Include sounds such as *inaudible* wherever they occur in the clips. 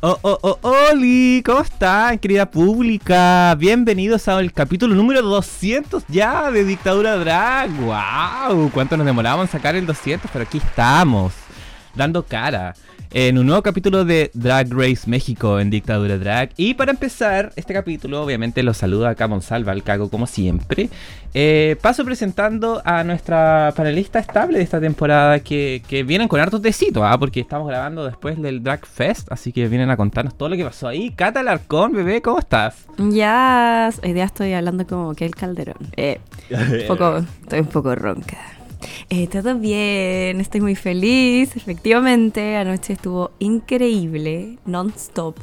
Oh, oh, oh, Oli, ¿cómo están, querida pública? Bienvenidos al capítulo número 200 ya de Dictadura Drag. ¡Wow! ¿Cuánto nos demoramos sacar el 200? Pero aquí estamos, dando cara en un nuevo capítulo de Drag Race México en Dictadura Drag. Y para empezar este capítulo, obviamente los saluda acá Monsalva, al cago como siempre. Eh, paso presentando a nuestra panelista estable de esta temporada que, vienen con hartos tecitos, ¿ah? porque estamos grabando después del Drag Fest, así que vienen a contarnos todo lo que pasó ahí. Cata Alarcón, bebé, ¿cómo estás? Ya, hoy día estoy hablando como que el calderón. Eh, poco, *laughs* estoy un poco ronca. Eh, todo bien, estoy muy feliz. Efectivamente, anoche estuvo increíble, non-stop.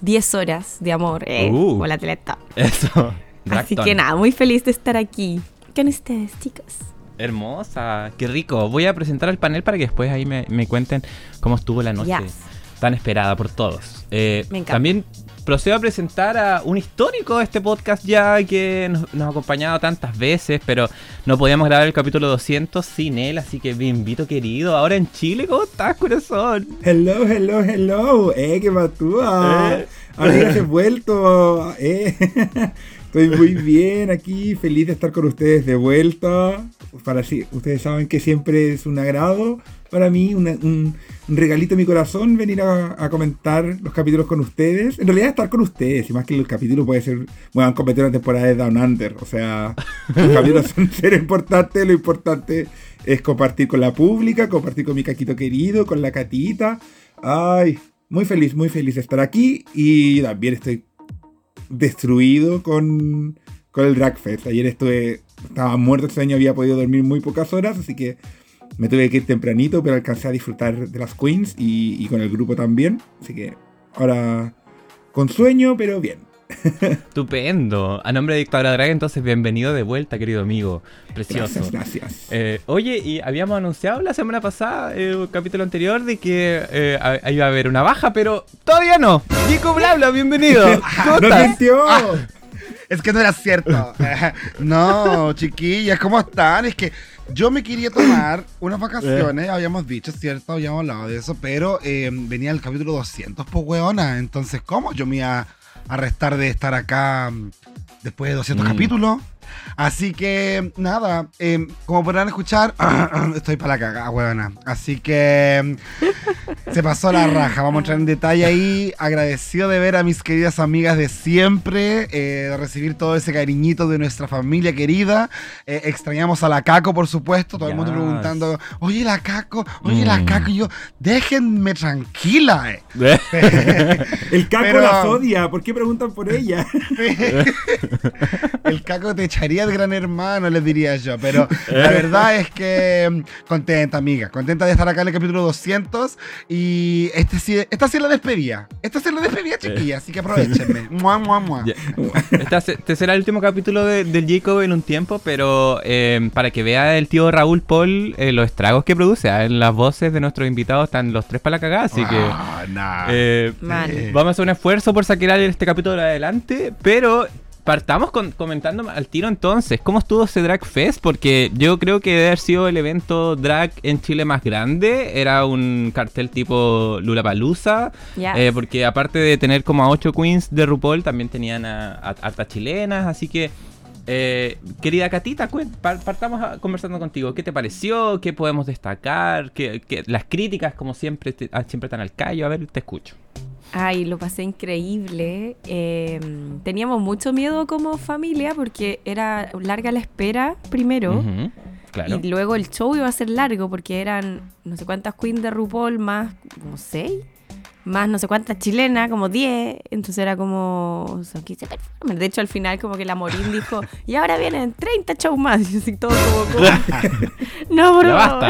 10 horas de amor, eh, uh, la atleta. Eso. *laughs* Así que nada, muy feliz de estar aquí con ustedes, chicos. Hermosa, qué rico. Voy a presentar el panel para que después ahí me, cuenten cómo estuvo la noche tan esperada por todos. Eh, me encanta. También procedo a presentar a un histórico de este podcast ya que nos, ha acompañado tantas veces, pero no podíamos grabar el capítulo 200 sin él, así que me invito querido. Ahora en Chile, ¿cómo estás, corazón? Hello, hello, hello. Eh, qué patúa. ¿Eh? Ahora he vuelto. Eh. Estoy muy bien aquí, feliz de estar con ustedes de vuelta. Para sí, ustedes saben que siempre es un agrado para mí, un, regalito en mi corazón venir a, comentar los capítulos con ustedes. En realidad estar con ustedes, y más que los capítulos puede ser, bueno, han competido una temporada de Down Under. O sea, los capítulos son *laughs* ser importantes, lo importante es compartir con la pública, compartir con mi caquito querido, con la catita. Ay, muy feliz, muy feliz de estar aquí y también estoy destruido con, con el Dragfest. Ayer estuve, estaba muerto ese año, había podido dormir muy pocas horas, así que me tuve que ir tempranito, pero alcancé a disfrutar de las Queens y, con el grupo también. Así que ahora con sueño, pero bien. *laughs* Estupendo. A nombre de Dictadura Drag, entonces bienvenido de vuelta, querido amigo. Precioso. Gracias, gracias. Eh, oye, y habíamos anunciado la semana pasada, el eh, capítulo anterior, de que eh, iba a haber una baja, pero todavía no. Nico Blabla, bienvenido. *laughs* ¿Cómo ah, es que no era cierto. *laughs* no, chiquillas, ¿cómo están? Es que yo me quería tomar unas vacaciones, habíamos dicho, ¿cierto? Habíamos hablado de eso, pero venía el capítulo 200, pues, weona. Entonces, ¿cómo yo me iba a restar de estar acá mm, después de 200 mm. capítulos. Así que, nada, em, como podrán escuchar, *clears throat* estoy para la cagada, huevona. Así que em, se pasó la raja. Vamos a entrar en detalle ahí. Agradecido de ver a mis queridas amigas de siempre, eh, de recibir todo ese cariñito de nuestra familia querida. Eh, extrañamos a la Caco, por supuesto. Todo el mundo preguntando, oye, la Caco, oye, la mm. Caco. Y yo, déjenme tranquila. Eh". *laughs* el Caco la odia. ¿Por qué preguntan por ella? *laughs* el Caco te echaría de gran hermano, les diría yo. Pero la verdad es que mm, contenta, amiga. Contenta de estar acá en el capítulo 200. Y este, esta sí es la despedida. Esta sí es la despedida, chiquilla. Así que aprovechenme. *laughs* mua, mua, mua. Este será el último capítulo de, del Jacob en un tiempo. Pero eh, para que vea el tío Raúl Paul eh, los estragos que produce. Ah, en las voces de nuestros invitados están los tres para la cagada. Así que ah, eh, vamos a hacer un esfuerzo por sacar este capítulo adelante. Pero partamos con, comentando al tiro entonces, ¿cómo estuvo ese Drag Fest? Porque yo creo que debe haber sido el evento drag en Chile más grande. Era un cartel tipo Lula Palusa. Eh, porque aparte de tener como a ocho queens de RuPaul, también tenían a, hartas chilenas. Así que, eh, querida Catita, partamos conversando contigo. ¿Qué te pareció? ¿Qué podemos destacar? ¿Qué, las críticas, como siempre, ah, siempre están al callo. A ver, te escucho. Ay, lo pasé increíble. Em, teníamos mucho miedo como familia porque era larga la espera primero. Y luego el show iba a ser largo porque eran no sé cuántas queens de RuPaul más como seis más no sé cuántas chilenas, como 10. Entonces era como. De hecho, al final, como que la Morín dijo: Y ahora vienen 30 shows más. *laughs* Y así todo como. *laughs* no, bro.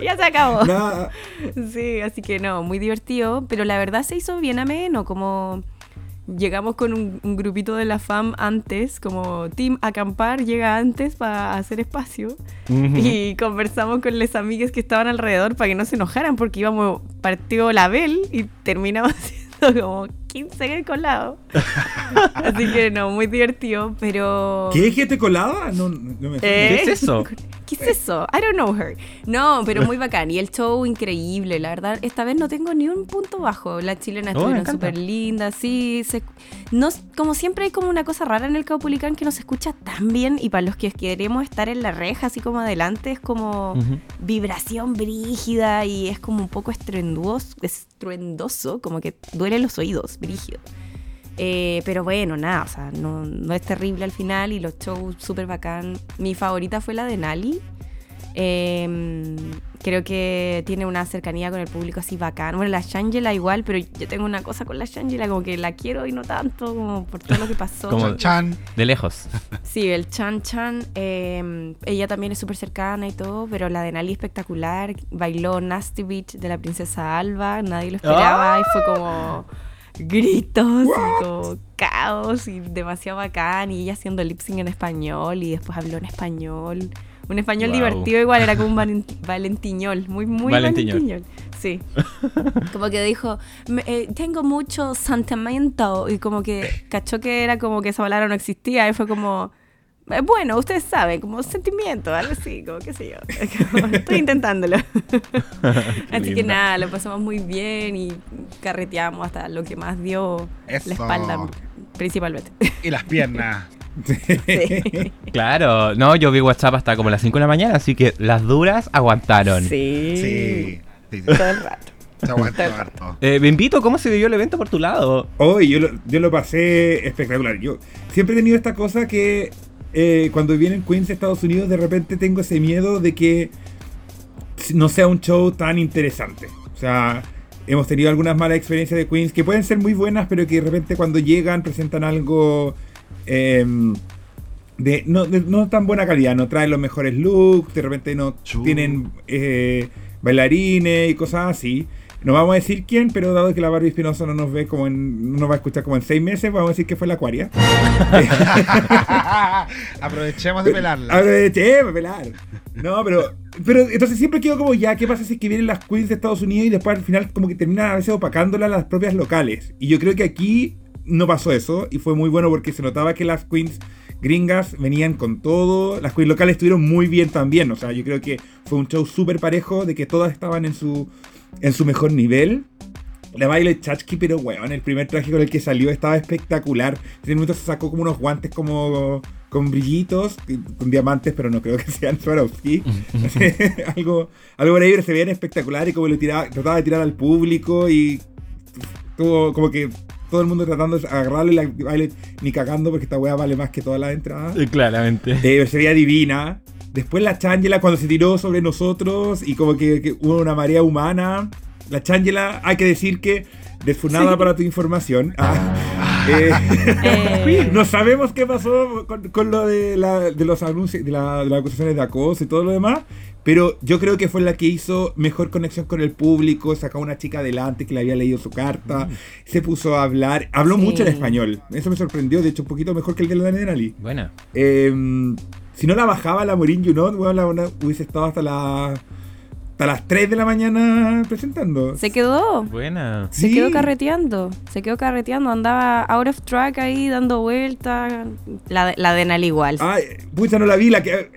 Ya, *laughs* se acabó. Sí, así que no, muy divertido. Pero la verdad se hizo bien ameno. Como. Llegamos con un, grupito de la FAM antes, como Team Acampar llega antes para hacer espacio. Y conversamos con las amigas que estaban alrededor para que no se enojaran porque íbamos, partió la Bel y terminamos *laughs* haciendo como 15 colado. *laughs* Así que no, muy divertido, pero... ¿Qué? ¿Gente colada? No, no me ¿Qué es eso? *laughs* ¿Qué es eso? I don't know her. No, pero muy bacán. Y el show increíble. La verdad, esta vez no tengo ni un punto bajo. Las chilenas oh, estuvieron súper lindas. Sí, no, como siempre hay como una cosa rara en el Caupolicán que no se escucha tan bien. Y para los que queremos estar en la reja, así como adelante, es como vibración brígida y es como un poco estruendoso, estruendoso como que duele los oídos, brígido. Eh, pero bueno, nada, o sea, no, no, es terrible al final y los shows súper bacán. Mi favorita fue la de Nali. Em, creo que tiene una cercanía con el público así bacán. Bueno, la Shangela igual, pero yo tengo una cosa con la Shangela, como que la quiero y no tanto, como por todo lo que pasó. como Chan. De lejos. Sí, el Chan Chan. Em, ella también es súper cercana y todo, pero la de Nali espectacular. Bailó Nasty Beach de la princesa Alba, nadie lo esperaba y fue como gritos y como caos y demasiado bacán y ella haciendo lip sync en español y después habló en español. Un español divertido igual, era como un valentiñol, muy, muy valentiñol. Sí. *laughs* Como que dijo, eh, tengo mucho sentimiento y como que cachó que era como que esa palabra no existía y fue como... Eh, bueno, ustedes saben, como sentimiento, algo así, como qué sé yo. *laughs* Estoy intentándolo. *laughs* así que nada, lo pasamos muy bien y carreteamos hasta lo que más dio la espalda, principalmente. Y las piernas. *laughs* Claro, no, yo vi WhatsApp hasta como las 5 de la mañana, así que las duras aguantaron. Sí. Sí. Todo el rato. Se aguantó harto. Eh, invito, ¿cómo se vivió el evento por tu lado? Hoy yo, lo, yo lo pasé espectacular. Yo siempre he tenido esta cosa que eh, cuando vienen Queens de Estados Unidos, de repente tengo ese miedo de que no sea un show tan interesante. O sea, hemos tenido algunas malas experiencias de Queens que pueden ser muy buenas, pero que de repente cuando llegan presentan algo em, de, no, tan buena calidad. No traen los mejores looks, de repente no tienen eh, bailarines y cosas así. No vamos a decir quién, pero dado que la Barbie Espinosa no nos ve como en, no nos va a escuchar como en seis meses, vamos a decir que fue la Acuaria. *laughs* Aprovechemos de pelarla. Aprovechemos de pelar. No, pero, pero entonces siempre quedo como ya, ¿qué pasa si es que vienen las queens de Estados Unidos y después al final como que terminan a veces opacándolas las propias locales? Y yo creo que aquí no pasó eso y fue muy bueno porque se notaba que las queens gringas venían con todo. Las queens locales estuvieron muy bien también. O sea, yo creo que fue un show súper parejo de que todas estaban en su en su mejor nivel. La baile Chachki, pero weón, el primer traje con el que salió estaba espectacular. En momento se sacó como unos guantes como con brillitos, con diamantes, pero no creo que *laughs* sean Swarovski. *laughs* algo, algo ahí se veían espectacular y como lo tiraba, trataba de tirar al público y tuvo como que todo el mundo tratando de agarrarlo y la baile ni cagando porque esta weá vale más que todas las entradas. Claramente. Eh, sería divina. Después la Changela cuando se tiró sobre nosotros y como que, hubo una marea humana. La Changela, hay que decir que, desfunada para tu información. Ah, *laughs* eh, *laughs* eh. no sabemos qué pasó con, lo de, los anuncios, de, las acusaciones de acoso y todo lo demás. Pero yo creo que fue la que hizo mejor conexión con el público, sacó a una chica adelante que le había leído su carta, mm. se puso a hablar, habló mucho en español, eso me sorprendió, de hecho un poquito mejor que el de la Denali. Buena. Eh, si no la bajaba la Morin You Know, hubiese estado hasta la hasta las 3 de la mañana presentando. Se quedó. Buena. Se quedó carreteando. Se quedó carreteando. Andaba out of track ahí dando vueltas. La, la de Nali igual. Ay, pucha, no la vi. La, que,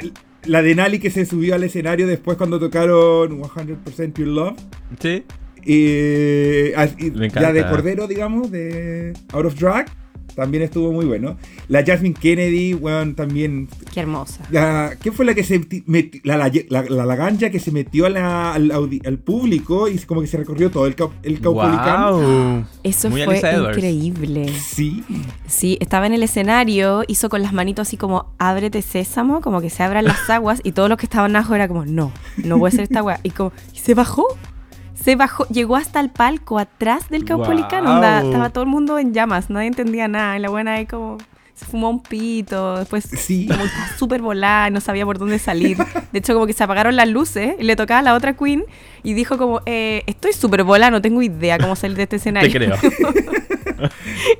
la de Nali que se subió al escenario después cuando tocaron 100% Your Love. Sí. Y, ya de Cordero, digamos, de Out of Drag. También estuvo muy bueno. La Jasmine Kennedy, bueno, también. Qué hermosa. ¿Quién fue la que se metió? La, la, la, que se metió al, al, público y como que se recorrió todo el, el wow. Eso fue increíble. Sí. Sí, estaba en el escenario, hizo con las manitos así como ábrete sésamo, como que se abran las aguas y todos los que estaban abajo era como, no, no puede ser esta agua. Y como, y se bajó se bajó, llegó hasta el palco atrás del Caupolicano. estaba todo el mundo en llamas, nadie entendía nada. Y la buena ahí como se fumó un pito, después sí. como súper volada, no sabía por dónde salir. De hecho, como que se apagaron las luces y le tocaba a la otra queen y dijo como, eh, estoy súper volada, no tengo idea cómo salir de este escenario. Te creo. *laughs*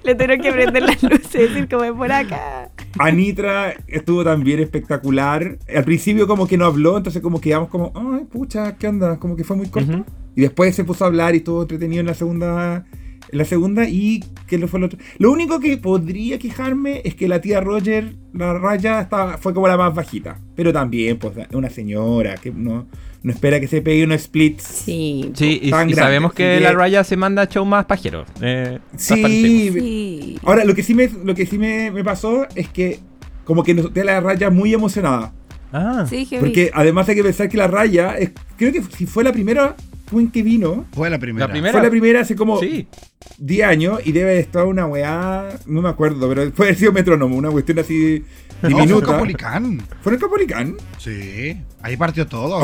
Le tuvieron que prender las luces y decir como es por acá. Anitra estuvo también espectacular. Al principio como que no habló, entonces como quedamos como, ay, pucha, ¿qué onda? Como que fue muy corto. Y después se puso a hablar y estuvo entretenido en la segunda en la segunda y que lo fue lo otro. Lo único que podría quejarme es que la tía Roger, la raya, estaba, fue como la más bajita. Pero también, pues, una señora que no, no espera que se pegue unos splits. Sí, sí y, sabemos que, la raya se manda show más pajero. Eh, sí, Ahora, lo que sí, me, lo que sí me, pasó es que como que noté a la raya muy emocionada. Ah, sí, Porque además hay que pensar que la raya, es, creo que si fue la primera Twin que vino. Fue la primera. Fue la primera hace como 10 años y debe estar una weá. No me acuerdo, pero puede haber sido metrónomo, una cuestión así. Diminuta. No, fue Capolicán. ¿Fue el Capolicán? Sí. Ahí partió todo.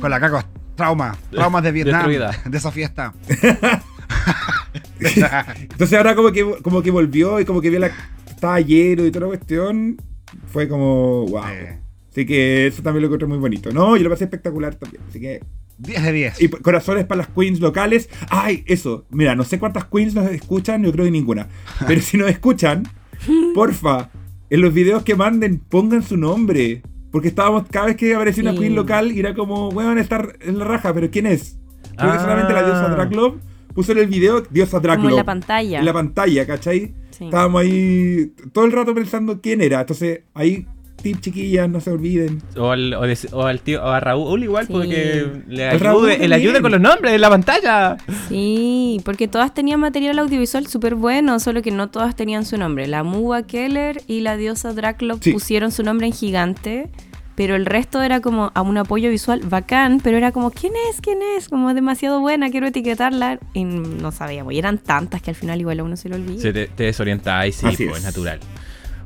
con, la caco. Trauma. Traumas de Vietnam. *laughs* De esa fiesta. *laughs* Entonces ahora como que, como que volvió y como que vio la. Estaba lleno y toda la cuestión. Fue como. Wow. Así que eso también lo encontré muy bonito. No, yo lo pasé espectacular también. Así que 10 de 10. Y corazones para las queens locales. Ay, eso. Mira, no sé cuántas queens nos escuchan, yo creo que ninguna. Pero si nos escuchan, porfa, en los videos que manden, pongan su nombre. Porque estábamos, cada vez que aparecía una queen local, era como, weón, estar en la raja, pero ¿quién es? Creo que solamente la diosa ah. Draklov puso en el video diosa Draklov. en la pantalla. En la pantalla, ¿cachai? Estábamos ahí todo el rato pensando quién era. Entonces ahí tip, chiquillas, no se olviden. O al, o, tío, o a Raúl igual, porque le ayude, el ayude con los nombres en la pantalla. Sí, porque todas tenían material audiovisual súper bueno, solo que no todas tenían su nombre. La Muga Keller y la diosa Draclock pusieron su nombre en gigante. Pero el resto era como a un apoyo visual bacán, pero era como, ¿quién es? ¿Quién es? Como demasiado buena, quiero etiquetarla. Y no sabíamos. Y eran tantas que al final igual a uno se lo olvida. Se te, te desorientáis, sí, pues, es natural.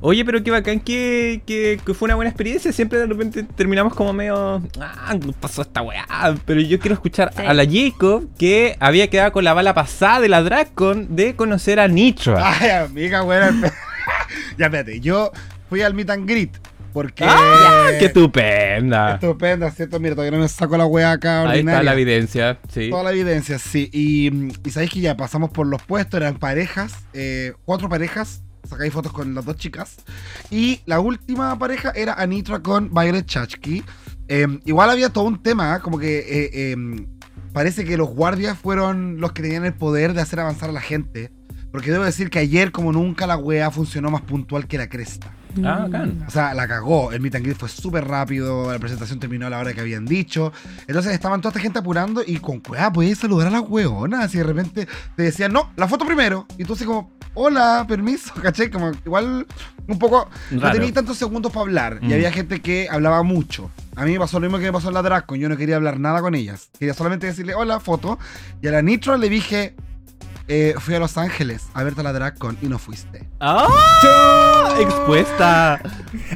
Oye, pero qué bacán que, que, fue una buena experiencia. Siempre de repente terminamos como medio. Ah, pasó esta weá. Pero yo quiero escuchar a la Jacob que había quedado con la bala pasada de la Dracon de conocer a Nitro. Ay, amiga, weá. *laughs* ya, espérate. Yo fui al meet and greet. Porque. ¡Ah! ¡Qué estupenda! Estupenda, ¿cierto? Mira, todavía no me saco la weá acá. Ahí está la evidencia, sí. Toda la evidencia, sí. Y, y sabéis que ya pasamos por los puestos, eran parejas, eh, cuatro parejas sacáis fotos con las dos chicas. Y la última pareja era Anitra con Violet Chachki. Em, igual había todo un tema, ¿eh? como que eh, em, parece que los guardias fueron los que tenían el poder de hacer avanzar a la gente. Porque debo decir que ayer, como nunca, la wea funcionó más puntual que la cresta. Ah, O sea, la cagó. El meet and greet fue súper rápido. La presentación terminó a la hora que habían dicho. Entonces estaban toda esta gente apurando y con cueva podías saludar a las weonas. Y de repente te decían, no, la foto primero. Y tú así como, hola, permiso, *laughs* ¿caché? Como igual un poco. No tenía tantos segundos para hablar. Y había gente que hablaba mucho. A mí me pasó lo mismo que me pasó en la Drasco. Yo no quería hablar nada con ellas. Quería solamente decirle, hola, foto. Y a la Nitro le dije, eh, fui a Los Ángeles a verte a la DragCon y no fuiste. ¡Ah! Expuesta.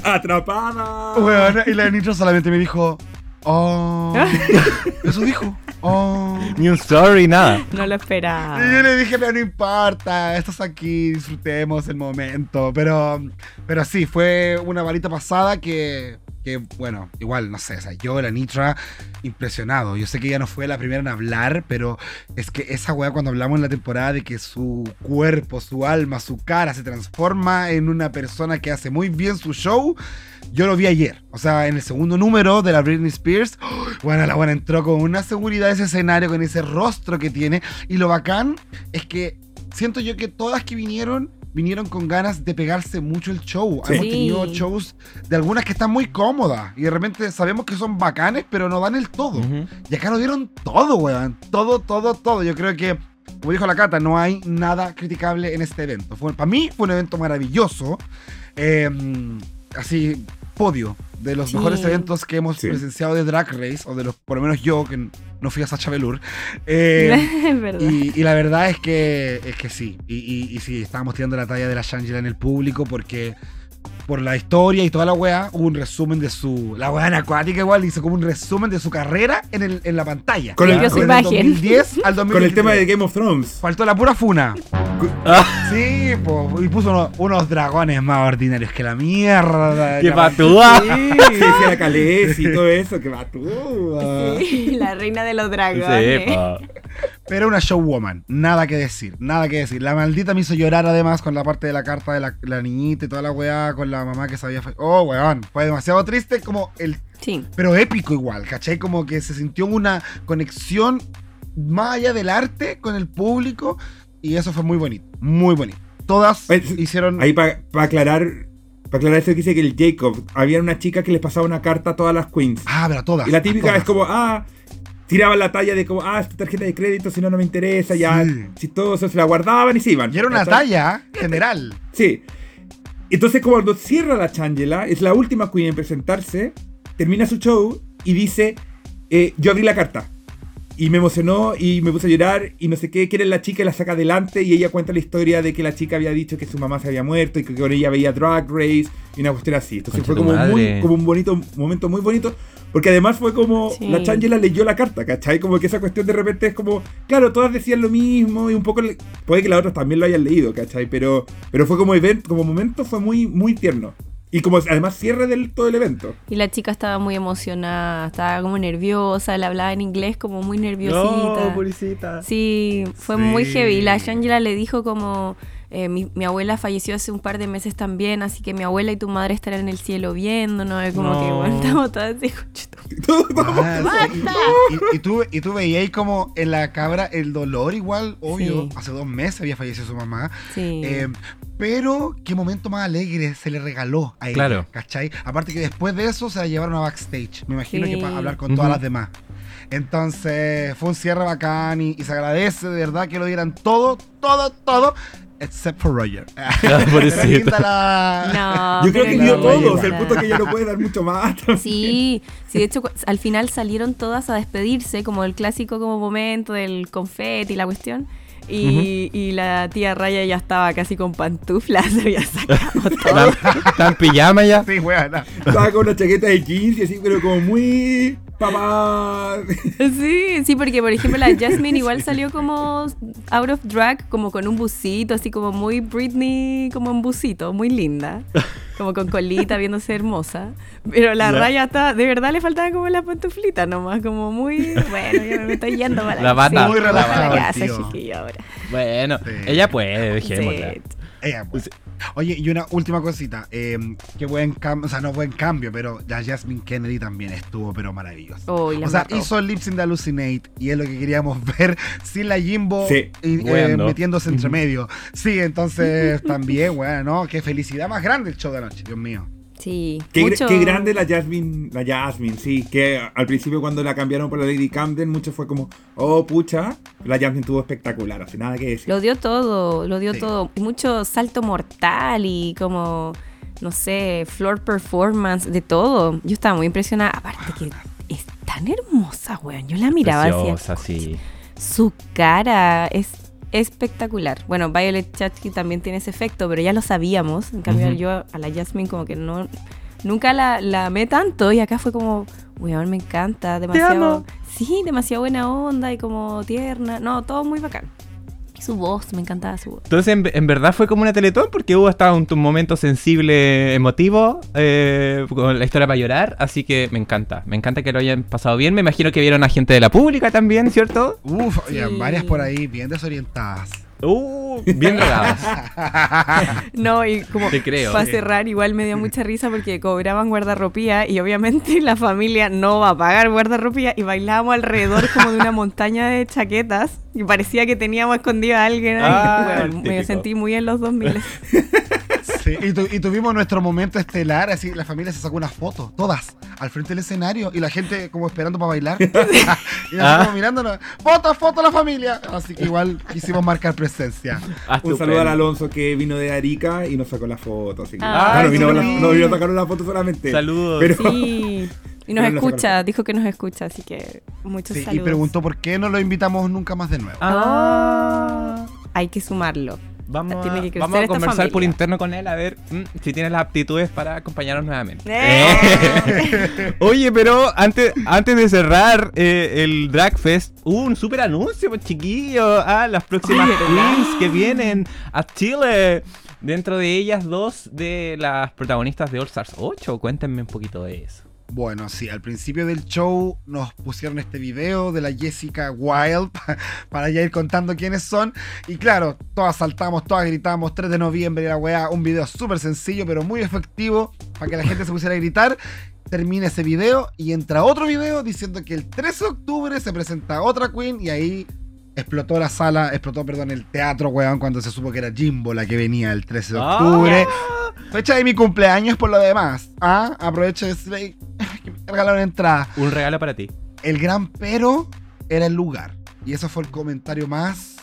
Atrapada. Bueno, y la Nitro solamente me dijo, oh. *laughs* Eso dijo. Oh. Ni un sorry, nada. No lo esperaba. Y yo le dije, pero no importa, estás aquí, disfrutemos el momento. Pero, pero sí, fue una varita pasada que que bueno, igual, no sé, o sea, yo, la Nitra, impresionado. Yo sé que ella no fue la primera en hablar, pero es que esa weá cuando hablamos en la temporada de que su cuerpo, su alma, su cara se transforma en una persona que hace muy bien su show, yo lo vi ayer. O sea, en el segundo número de la Britney Spears, bueno, la buena entró con una seguridad ese escenario, con ese rostro que tiene. Y lo bacán es que siento yo que todas que vinieron vinieron con ganas de pegarse mucho el show. Hemos tenido shows de algunas que están muy cómodas y de repente sabemos que son bacanes, pero no dan el todo. Y acá lo dieron todo, weón. Todo, todo, todo. Yo creo que, como dijo la Cata, no hay nada criticable en este evento. para mí fue un evento maravilloso. Em, así, podio de los mejores eventos que hemos presenciado de Drag Race, o de los, por lo menos yo, que no fui a Sacha Velour. *laughs* Eh, y, la verdad es que, es que sí. Y, y, sí, estábamos tirando la talla de la Shangela en el público porque por la historia y toda la weá, hubo un resumen de su. La weá acuática igual hizo como un resumen de su carrera en, el, en la pantalla. Con el, con 2010 al 2010. Con el tema de Game of Thrones. Faltó la pura funa. *laughs* Ah. Sí, y puso unos, dragones más ordinarios que la mierda. ¡Qué patúa! *laughs* Sí, sí, la calés y todo eso, ¡qué patúa! Sí, la reina de los dragones. Sí, Pero una showwoman, nada que decir, nada que decir. La maldita me hizo llorar además con la parte de la carta de la, niñita y toda la weá, con la mamá que sabía. Oh, weón, fue demasiado triste como el... Sí. Pero épico igual, ¿cachai? Como que se sintió una conexión más allá del arte con el público y eso fue muy bonito, muy bonito. Todas hicieron... Ahí para aclarar, para aclarar esto que dice que el Jacob, había una chica que les pasaba una carta a todas las queens. Ah, pero a todas. Y la típica es como, ah, tiraban la talla de como, ah, esta tarjeta de crédito, si no, no me interesa, ya, si todo eso se la guardaban y se iban. Y era una talla general. Sí. Entonces, cuando cierra la Changela, es la última queen en presentarse, termina su show y dice, eh, yo abrí la carta. Y me emocionó y me puse a llorar y no sé qué, quiere la chica y la saca adelante y ella cuenta la historia de que la chica había dicho que su mamá se había muerto y que con ella veía Drag Race y una cuestión así. Entonces fue como, muy, como un bonito momento muy bonito porque además fue como la Changela leyó la carta, ¿cachai? Como que esa cuestión de repente es como, claro, todas decían lo mismo y un poco puede que las otras también lo hayan leído, ¿cachai? Pero, pero fue como evento, como momento fue muy, muy tierno. Y como además cierre del todo el evento. Y la chica estaba muy emocionada, estaba como nerviosa, le hablaba en inglés como muy nerviosita. No, Sí, fue muy heavy. La Shangela le dijo como, eh, mi, abuela falleció hace un par de meses también, así que mi abuela y tu madre estarán en el cielo viéndonos. Es como que, bueno, estamos todas así, ah, *laughs* y, y, tú, y tú veías como en la cabra el dolor igual, obvio. Hace dos meses había fallecido su mamá. Sí. Eh, pero qué momento más alegre se le regaló a ella. Claro. ¿Cachai? Aparte que después de eso se la llevaron a backstage. Me imagino que para hablar con todas las demás. Entonces fue un cierre bacán y, y, se agradece de verdad que lo dieran todo, todo, todo except for Roger. *laughs* Ah, no, Yo creo que dio todo, el punto que ya no puede dar mucho más. *laughs* Sí, sí, de hecho al final salieron todas a despedirse, como el clásico como momento del confeti y la cuestión. Y, y, la tía Raya ya estaba casi con pantuflas, *laughs* se había sacado todo. ¿Está en pijama ya? Sí, buena. Estaba con una chaqueta de jeans y así, pero como muy papá. Sí, sí, porque por ejemplo la *laughs* Jasmine igual salió como out of drag, como con un busito, así como muy Britney, como un busito, muy linda. Como con colita, viéndose hermosa. Pero la raya está, de verdad le faltaba como la pantuflita nomás, como muy, bueno, ya me estoy yendo para la bata. muy relajada. La casa, chiquilla, ahora. Bueno, ella puede, dejémosla. Ella puede. Oye, y una última cosita. Eh, qué buen cambio, o sea, no buen cambio, pero ya Jasmine Kennedy también estuvo, pero maravilloso. o sea, hizo el lip sync de Hallucinate y es lo que queríamos *laughs* ver sin la Jimbo y, eh, metiéndose entre medio. Sí, entonces también, *laughs* bueno, ¿no? Qué felicidad más grande el show de anoche, Dios mío. Sí. Qué, qué, grande la Jasmine, la Jasmine, sí. Que al principio cuando la cambiaron por la Lady Camden, mucho fue como, oh, pucha. La Jasmine tuvo espectacular, así nada que decir. Lo dio todo, lo dio todo. Mucho salto mortal y como, no sé, floor performance, de todo. Yo estaba muy impresionada. Aparte que es tan hermosa, weón. Yo la miraba así. Su cara es espectacular. Bueno, Violet Chachki también tiene ese efecto, pero ya lo sabíamos. En cambio, yo a la Jasmine como que no... Nunca la, la amé tanto y acá fue como, weón, me encanta, demasiado... Sí, demasiado buena onda y como tierna. No, todo muy bacán su voz, me encantaba su voz. Entonces, en, verdad fue como una teletón porque hubo hasta un, momento sensible, emotivo, eh, con la historia para llorar, así que me encanta. Me encanta que lo hayan pasado bien. Me imagino que vieron a gente de la pública también, ¿cierto? Uf, varias por ahí bien desorientadas. Uh, bien regadas. *laughs* no, y como Te creo. para cerrar, igual me dio mucha risa porque cobraban guardarropía y obviamente *laughs* la familia no va a pagar guardarropía y bailábamos alrededor como de una *laughs* montaña de chaquetas y parecía que teníamos escondido a alguien. Ah, me sentí muy en los 2000. Y, tuvimos nuestro momento estelar, así la familia se sacó unas fotos, todas, al frente del escenario y la gente como esperando para bailar. *laughs* y nosotros ah. mirándonos, foto, foto la familia. Así que igual quisimos marcar presencia. Ah, Un saludo al Alonso que vino de Arica y nos sacó la foto. Así que, ah, vino, no vino a sacar una foto solamente. Saludos. Sí. *laughs* Y nos escucha, dijo que nos escucha, así que muchos sí, Y preguntó por qué no lo invitamos nunca más de nuevo. Ah, hay que sumarlo. Vamos, a, conversar por interno con él a ver mm, si tiene las aptitudes para acompañarnos nuevamente. ¡Eh! *laughs* Oye, pero antes, antes de cerrar eh, el Drag Fest, hubo un super anuncio, pues, chiquillo, a las próximas queens que vienen a Chile. Dentro de ellas, dos de las protagonistas de All Stars 8. Cuéntenme un poquito de eso. Bueno, sí, al principio del show nos pusieron este video de la Jessica Wild *laughs* para ya ir contando quiénes son. Y claro, todas saltamos, todas gritamos, 3 de noviembre la weá, un video súper sencillo pero muy efectivo para que la gente se pusiera a gritar. Termina ese video y entra otro video diciendo que el 13 de octubre se presenta otra Queen y ahí explotó la sala, explotó, perdón, el teatro, weón, cuando se supo que era Jimbo la que venía el 13 de ah. octubre. Fecha de mi cumpleaños por lo demás. Ah, aprovecho de decirle que me regalaron entrada. Un regalo para ti. El gran pero era el lugar. Y eso fue el comentario más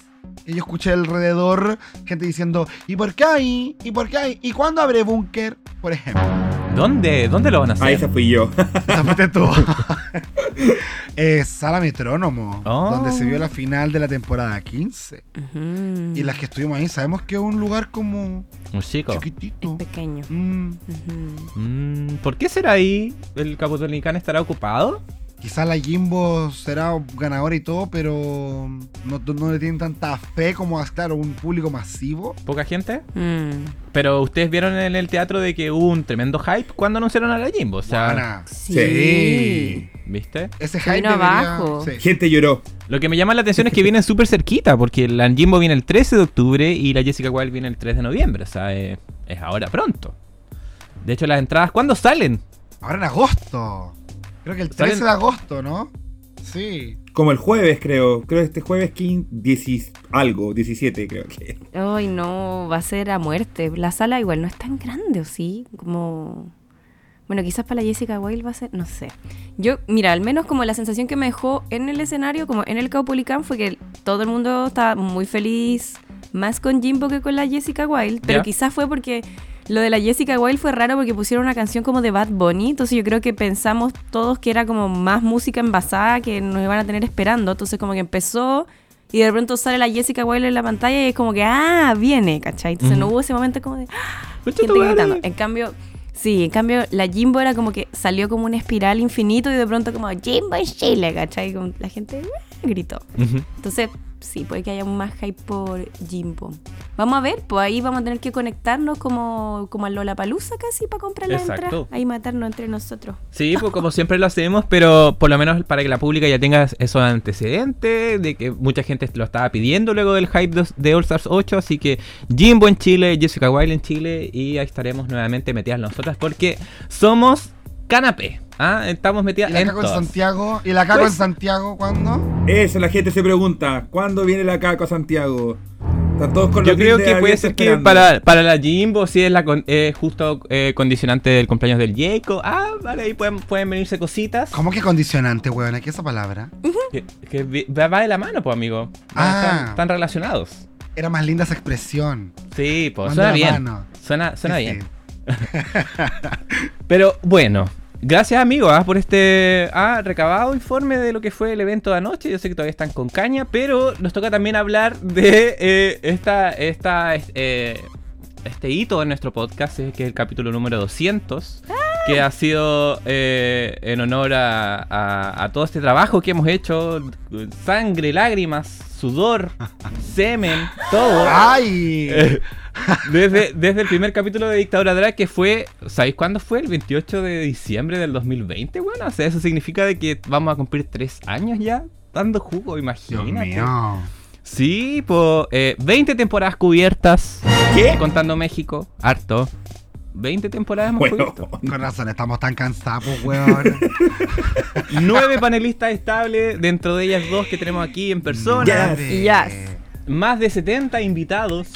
que yo escuché alrededor. Gente diciendo, ¿y por qué hay? ¿Y por qué hay? ¿Y cuándo abre búnker? Por ejemplo. ¿Dónde? ¿Dónde lo van a hacer? Ahí se fui yo. *laughs* Esa tú. *laughs* Sala Metrónomo, donde se vio la final de la temporada 15. Y las que estuvimos ahí, sabemos que es un lugar como. Un chico. Chiquitito. pequeño. Mm. Mm, ¿Por qué será ahí? ¿El Capotonicán estará ocupado? Quizás la Jimbo será ganadora y todo, pero no, le tienen tanta fe como a, claro, un público masivo. ¿Poca gente? Mm. Pero ustedes vieron en el teatro de que hubo un tremendo hype cuando anunciaron a la Jimbo. O sea, sí. ¿Viste? Ese hype abajo. Gente lloró. Lo que me llama la atención es que vienen súper cerquita, porque la Jimbo viene el 13 de octubre y la Jessica Wild viene el 3 de noviembre. O sea, es ahora pronto. De hecho, las entradas, ¿cuándo salen? Ahora en agosto. Creo que el 13 de agosto, ¿no? Sí. Como el jueves, creo. Creo que este jueves 15, algo, 17 creo que. Ay, no, va a ser a muerte. La sala igual no es tan grande, ¿o sí? Como... Bueno, quizás para la Jessica Wilde va a ser, no sé. Yo, mira, al menos como la sensación que me dejó en el escenario, como en el Caupolicán, fue que todo el mundo estaba muy feliz, más con Jimbo que con la Jessica Wilde, pero quizás fue porque lo de la Jessica Wilde fue raro porque pusieron una canción como de Bad Bunny, entonces yo creo que pensamos todos que era como más música envasada que nos iban a tener esperando, entonces como que empezó y de pronto sale la Jessica Wilde en la pantalla y es como que, ah, viene, ¿cachai? Entonces no hubo ese momento como de, ah, En cambio, sí, en cambio la Jimbo era como que salió como una espiral infinito y de pronto como, Jimbo en Chile, ¿cachai? la gente ah", gritó. Entonces sí, puede que haya más hype por Jimbo. Vamos a ver, pues ahí vamos a tener que conectarnos como, como a Lollapalooza casi para comprar la entrada. Ahí matarnos entre nosotros. Sí, pues como siempre lo hacemos, pero por lo menos para que la pública ya tenga esos antecedentes, de que mucha gente lo estaba pidiendo luego del hype de All Stars 8, así que Jimbo en Chile, Jessica Wilde en Chile, y ahí estaremos nuevamente metidas nosotras porque somos canapé. ¿ah? Estamos metidas ¿Y la Caco en Santiago? ¿Y la Caco en pues- Santiago cuándo? Eso, la gente se pregunta. ¿Cuándo viene la Caco a Santiago? Están todos con Yo creo que puede ser que para, para, la Jimbo, si es la justo eh, condicionante del cumpleaños del Jacob. Ah, vale, ahí pueden, pueden venirse cositas. ¿Cómo que condicionante, weón? ¿Qué es esa palabra? que, va de la mano, pues, amigo. Ah. Están, relacionados. Era más linda esa expresión. Sí, pues suena bien. Suena, suena bien. *laughs* Pero bueno, Gracias, amigos, ah, por este ah, recabado informe de lo que fue el evento de anoche. Yo sé que todavía están con caña, pero nos toca también hablar de eh, esta, esta, eh, este hito en nuestro podcast, que es el capítulo número 200, que ha sido eh, en honor a, todo este trabajo que hemos hecho, sangre, lágrimas, sudor, *laughs* semen, todo. ¡Ay! Desde, desde el primer capítulo de Dictadura Drag, que fue, ¿sabéis cuándo fue? El 28 de diciembre del 2020, bueno, o sea, eso significa de que vamos a cumplir tres años ya dando jugo, imagínate. Sí, pues 20 temporadas cubiertas. ¿Qué? Contando México, harto. 20 temporadas hemos cubierto. Con razón, estamos tan cansados, weón. *laughs* Nueve panelistas estables, dentro de ellas dos que tenemos aquí en persona. Yes. yes más de 70 invitados.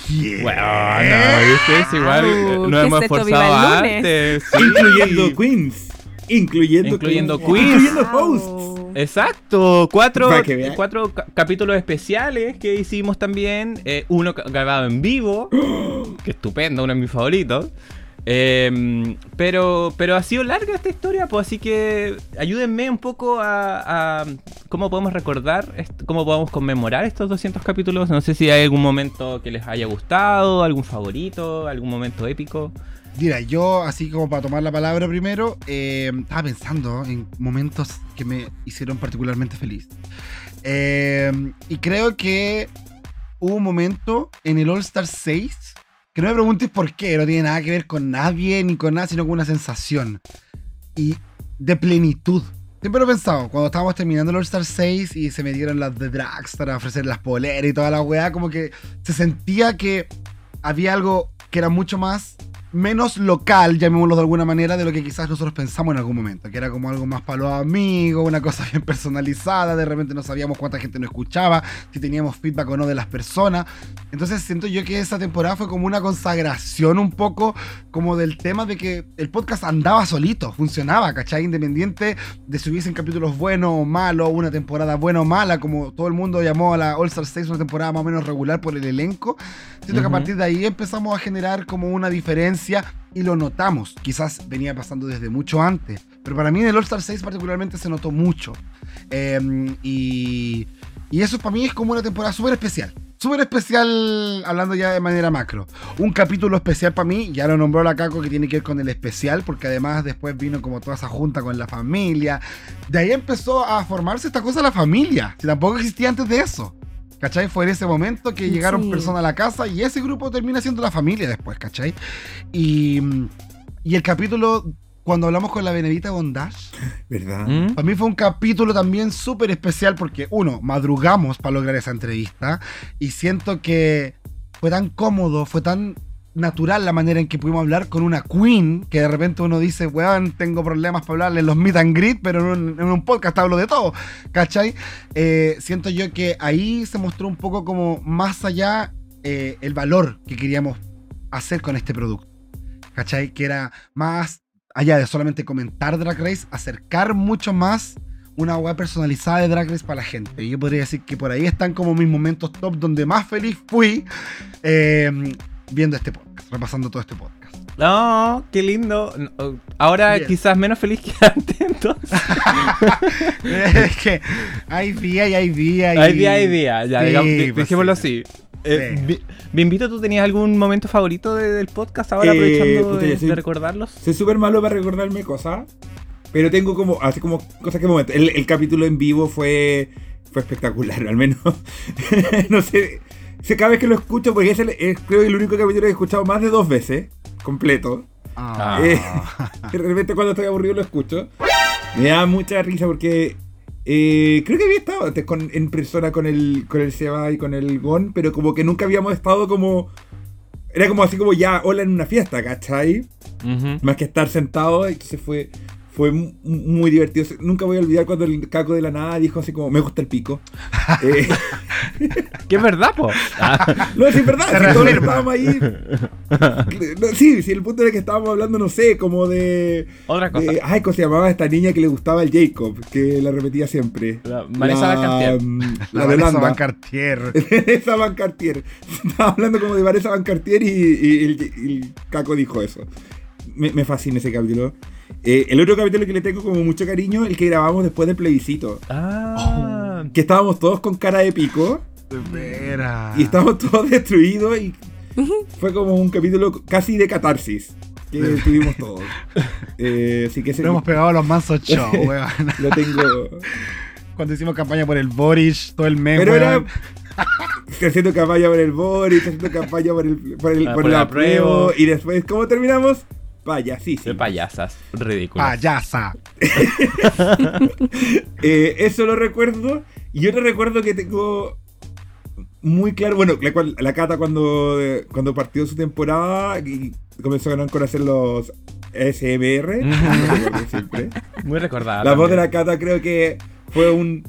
Bueno, no, ¿viste? Es igual, uh, nos hemos esforzado antes. Incluyendo Queens. Incluyendo, incluyendo Queens. Incluyendo hosts. Exacto, cuatro, cuatro capítulos especiales que hicimos también. Eh, uno grabado en vivo, *gasps* que estupendo, uno de mis favoritos. Em, pero, pero ha sido larga esta historia, pues así que ayúdenme un poco a, cómo podemos recordar, cómo podemos conmemorar estos 200 capítulos. No sé si hay algún momento que les haya gustado, algún favorito, algún momento épico. Mira, yo así como para tomar la palabra primero, em, estaba pensando en momentos que me hicieron particularmente feliz. Em, y creo que hubo un momento en el All Star 6 que no me preguntes por qué, no tiene nada que ver con nadie ni con nada, sino con una sensación. Y de plenitud. Siempre lo he pensado, cuando estábamos terminando el All-Star 6 y se me dieron las de Drax para ofrecer las poleras y toda la weá, como que se sentía que había algo que era mucho más menos local, llamémoslo de alguna manera, de lo que quizás nosotros pensamos en algún momento, que era como algo más para los amigos, una cosa bien personalizada, de repente no sabíamos cuánta gente nos escuchaba, si teníamos feedback o no de las personas. Entonces siento yo que esa temporada fue como una consagración un poco como del tema de que el podcast andaba solito, funcionaba, ¿cachai? Independiente de si hubiesen capítulos buenos o malos, una temporada buena o mala, como todo el mundo llamó a la All Star 6 una temporada más o menos regular por el elenco. Siento que a partir de ahí empezamos a generar como una diferencia y lo notamos. Quizás venía pasando desde mucho antes, pero para mí en el All-Star 6 particularmente se notó mucho. Em, y, y eso para mí es como una temporada súper especial. Súper especial, hablando ya de manera macro. Un capítulo especial para mí, ya lo nombró la Caco, que tiene que ver con el especial, porque además después vino como toda esa junta con la familia. De ahí empezó a formarse esta cosa la familia. Si tampoco existía antes de eso. ¿Cachai? Fue en ese momento que llegaron personas a la casa y ese grupo termina siendo la familia después, ¿cachai? Y, y el capítulo, cuando hablamos con la Benedita Bondage, *laughs* ¿verdad? ¿Mm? Para mí fue un capítulo también súper especial porque, uno, madrugamos para lograr esa entrevista y siento que fue tan cómodo, fue tan natural la manera en que pudimos hablar con una queen, que de repente uno dice, weón, tengo problemas para hablarle en los meet and greet, pero en un, podcast hablo de todo, ¿cachai? Eh, siento yo que ahí se mostró un poco como más allá eh, el valor que queríamos hacer con este producto, ¿cachai? Que era más allá de solamente comentar Drag Race, acercar mucho más una web personalizada de Drag Race para la gente. Y yo podría decir que por ahí están como mis momentos top donde más feliz fui. Eh, viendo este podcast, repasando todo este podcast. No, qué lindo. Ahora quizás menos feliz que *laughs* antes, entonces. *laughs* es que hay día y hay día. Hay día, hay día. Ya, pues dejémoslo así. Eh, invito, ¿tú tenías algún momento favorito del podcast ahora eh, aprovechando de, recordarlos? Soy súper malo para recordarme cosas, pero tengo como, así como cosas que momento. El, el capítulo en vivo fue, fue espectacular, al menos. *laughs* no sé, cada vez que lo escucho, porque es, el, creo el único capítulo que he escuchado más de dos veces, completo. Ah. Eh, *laughs* de repente cuando estoy aburrido lo escucho. Me da mucha risa porque eh, creo que había estado antes con, en persona con el, con el Seba y con el Gon, pero como que nunca habíamos estado como... Era como así como ya, hola en una fiesta, ¿cachai? Más que estar sentado, y se fue fue muy divertido. Nunca voy a olvidar cuando el caco de la nada dijo así como, me gusta el pico. *laughs* eh. que es verdad, po. *laughs* no, sí, es verdad. Si todos estábamos ahí. sí, sí, el punto de que estábamos hablando, no sé, como de. Otra cosa. ay, ¿cómo se llamaba esta niña que le gustaba el Jacob? Que la repetía siempre. La Vanessa Van mm, La, la Vanessa Van *laughs* Cartier. Vanessa Van Cartier. Estaba hablando como de Vanessa Van Cartier y, el, caco dijo eso. Me, me fascina ese capítulo. Eh, el otro capítulo que le tengo como mucho cariño, el que grabamos después del plebiscito. Ah. Que estábamos todos con cara de pico. De veras. Y estábamos todos destruidos y fue como un capítulo casi de catarsis que tuvimos todos. Eh, así que Lo hemos pegado a los mansos *laughs* show, weón. Lo tengo. Cuando hicimos campaña por el Boris, todo el meme. Pero era. *laughs* haciendo campaña por el Boris, haciendo campaña por el, por el, ah, por la prueba. Y después, ¿cómo terminamos? Payasísimo. De payasas. Ridículo. Payasa. *laughs* eh, eso lo recuerdo. Y yo te recuerdo que tengo muy claro. Bueno, la, la Cata cuando, cuando partió su temporada y comenzó a conocer los SMR. *laughs* muy recordada. La voz de la Cata creo que fue un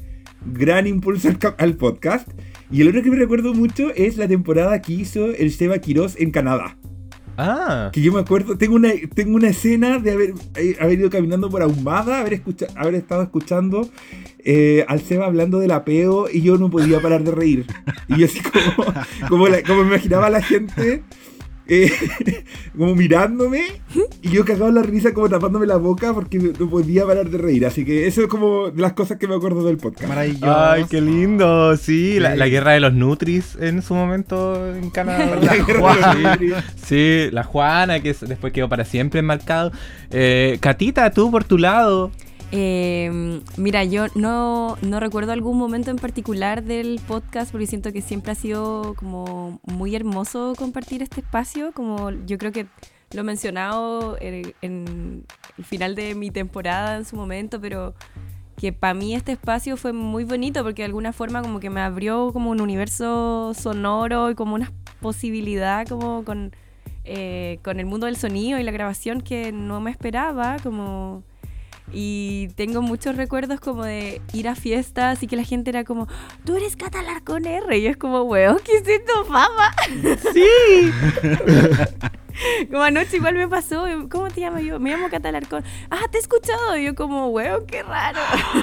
gran impulso al, podcast. Y el otro que me recuerdo mucho es la temporada que hizo el Seba Quiroz en Canadá. Ah. Que yo me acuerdo, tengo una, tengo una escena de haber, eh, haber ido caminando por Ahumada, haber, haber estado escuchando eh, al Seba hablando del apeo y yo no podía parar de reír. Y yo así como, como, me imaginaba la gente eh, *laughs* como mirándome y yo cagado la risa como tapándome la boca porque no podía parar de reír. Así que eso es como de las cosas que me acuerdo del podcast. Maravilloso. Ay, qué lindo. Sí, La, guerra de los Nutris en su momento en Canadá. *laughs* la Juana. Sí, la Juana que después quedó para siempre enmarcado. Eh, Catita, tú por tu lado. Eh, mira, yo no, no, recuerdo algún momento en particular del podcast porque siento que siempre ha sido como muy hermoso compartir este espacio. Como yo creo que lo he mencionado en el final de mi temporada en su momento, pero que para mí este espacio fue muy bonito porque de alguna forma como que me abrió como un universo sonoro y como una posibilidad como con, eh, con el mundo del sonido y la grabación que no me esperaba, como... Y tengo muchos recuerdos como de ir a fiestas y que la gente era como, tú eres catalar con R. Y es como, weón, ¿qué es esto, fama? *laughs* Sí. *laughs* como anoche igual me pasó, ¿cómo te llamas yo? Me llamo Catalarcón. Ah, te he escuchado. Y yo como, weón, qué raro.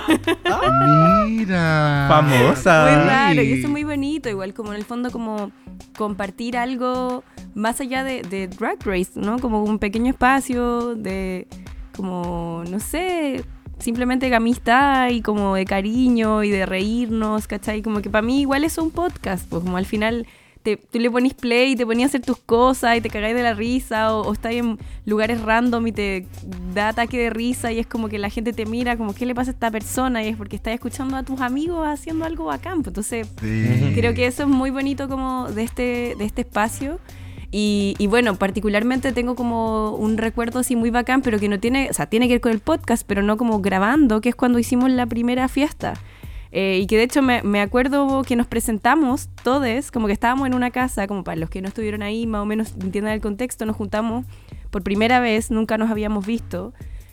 *laughs* Mira. Famosa. Muy raro. Y eso es muy bonito. Igual como en el fondo como compartir algo más allá de, de Drag Race, ¿no? Como un pequeño espacio de como, no sé, simplemente de amistad y como de cariño y de reírnos, ¿cachai? Como que para mí igual es un podcast, pues como al final tú le pones play y te ponías a hacer tus cosas y te cagáis de la risa o, estás en lugares random y te da ataque de risa y es como que la gente te mira como qué le pasa a esta persona y es porque estás escuchando a tus amigos haciendo algo bacán. Pues entonces creo que eso es muy bonito como de este, de este espacio. Y, y, bueno, particularmente tengo como un recuerdo así muy bacán, pero que no tiene, o sea, tiene que ver con el podcast, pero no como grabando, que es cuando hicimos la primera fiesta. Eh, y que de hecho me, me, acuerdo que nos presentamos todos, como que estábamos en una casa, como para los que no estuvieron ahí, más o menos entiendan el contexto, nos juntamos por primera vez, nunca nos habíamos visto.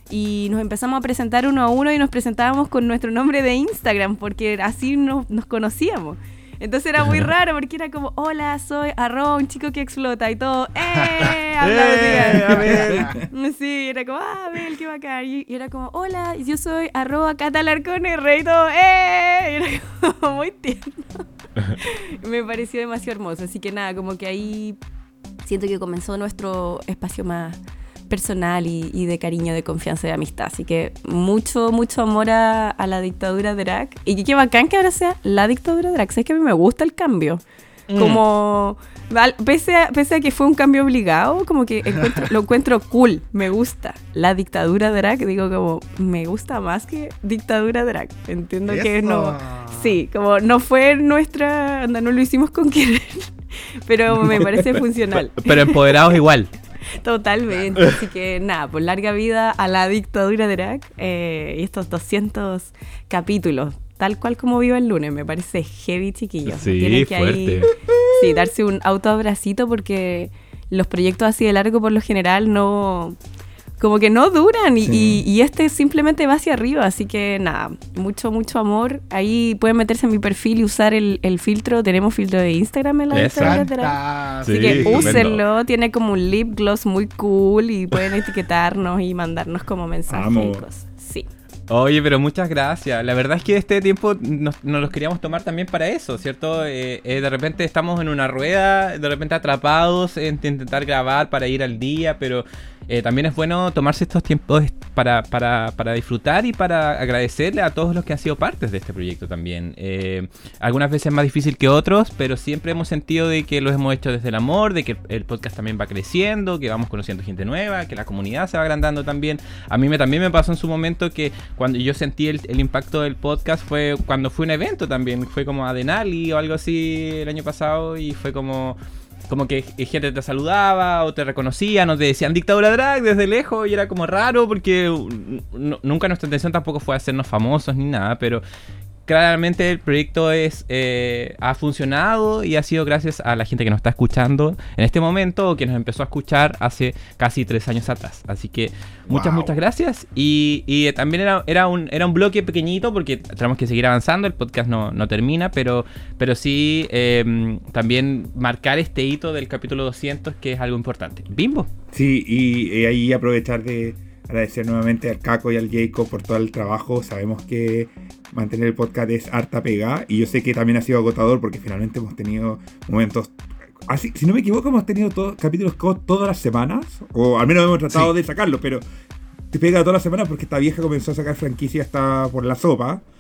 Y nos empezamos a presentar uno a uno y nos presentábamos con nuestro nombre de Instagram, porque así nos, nos conocíamos. Entonces era muy raro porque era como, hola, soy arroba un chico que explota y todo, *laughs* ¡eh! ¡Eh! *laughs* Sí, era como, ah, Abel, qué bacán. Y, era como, hola, yo soy arroba catalarcone, rey y todo, ¡eh! Y era como *laughs* muy tierno. Me pareció demasiado hermoso. Así que nada, como que ahí siento que comenzó nuestro espacio más personal y, de cariño, de confianza y de amistad. Así que mucho, mucho amor a, la dictadura de Drac. Y qué bacán que ahora sea la dictadura de Drac. Es que a mí me gusta el cambio. Mm. Como, pese a, pese a que fue un cambio obligado, como que lo encuentro cool, me gusta. La dictadura drag, digo como, me gusta más que dictadura drag. Entiendo que no, sí, como no fue nuestra, no lo hicimos con querer, *laughs* pero me parece funcional. Pero empoderados igual. *laughs* *laughs* Totalmente. Así que nada, por pues larga vida a la dictadura de Irak eh, y estos 200 capítulos, tal cual como vivo el lunes. Me parece heavy, chiquillo. Sí, que fuerte. sí, darse un autoabracito porque los proyectos así de largo por lo general no como que no duran y, este simplemente va hacia arriba, así que nada, mucho, mucho amor. Ahí pueden meterse en mi perfil y usar el, filtro, tenemos filtro de Instagram en la Instagram. Así que úsenlo, tiene como un lip gloss muy cool y pueden etiquetarnos y mandarnos como mensajes. Sí. Oye, pero muchas gracias. La verdad es que este tiempo nos, nos los queríamos tomar también para eso, ¿cierto? Eh, eh, de repente estamos en una rueda, de repente atrapados en intentar grabar para ir al día, pero eh, también es bueno tomarse estos tiempos para, para, para, disfrutar y para agradecerle a todos los que han sido partes de este proyecto también. Eh, algunas veces más difícil que otros, pero siempre hemos sentido de que lo hemos hecho desde el amor, de que el podcast también va creciendo, que vamos conociendo gente nueva, que la comunidad se va agrandando también. A mí me, también me pasó en su momento que cuando yo sentí el, el impacto del podcast fue cuando fue un evento también, fue como a Denali o algo así el año pasado y fue como como que gente te saludaba o te reconocían o te decían dictadura drag desde lejos y era como raro porque nunca nuestra intención tampoco fue hacernos famosos ni nada, pero claramente el proyecto es, eh, ha funcionado y ha sido gracias a la gente que nos está escuchando en este momento o que nos empezó a escuchar hace casi tres años atrás. Así que muchas, muchas gracias. Y, también era, era, un, era un bloque pequeñito porque tenemos que seguir avanzando, el podcast no, no termina, pero, pero sí em, también marcar este hito del capítulo 200 que es algo importante. Bimbo. Sí, y ahí aprovechar de agradecer nuevamente al Caco y al Jacob por todo el trabajo. Sabemos que mantener el podcast es harta pega y yo sé que también ha sido agotador porque finalmente hemos tenido momentos Así, si no me equivoco, hemos tenido todos capítulos todas las semanas, o al menos hemos tratado de sacarlo, pero te pega todas las semanas porque esta vieja comenzó a sacar franquicia hasta por la sopa. *laughs*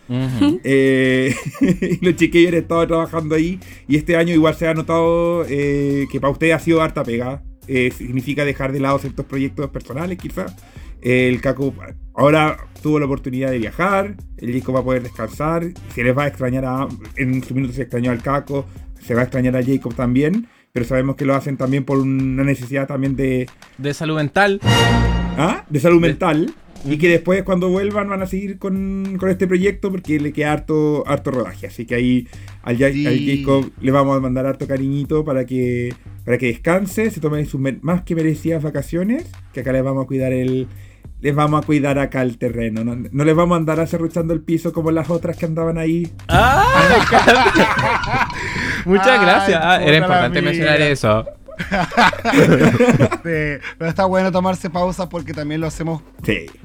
Eh, y *laughs* los chiquillos han estado trabajando ahí, y este año igual se ha notado eh, que para usted ha sido harta pega. Eh, significa dejar de lado ciertos proyectos personales, quizás. El Caco ahora tuvo la oportunidad de viajar, el Jacob va a poder descansar, se les va a extrañar a, en su minuto se extrañó al Caco, se va a extrañar a Jacob también, pero sabemos que lo hacen también por una necesidad también de... De salud mental. ¿Ah? De salud mental. Y que después cuando vuelvan van a seguir con, este proyecto porque le queda harto, harto rodaje. Así que ahí al, Jacob le vamos a mandar harto cariñito para que, para que descanse, se tome sus más que merecidas vacaciones, que acá les vamos a cuidar el, les vamos a cuidar acá el terreno. No, les vamos a andar acerruchando el piso como las otras que andaban ahí. ¡Ah! *laughs* Muchas gracias. Ah, era importante mencionar eso. pero está bueno tomarse pausas porque también lo hacemos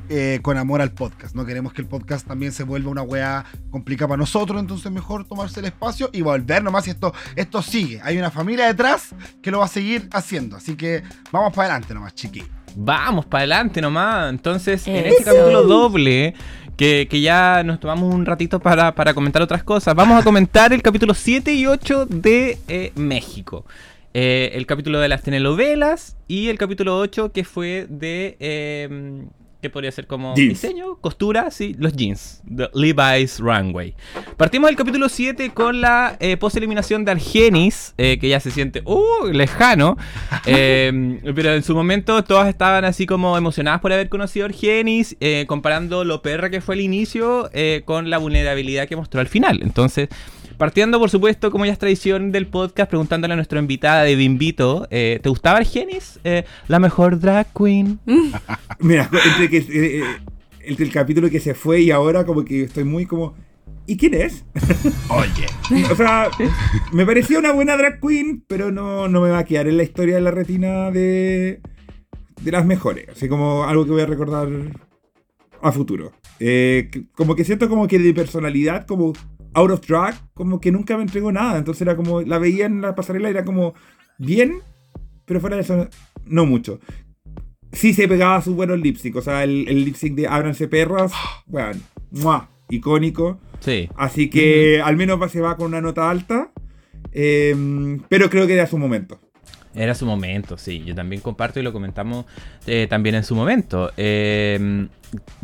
eh, con amor al podcast. No queremos que el podcast también se vuelva una weá complicada para nosotros, entonces mejor tomarse el espacio y volver nomás. Y esto, esto sigue. Hay una familia detrás que lo va a seguir haciendo. Así que vamos para adelante nomás, chiqui. Vamos para adelante nomás. Entonces, en este capítulo doble, que, ya nos tomamos un ratito para, comentar otras cosas, vamos a comentar el capítulo 7 y 8 de eh, México. Eh, el capítulo de las telenovelas y el capítulo 8 que fue de... Eh, ¿Qué podría ser como diseño, costura, sí, los jeans, The Levi's Runway. Partimos del capítulo 7 con la eh, post-eliminación de Argenis, eh, que ya se siente, uh, lejano, *laughs* pero en su momento todas estaban así como emocionadas por haber conocido a Argenis, comparando lo perra que fue el inicio con la vulnerabilidad que mostró al final. Entonces, Partiendo, por supuesto, como ya es tradición del podcast, preguntándole a nuestra invitada de Bimbito, eh, ¿te gustaba Argenis? Eh, la mejor drag queen. *laughs* Mira, entre, que, eh, el capítulo que se fue y ahora como que estoy muy como... ¿Y quién es? *laughs* Oye. o sea, me parecía una buena drag queen, pero no, no me va a quedar en la historia de la retina de, de las mejores. Así como algo que voy a recordar a futuro. como que siento como que de personalidad, como out of drag, como que nunca me entregó nada. Entonces era como, la veía en la pasarela, era como bien, pero fuera de eso, no mucho. Sí se pegaba sus buenos lip sync, o sea, el, el lip sync de Ábranse Perras, *gasps* bueno, icónico. Sí. Así que al menos se va con una nota alta, em, pero creo que era su momento. Era su momento, sí. Yo también comparto y lo comentamos eh, también en su momento. Em,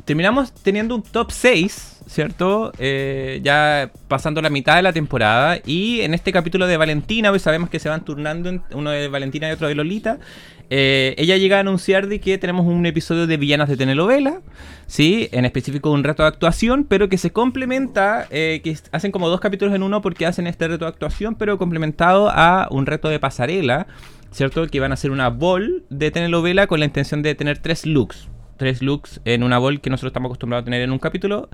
terminamos teniendo un top 6, ¿cierto? Eh, ya pasando la mitad de la temporada. Y en este capítulo de Valentina, hoy sabemos que se van turnando uno de Valentina y otro de Lolita. Eh, ella llega a anunciar de que tenemos un episodio de villanas de telenovela, ¿sí? En específico un reto de actuación, pero que se complementa, que hacen como dos capítulos en uno porque hacen este reto de actuación, pero complementado a un reto de pasarela ¿cierto? Que iban a hacer una ball de telenovela con la intención de tener tres looks. Tres looks en una ball que nosotros estamos acostumbrados a tener en un capítulo.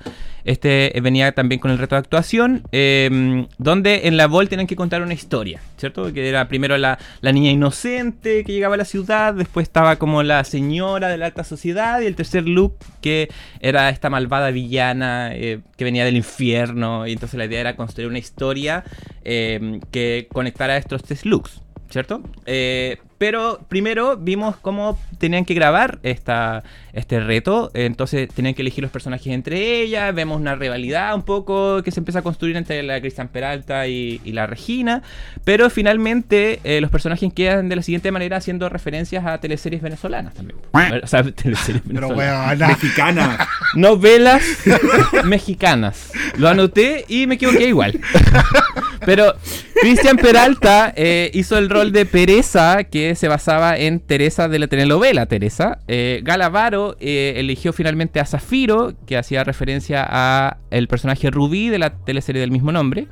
Este eh, venía también con el reto de actuación, em, donde en la ball tenían que contar una historia, ¿cierto? Que era primero la, niña inocente que llegaba a la ciudad, después estaba como la señora de la alta sociedad, y el tercer look que era esta malvada villana eh, que venía del infierno. Y entonces la idea era construir una historia em, que conectara estos tres looks. ¿Cierto? Eh, pero primero vimos cómo tenían que grabar esta, este reto. Entonces tenían que elegir los personajes entre ellas. Vemos una rivalidad un poco que se empieza a construir entre la Cristian Peralta y, la Regina. Pero finalmente eh, los personajes quedan de la siguiente manera haciendo referencias a teleseries venezolanas también. *laughs* O sea, teleseries venezolanas. mexicanas. Novelas mexicanas. Lo anoté y me equivoqué igual. *laughs* Pero Cristian Peralta eh, hizo el rol de Pereza, que se basaba en Teresa de la telenovela Teresa. Eh, Galavaro eh, eligió finalmente a Zafiro, que hacía referencia a el personaje Rubí de la teleserie del mismo nombre.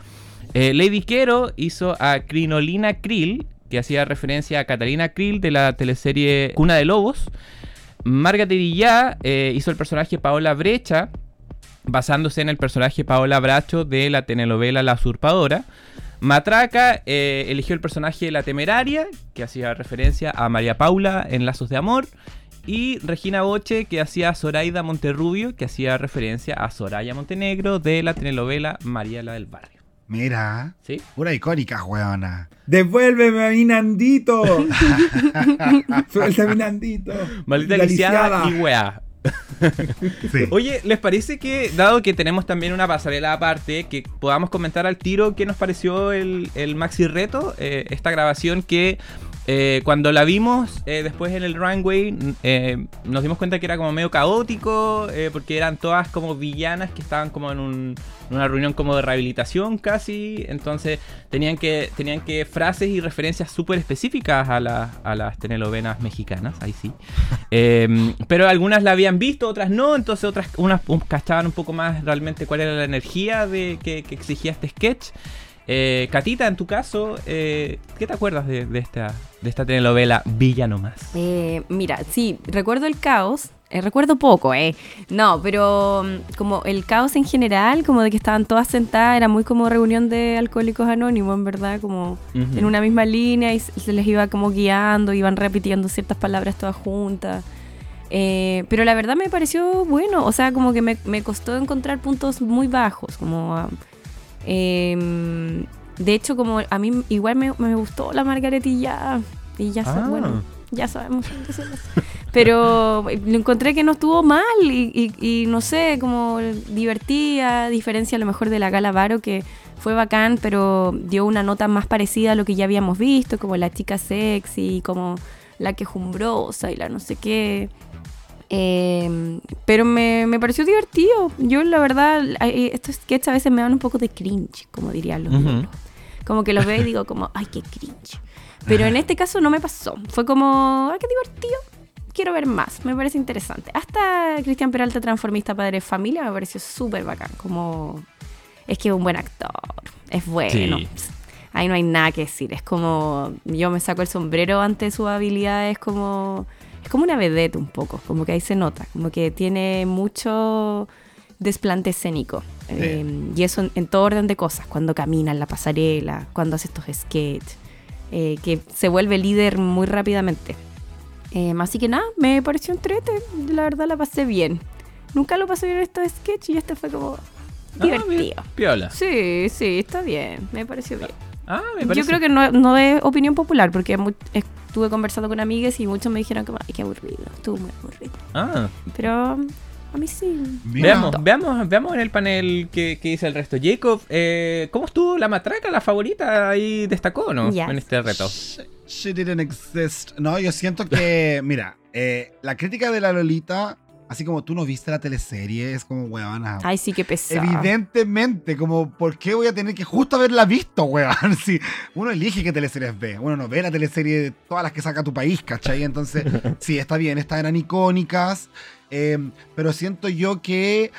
Lady Quero hizo a Crinolina Krill, que hacía referencia a Catalina Krill de la teleserie Cuna de Lobos. Marga Villá hizo el personaje Paola Brecha, basándose en el personaje Paola Bracho de la telenovela La Usurpadora. Matraca eh, eligió el personaje La Temeraria, que hacía referencia a María Paula en Lazos de Amor. Y Regina Boche, que hacía a Zoraida Monterrubio, que hacía referencia a Soraya Montenegro de la telenovela María la del Barrio. Mira, ¿Sí? pura icónica, weona. Devuélveme a mi Nandito. Suelta a mi Nandito. Maldita lisiada y weá. *laughs* Oye, ¿les parece que, dado que tenemos también una pasarela aparte, que podamos comentar al tiro qué nos pareció el, maxi reto? Eh, esta grabación que Eh, cuando la vimos eh, después en el runway, eh, nos dimos cuenta que era como medio caótico, porque eran todas como villanas que estaban como en, una reunión como de rehabilitación casi, entonces tenían que, tenían que frases y referencias súper específicas a, a las telenovelas mexicanas, ahí sí. *laughs* pero algunas la habían visto, otras no, entonces otras unas cachaban un poco más realmente cuál era la energía de, que exigía este sketch. Eh, Catita, en tu caso, eh, ¿qué te acuerdas de, esta, de esta telenovela Villa No Más? Eh, mira, sí, recuerdo el caos. Eh, recuerdo poco, ¿eh? No, pero mm, como el caos en general, como de que estaban todas sentadas, era muy como reunión de alcohólicos anónimos, en verdad, como en una misma línea y se les iba como guiando, iban repitiendo ciertas palabras todas juntas. pero la verdad me pareció bueno, o sea, como que me, me costó encontrar puntos muy bajos, como Em, de hecho, como a mí igual me, gustó la margaretilla y ya, ah. bueno, ya sabemos. Pero lo encontré que no estuvo mal y, no sé, como divertía, diferencia a lo mejor de la Gala Varo que fue bacán, pero dio una nota más parecida a lo que ya habíamos visto, como la chica sexy, como la quejumbrosa y la no sé qué. Eh, pero me, me, pareció divertido. Yo, la verdad, estos sketches a veces me dan un poco de cringe, como dirían los Como que los veo y digo, como, *laughs* ay, qué cringe. Pero en este caso no me pasó. Fue como, ay, qué divertido. Quiero ver más. Me parece interesante. Hasta Cristian Peralta, transformista padre de familia, me pareció súper bacán. Como, es que es un buen actor. Es bueno. Ahí no hay nada que decir. Es como, yo me saco el sombrero ante sus habilidades como es como una vedette un poco, como que ahí se nota, como que tiene mucho desplante escénico. Em, y eso en, todo orden de cosas, cuando camina en la pasarela, cuando hace estos sketches, eh, que se vuelve líder muy rápidamente. Em, así que nada, me pareció entrete, la verdad la pasé bien. Nunca lo pasé bien en estos sketches y este fue como ah, divertido. Piola. Sí, sí, está bien, me pareció bien. Ah, Yo creo que no, no es opinión popular, porque es estuve conversando con amigas y muchos me dijeron que, ay, qué aburrido, estuvo muy aburrido. Ah. Pero a mí sí. Veamos, veamos, veamos en el panel qué, dice el resto. Jacob, eh, ¿cómo estuvo la matraca, la favorita? Ahí destacó, ¿no? En este reto. She, didn't exist. No, yo siento que, mira, eh, la crítica de la Lolita Así como tú no viste la teleserie, es como, weón. Ay, sí, qué pesado. Evidentemente, como, ¿por qué voy a tener que justo haberla visto, weón? *laughs* Si uno elige qué teleseries ve. Uno no ve la teleserie de todas las que saca tu país, ¿cachai? Entonces, *laughs* sí, está bien, estas eran icónicas. Em, pero siento yo que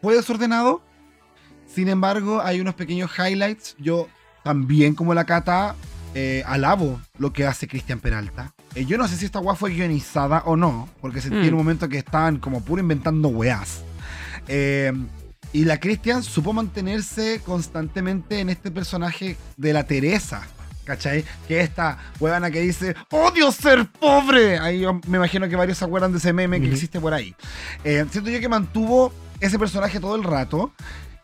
fue desordenado. Sin embargo, hay unos pequeños highlights. Yo también, como la cata, eh, alabo lo que hace Cristian Peralta. Eh, yo no sé si esta weá fue guionizada o no, porque se tiene un mm. momento que estaban como puro inventando weás. Eh, y la Cristian supo mantenerse constantemente en este personaje de la Teresa. ¿Cachai? Que esta huevana que dice, odio ser pobre. Ahí yo me imagino que varios se acuerdan de ese meme que existe por ahí. siento yo que mantuvo ese personaje todo el rato.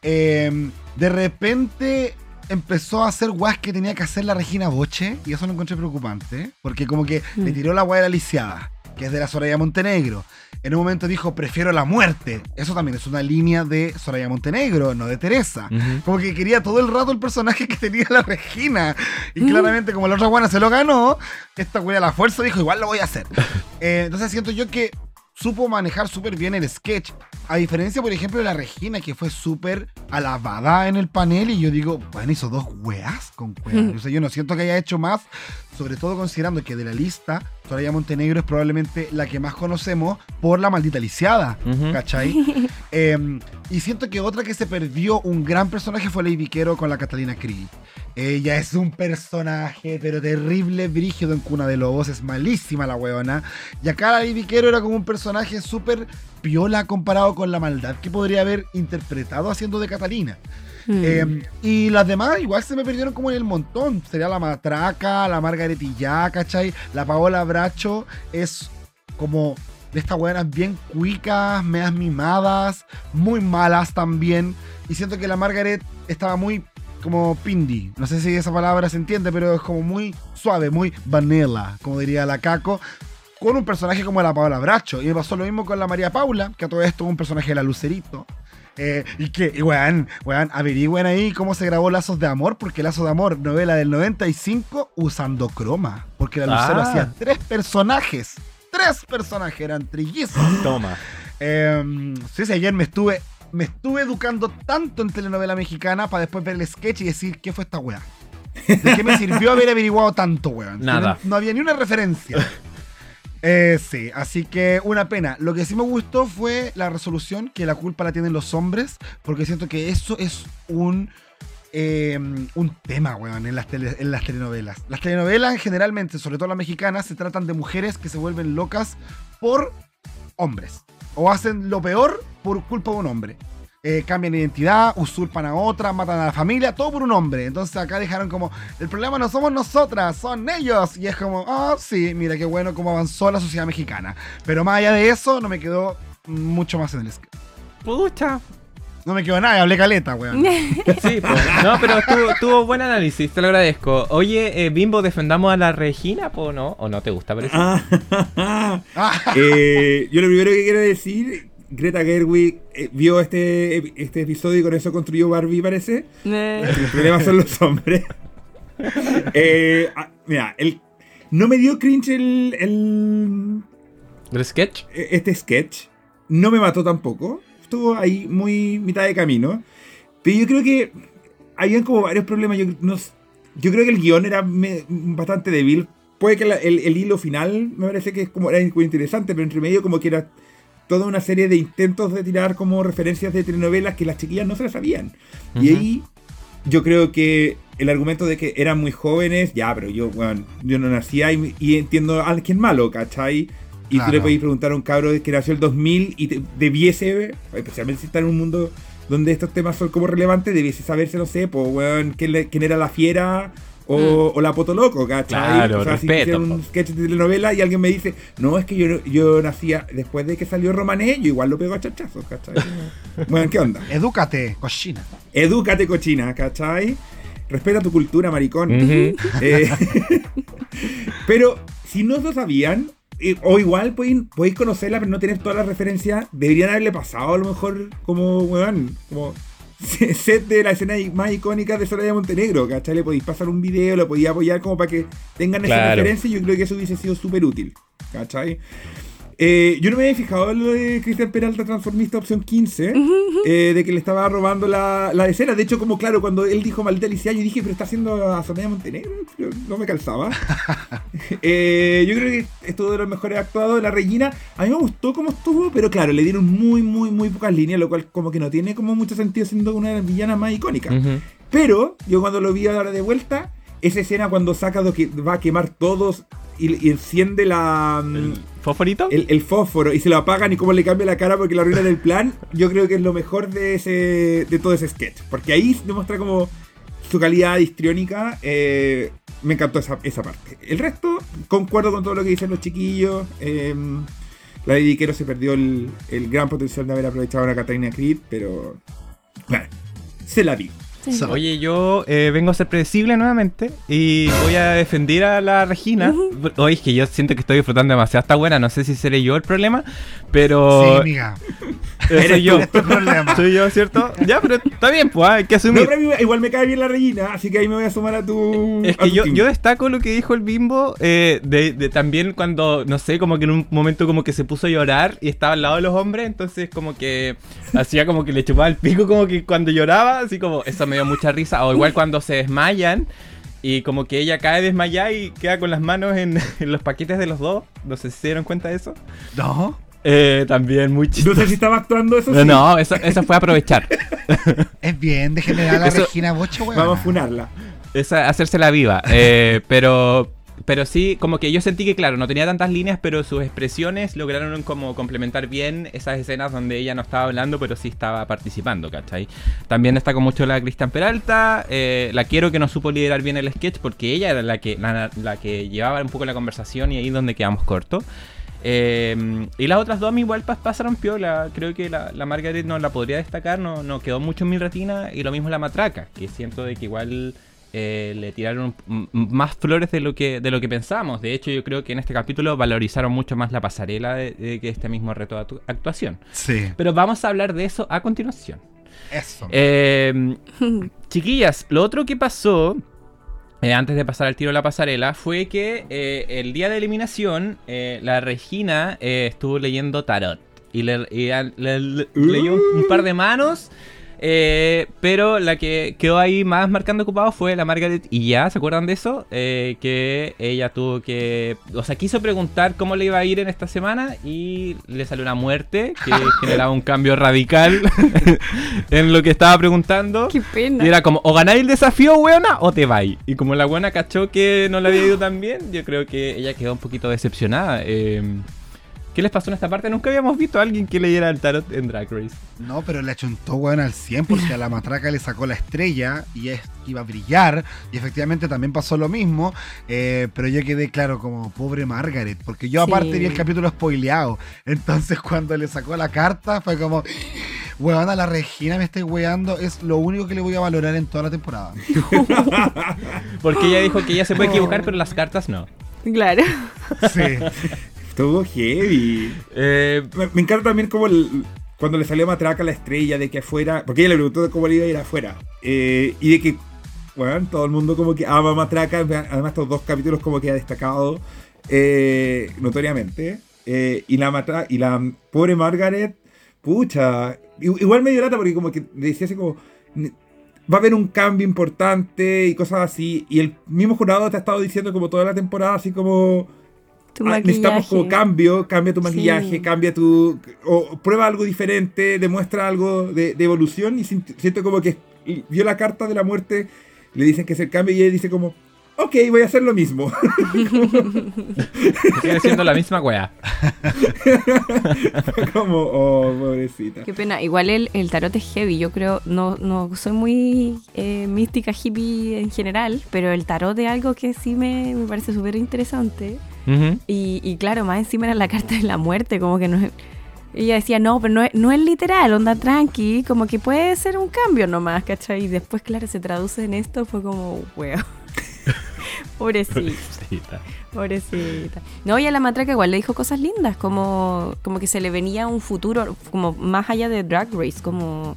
de repente empezó a hacer guas que tenía que hacer la Regina Boche y eso lo encontré preocupante, porque como que le mm. tiró la guay de la lisiada, que es de la Soraya Montenegro. En un momento dijo, prefiero la muerte. Eso también es una línea de Soraya Montenegro, no de Teresa. Como que quería todo el rato el personaje que tenía la Regina. Y mm. claramente, como la otra guana se lo ganó, esta güey a la fuerza dijo, igual lo voy a hacer. *laughs* Eh, entonces siento yo que supo manejar súper bien el sketch. A diferencia, por ejemplo, de la Regina, que fue súper alabada en el panel. Y yo digo, bueno, hizo dos weas con weas. *laughs* O sea, yo no siento que haya hecho más, sobre todo considerando que de la lista, Soraya Montenegro es probablemente la que más conocemos por la maldita lisiada. ¿Cachai? *laughs* Em, y siento que otra que se perdió un gran personaje fue Lady Viquero con la Catalina Creed. Ella es un personaje, pero terrible, brígido en Cuna de Lobos. Es malísima la weona. Y acá la Lady Viquero era como un personaje súper piola comparado con la maldad que podría haber interpretado haciendo de Catalina. Hmm. Em, y las demás igual se me perdieron como en el montón. Sería la Matraca, la Margaretilla, ¿cachai? La Paola Bracho es como de estas buenas bien cuicas, medias mimadas, muy malas también. Y siento que la Margaret estaba muy como pindi. No sé si esa palabra se entiende, pero es como muy suave, muy vanilla, como diría la Caco. Con un personaje como la Paola Bracho. Y me pasó lo mismo con la María Paula, que a todo esto es un personaje de la Lucerito. Eh, y que, y weón, weón, averigüen ahí cómo se grabó Lazos de Amor, porque Lazos de Amor, novela del 95, usando croma. Porque la Lucero Ah. hacía tres personajes. Tres personajes, eran trillizos. *gasps* Toma. Eh, sí, sí, ayer me estuve, me estuve educando tanto en telenovela mexicana para después ver el sketch y decir, ¿qué fue esta weá? ¿De qué me *laughs* sirvió haber averiguado tanto, weón? Nada. No, no había ni una referencia. *laughs* Eh, sí, así que una pena. Lo que sí me gustó fue la resolución, que la culpa la tienen los hombres, porque siento que eso es un, eh, un tema, weón, en las, en las telenovelas. Las telenovelas, generalmente, sobre todo las mexicanas, se tratan de mujeres que se vuelven locas por hombres. O hacen lo peor por culpa de un hombre. Eh, cambian identidad, usurpan a otra, matan a la familia, todo por un hombre. Entonces acá dejaron como, el problema no somos nosotras, son ellos. Y es como, ah, sí, mira qué bueno cómo avanzó la sociedad mexicana. Pero más allá de eso, no me quedó mucho más en el. Pucha. No me quedó nada, hablé caleta, weón. *laughs* Sí, pues. No, pero tuvo, tuvo buen análisis, te lo agradezco. Oye, eh, Bimbo, ¿defendamos a la Regina, po, no? ¿O no te gusta, parece? Ah, *laughs* eh, yo lo primero que quiero decir, Greta Gerwig eh, vio este, este episodio y con eso construyó Barbie, parece. Eh, El problema son los hombres. *laughs* Eh, ah, mira, el, no me dio cringe el, el- ¿El sketch? este sketch. No me mató tampoco. Estuvo ahí muy mitad de camino. Pero yo creo que habían como varios problemas. Yo, no yo creo que el guion era me- bastante débil. Puede que la- el, el hilo final me parece que es como era muy interesante, pero entre medio como que era toda una serie de intentos de tirar como referencias de telenovelas que las chiquillas no se las sabían. Y Ujú. ahí yo creo que el argumento de que eran muy jóvenes, ya, pero yo, bueno, yo no nacía y, y entiendo a alguien malo, ¿cachai? Y tú Claro. le podéis preguntar a un cabro que nació el 2000 y te- debiese, especialmente si está en un mundo donde estos temas son como relevantes, debiese saberse, no sé, pues, weón, quién, quién era la fiera o, o la potoloco, ¿cachai? Claro, o sea, si respeto, hicieron un sketch de telenovela y alguien me dice, no, es que yo, yo nacía después de que salió Romané, yo igual lo pego a chachazos, ¿cachai? *laughs* bueno, ¿qué onda? Edúcate, cochina. Edúcate, cochina, ¿cachai? Respeta tu cultura, maricón. Eh, *laughs* pero si no lo sabían, eh, o igual podéis, podéis conocerla, pero no tener todas las referencias, deberían haberle pasado a lo mejor como, weón, como *laughs* set de la escena más icónica de Soraya Montenegro, ¿cachai? Le podéis pasar un video, lo podéis apoyar como para que tengan esa Claro. referencia y yo creo que eso hubiese sido súper útil, ¿cachai? Eh, yo no me había fijado en lo de Cristian Peralta Transformista opción 15, eh, de que le estaba robando la, la escena. De hecho, como claro, cuando él dijo maldita Alicia, yo dije, pero está haciendo a Soraya Montenegro. Yo no me calzaba. *laughs* *laughs* Eh, yo creo que estuvo de los mejores actuados la Regina. A mí me gustó cómo estuvo, pero claro, le dieron muy, muy, muy pocas líneas, lo cual como que no tiene como mucho sentido siendo una de las villanas más icónicas. Pero yo cuando lo vi ahora de vuelta, esa escena cuando saca lo que va a quemar todos y, y enciende la... mm, ¿Fosforito? el, el fósforo y se lo apagan y cómo le cambia la cara porque la arruinan el plan, yo creo que es lo mejor de ese de todo ese sketch. Porque ahí demuestra como su calidad histriónica. eh, me encantó esa, esa parte. El resto, concuerdo con todo lo que dicen los chiquillos. eh, la de Diquero se perdió el, el gran potencial de haber aprovechado a la Catalina Creed, pero bueno, se la vi. So- Oye, yo eh, vengo a ser predecible nuevamente y voy a defender a la Regina. Oye, es que yo siento que estoy disfrutando demasiado. Está buena, no sé si seré yo el problema, pero Sí, amiga. *laughs* eh, soy yo. Problema. Soy yo, ¿cierto? Ya, pero está bien, pues, ah, hay que No, asumir. pero a mí igual me cae bien la Regina, así que ahí me voy a sumar a tu. Es que tu yo, team. yo destaco lo que dijo el bimbo eh, de, de también cuando, no sé, como que en un momento como que se puso a llorar y estaba al lado de los hombres, entonces como que hacía como que le chupaba el pico como que cuando lloraba, así como eso me dio mucha risa, o igual cuando se desmayan y como que ella cae desmayada y queda con las manos en, *laughs* en los paquetes de los dos, no sé si se dieron cuenta de eso. No. Eh, también muy No chistoso. sé si estaba actuando eso. No, sí. no, eso, eso fue aprovechar. *laughs* Es bien de generar a la Eso- Regina Bocho, weón. Vamos a funarla. Esa, hacérsela viva. Eh, pero, pero sí, como que yo sentí que, claro, no tenía tantas líneas, pero sus expresiones lograron como complementar bien esas escenas donde ella no estaba hablando, pero sí estaba participando, ¿cachai? También destaco mucho la Cristian Peralta. eh, la quiero que no supo liderar bien el sketch porque ella era la que, la, que llevaba un poco la conversación y ahí es donde quedamos cortos. Eh, y las otras dos a mí igual pas- pasaron piola. Creo que la, la Margaret no la podría destacar, no, no quedó mucho en mi retina. Y lo mismo la matraca, que siento de que igual eh, le tiraron más flores de lo que de lo que pensamos. De hecho, yo creo que en este capítulo valorizaron mucho más la pasarela de, que este mismo reto de actuación. Sí. Pero vamos a hablar de eso a continuación. Eso. Em, *laughs* chiquillas, lo otro que pasó eh, antes de pasar al tiro de la pasarela, fue que eh, el día de eliminación, eh, la Regina estuvo leyendo tarot. Y le, leyó un, par de manos eh, pero la que quedó ahí más marcando ocupado fue la Margaret y ya, ¿se acuerdan de eso? Eh, que ella tuvo que, o sea, quiso preguntar cómo le iba a ir en esta semana y le salió una muerte que *laughs* generaba un cambio radical *laughs* en lo que estaba preguntando. Qué pena. Y era como, o ganáis el desafío, weona, o te vais. Y como la buena cachó que no le había ido tan bien, yo creo que ella quedó un poquito decepcionada. Eh, ¿Qué les pasó en esta parte? Nunca habíamos visto a alguien que leyera el tarot en Drag Race. No, pero le achuntó weón al 100 porque a la matraca le sacó la estrella y es, iba a brillar. Y efectivamente también pasó lo mismo. Eh, pero yo quedé claro como pobre Margaret. Porque yo aparte vi el capítulo spoileado. Entonces cuando le sacó la carta fue como... Weón, a la Regina me estoy weando. Es lo único que le voy a valorar en toda la temporada. *laughs* porque ella dijo que ella se puede *laughs* equivocar, pero las cartas no. Claro. Sí. Estuvo heavy. Eh, me, encanta también como cuando le salió Matraca la estrella de que afuera, porque ella le preguntó cómo le iba a ir afuera. Eh, y de que, bueno, todo el mundo como que ama Matraca, además estos dos capítulos como que ha destacado eh, notoriamente. y, la y la pobre Margaret, pucha, igual medio lata porque como que decía así como va a haber un cambio importante y cosas así. Y el mismo jurado te ha estado diciendo como toda la temporada, así como Ah, necesitamos como cambio, cambia tu maquillaje, cambia tu... o prueba algo diferente, demuestra algo de, evolución y siento como que vio la carta de la muerte, le dicen que es el cambio y ella dice como, ok, voy a hacer lo mismo. *laughs* Sigue siendo la misma weá. *laughs* como, oh, pobrecita. Qué pena. Igual el, el, tarot es heavy. Yo creo, no, no soy muy eh, mística hippie en general, pero el tarot es algo que sí me, me parece súper interesante y, claro, más encima era la *laughs* carta de la muerte, como que no es... Ella decía, no, pero no es, no es literal, onda tranqui, como que puede ser un cambio nomás, ¿cachai? Y después, claro, se traduce en esto, fue como, weón. *laughs* Pobrecita. Pobrecita. No, y a la matraca igual le dijo cosas lindas, como, como que se le venía un futuro, como más allá de Drag Race, como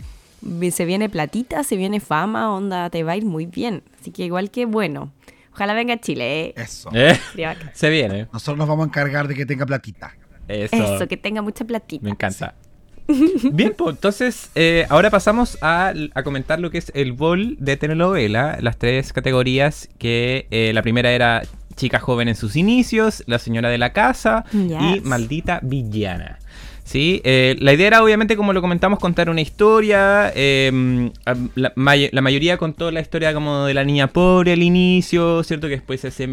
se viene platita, se viene fama, onda, te va a ir muy bien. Así que igual que bueno. Ojalá venga a Chile. ¿eh? Eso. Eh, se viene. Nosotros nos vamos a encargar de que tenga platita. Eso. Eso, que tenga mucha platita. Me encanta. *laughs* Bien, pues entonces eh, ahora pasamos a, comentar lo que es el bol de telenovela, las tres categorías que la primera era chica joven en sus inicios, la señora de la casa y maldita villana. Sí, eh, la idea era obviamente, como lo comentamos, contar una historia. Em, la, mayoría contó la historia como de la niña pobre al inicio, ¿cierto? Que después se hace,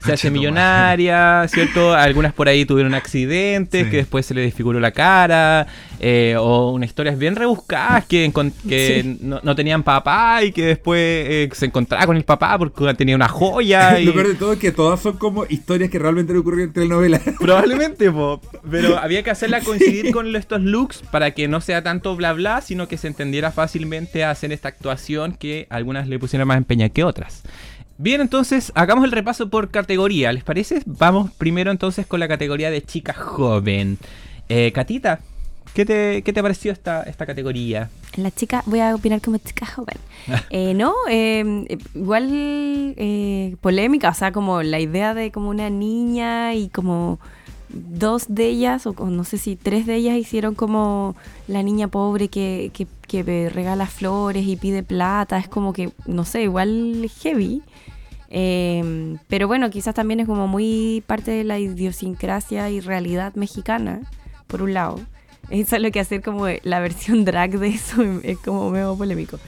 se hace millonaria, ¿cierto? Algunas por ahí tuvieron accidentes, que después se le desfiguró la cara, eh, o unas historias bien rebuscadas que, que no, tenían papá y que después eh, se encontraba con el papá porque tenía una *laughs* joya. Y... Lo peor de todo es que todas son como historias que realmente le ocurrieron en telenovelas. Probablemente, pero había que hacerla *laughs* con estos looks para que no sea tanto bla bla, sino que se entendiera fácilmente a hacer esta actuación que algunas le pusieron más empeña que otras. Bien, entonces hagamos el repaso por categoría, ¿les parece? Vamos primero entonces con la categoría de chica joven. Eh, Catita, ¿qué te, ¿qué te pareció esta, esta categoría? La chica, voy a opinar como chica joven. *laughs* Eh, no, em, igual eh, polémica, o sea, como la idea de como una niña y como dos de ellas, o, no sé si tres de ellas hicieron como la niña pobre que, que, regala flores y pide plata, es como que, no sé, igual heavy. Em, pero bueno, quizás también es como muy parte de la idiosincrasia y realidad mexicana, por un lado. *laughs* Eso es lo que hacer como la versión drag de eso *laughs* es como medio polémico.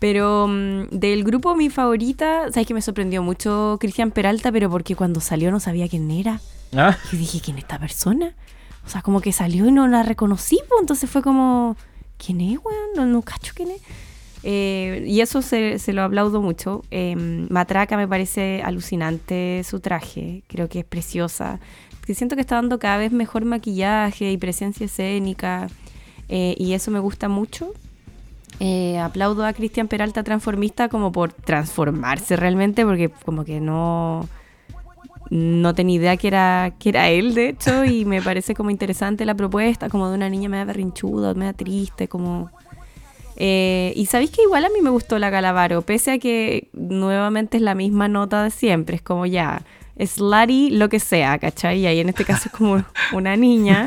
Pero mm, del grupo mi favorita, sabes que me sorprendió mucho Cristian Peralta, pero porque cuando salió no sabía quién era. Ah. Y dije, ¿quién es esta persona? O sea, como que salió y no la reconocí, pues entonces fue como, ¿quién es, weón? No, cacho quién es. Eh, y eso se, se, lo aplaudo mucho. Em, Matraca me parece alucinante su traje, creo que es preciosa. Que siento que está dando cada vez mejor maquillaje y presencia escénica, eh, y eso me gusta mucho. Eh, aplaudo a Cristian Peralta transformista como por transformarse realmente, porque como que no, no tenía idea que era, que era él, de hecho, y *laughs* me parece como interesante la propuesta, como de una niña media berrinchuda, media triste, como... Eh, y sabéis que igual a mí me gustó la Calavaro, pese a que nuevamente es la misma nota de siempre, es como ya, slutty, lo que sea, ¿cachai? Y ahí en este caso es como *laughs* una niña,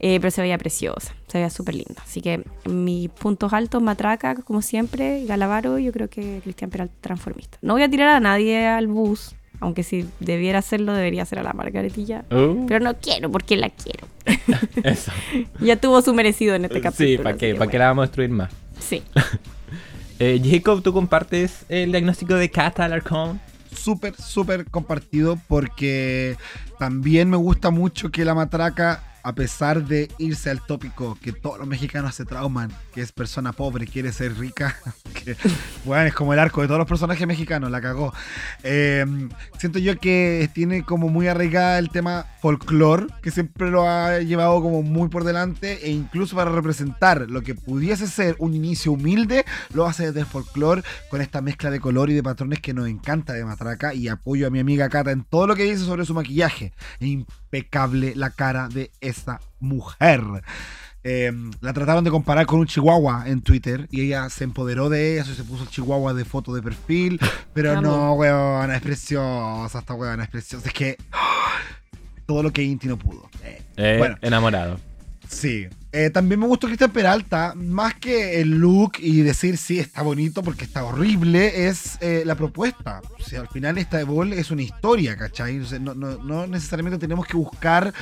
eh, pero se veía preciosa, se veía súper linda. Así que mis puntos altos, Matraca, como siempre, Galavaro, yo creo que Cristian Peralta transformista. No voy a tirar a nadie al bus, aunque si debiera hacerlo, debería ser a la Margaretilla. Uh. Pero no quiero, porque la quiero. *laughs* Eso. *laughs* ya tuvo su merecido en este capítulo. Sí, ¿para qué? ¿Para qué la vamos a destruir más? Sí. *laughs* eh, Jacob, ¿tú compartes el diagnóstico de Cata Alarcón? Súper, súper compartido porque también me gusta mucho que la matraca a pesar de irse al tópico que todos los mexicanos se trauman, que es persona pobre, quiere ser rica, *laughs* que, bueno, es como el arco de todos los personajes mexicanos, la cagó. Eh, siento yo que tiene como muy arraigada el tema folclore, que siempre lo ha llevado como muy por delante, e incluso para representar lo que pudiese ser un inicio humilde, lo hace desde el folclore con esta mezcla de color y de patrones que nos encanta de Matraca, y apoyo a mi amiga Cata en todo lo que dice sobre su maquillaje. Es impecable la cara de esa mujer. Em, la trataron de comparar con un chihuahua en Twitter y ella se empoderó de eso y se puso el chihuahua de foto de perfil. *gasps* Pero no, weón, es preciosa esta weón, es preciosa. Es que *gasps* todo lo que Inti no pudo. Eh, eh, bueno, enamorado. Sí. Eh, también me gustó Cristian Peralta, más que el look y decir sí, está bonito porque está horrible, es la propuesta. O al final esta Evol es una historia, ¿cachai? no, no, no, necesariamente tenemos que buscar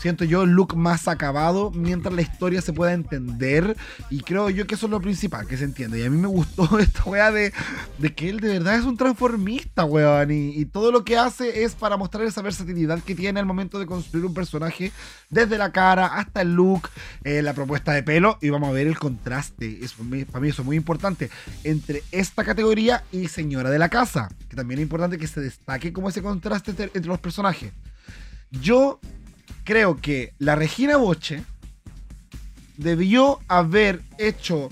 siento yo, el look más acabado mientras la historia se pueda entender. Y creo yo que eso es lo principal, que se entiende. Y a mí me gustó *laughs* esta weá de, de que él de verdad es un transformista, weón. Y, todo lo que hace es para mostrar esa versatilidad que tiene al momento de construir un personaje, desde la cara hasta el look, eh, la propuesta de pelo. Y vamos a ver el contraste. Es, para mí eso es muy importante. Entre esta categoría y Señora de la Casa. Que también es importante que se destaque como ese contraste entre los personajes. Yo creo que la Regina Boche debió haber hecho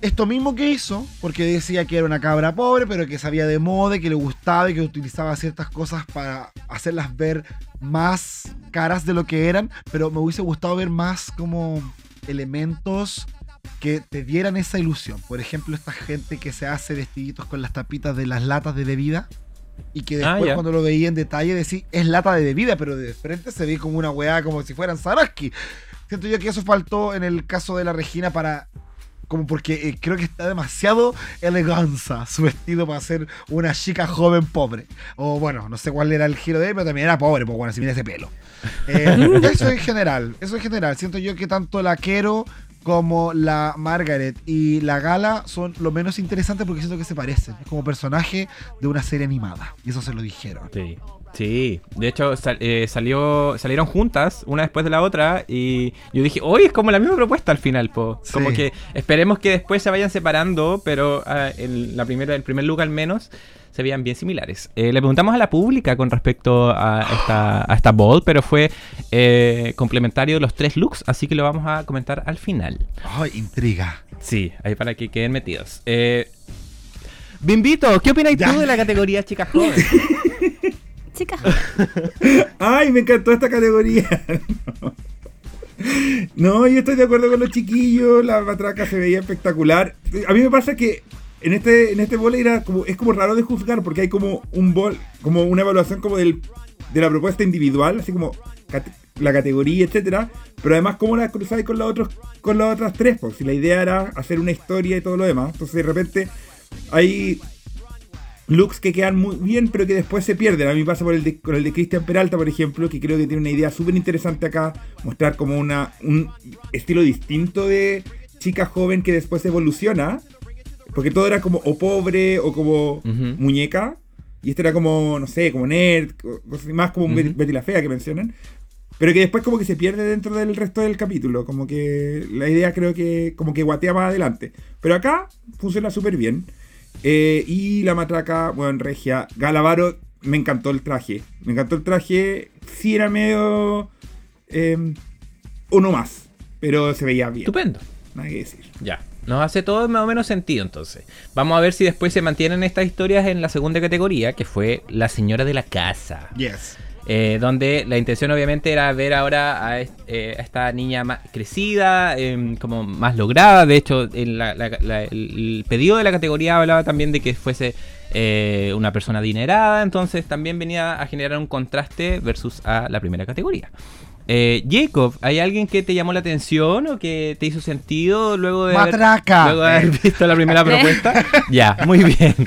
esto mismo que hizo, porque decía que era una cabra pobre, pero que sabía de moda, que le gustaba y que utilizaba ciertas cosas para hacerlas ver más caras de lo que eran, pero me hubiese gustado ver más como elementos que te dieran esa ilusión. Por ejemplo, esta gente que se hace vestiditos con las tapitas de las latas de bebida y que ah, después cuando lo veía en detalle decía, es lata de bebida, pero de frente se ve como una weá, como si fueran Saraski. Siento yo que eso faltó en el caso de la Regina para como porque eh, creo que está demasiado eleganza su vestido para ser una chica joven pobre. O bueno, no sé cuál era el giro de él, pero también era pobre, pues bueno, si mira ese pelo. Eh, *laughs* eso en general, eso en general. Siento yo que tanto la quiero como la Margaret y la Gala son lo menos interesantes porque siento que se parecen. Es como personaje de una serie animada. Y eso se lo dijeron. Sí. Sí, de hecho eh, salió, salieron juntas, una después de la otra, y yo dije, hoy es como la misma propuesta al final, po. Como que esperemos que después se vayan separando, pero uh, en la primera, el primer look al menos, se veían bien similares. Eh, le preguntamos a la pública con respecto a esta, a esta ball, pero fue eh, complementario de los tres looks, así que lo vamos a comentar al final. ¡Ay, intriga! Sí, ahí para que queden metidos. Eh, Bimbito, ¿qué opinas tú de la categoría chicas jóvenes? *laughs* chicas ¡Ay, me encantó esta categoría! *laughs* No, yo estoy de acuerdo con los chiquillos, la matraca se veía espectacular. A mí me pasa que en este, en este era como, es como raro de juzgar porque hay como un bol, como una evaluación como del, de la propuesta individual, así como la categoría, etcétera, pero además cómo la cruzáis con las otros, con las otras tres, porque si la idea era hacer una historia y todo lo demás, entonces de repente hay looks que quedan muy bien, pero que después se pierden. A mí pasa por el de, con el de Cristian Peralta, por ejemplo, que creo que tiene una idea súper interesante acá, mostrar como una, un estilo distinto de chica joven que después evoluciona porque todo era como o pobre o como muñeca. Y este era como, no sé, como nerd, más como Betty la Fea que mencionan. Pero que después como que se pierde dentro del resto del capítulo. Como que la idea creo que como que guatea más adelante. Pero acá funciona súper bien. Eh, y la matraca, bueno, regia. Galavaro, me encantó el traje. Me encantó el traje. Sí era medio... Eh, uno más. Pero se veía bien. Estupendo. Nada que decir. Ya. Nos hace todo más o menos sentido entonces. Vamos a ver si después se mantienen estas historias en la segunda categoría, que fue La señora de la casa. Yes. Eh, donde la intención obviamente era ver ahora a, eh, esta niña más crecida, em, como más lograda. De hecho, el pedido de la categoría hablaba también de que fuese eh, una persona adinerada, entonces también venía a generar un contraste versus a la primera categoría. Jacob, ¿hay alguien que te llamó la atención o que te hizo sentido luego de, Matraca. luego de haber visto la primera *laughs* propuesta? ya, muy bien. *laughs*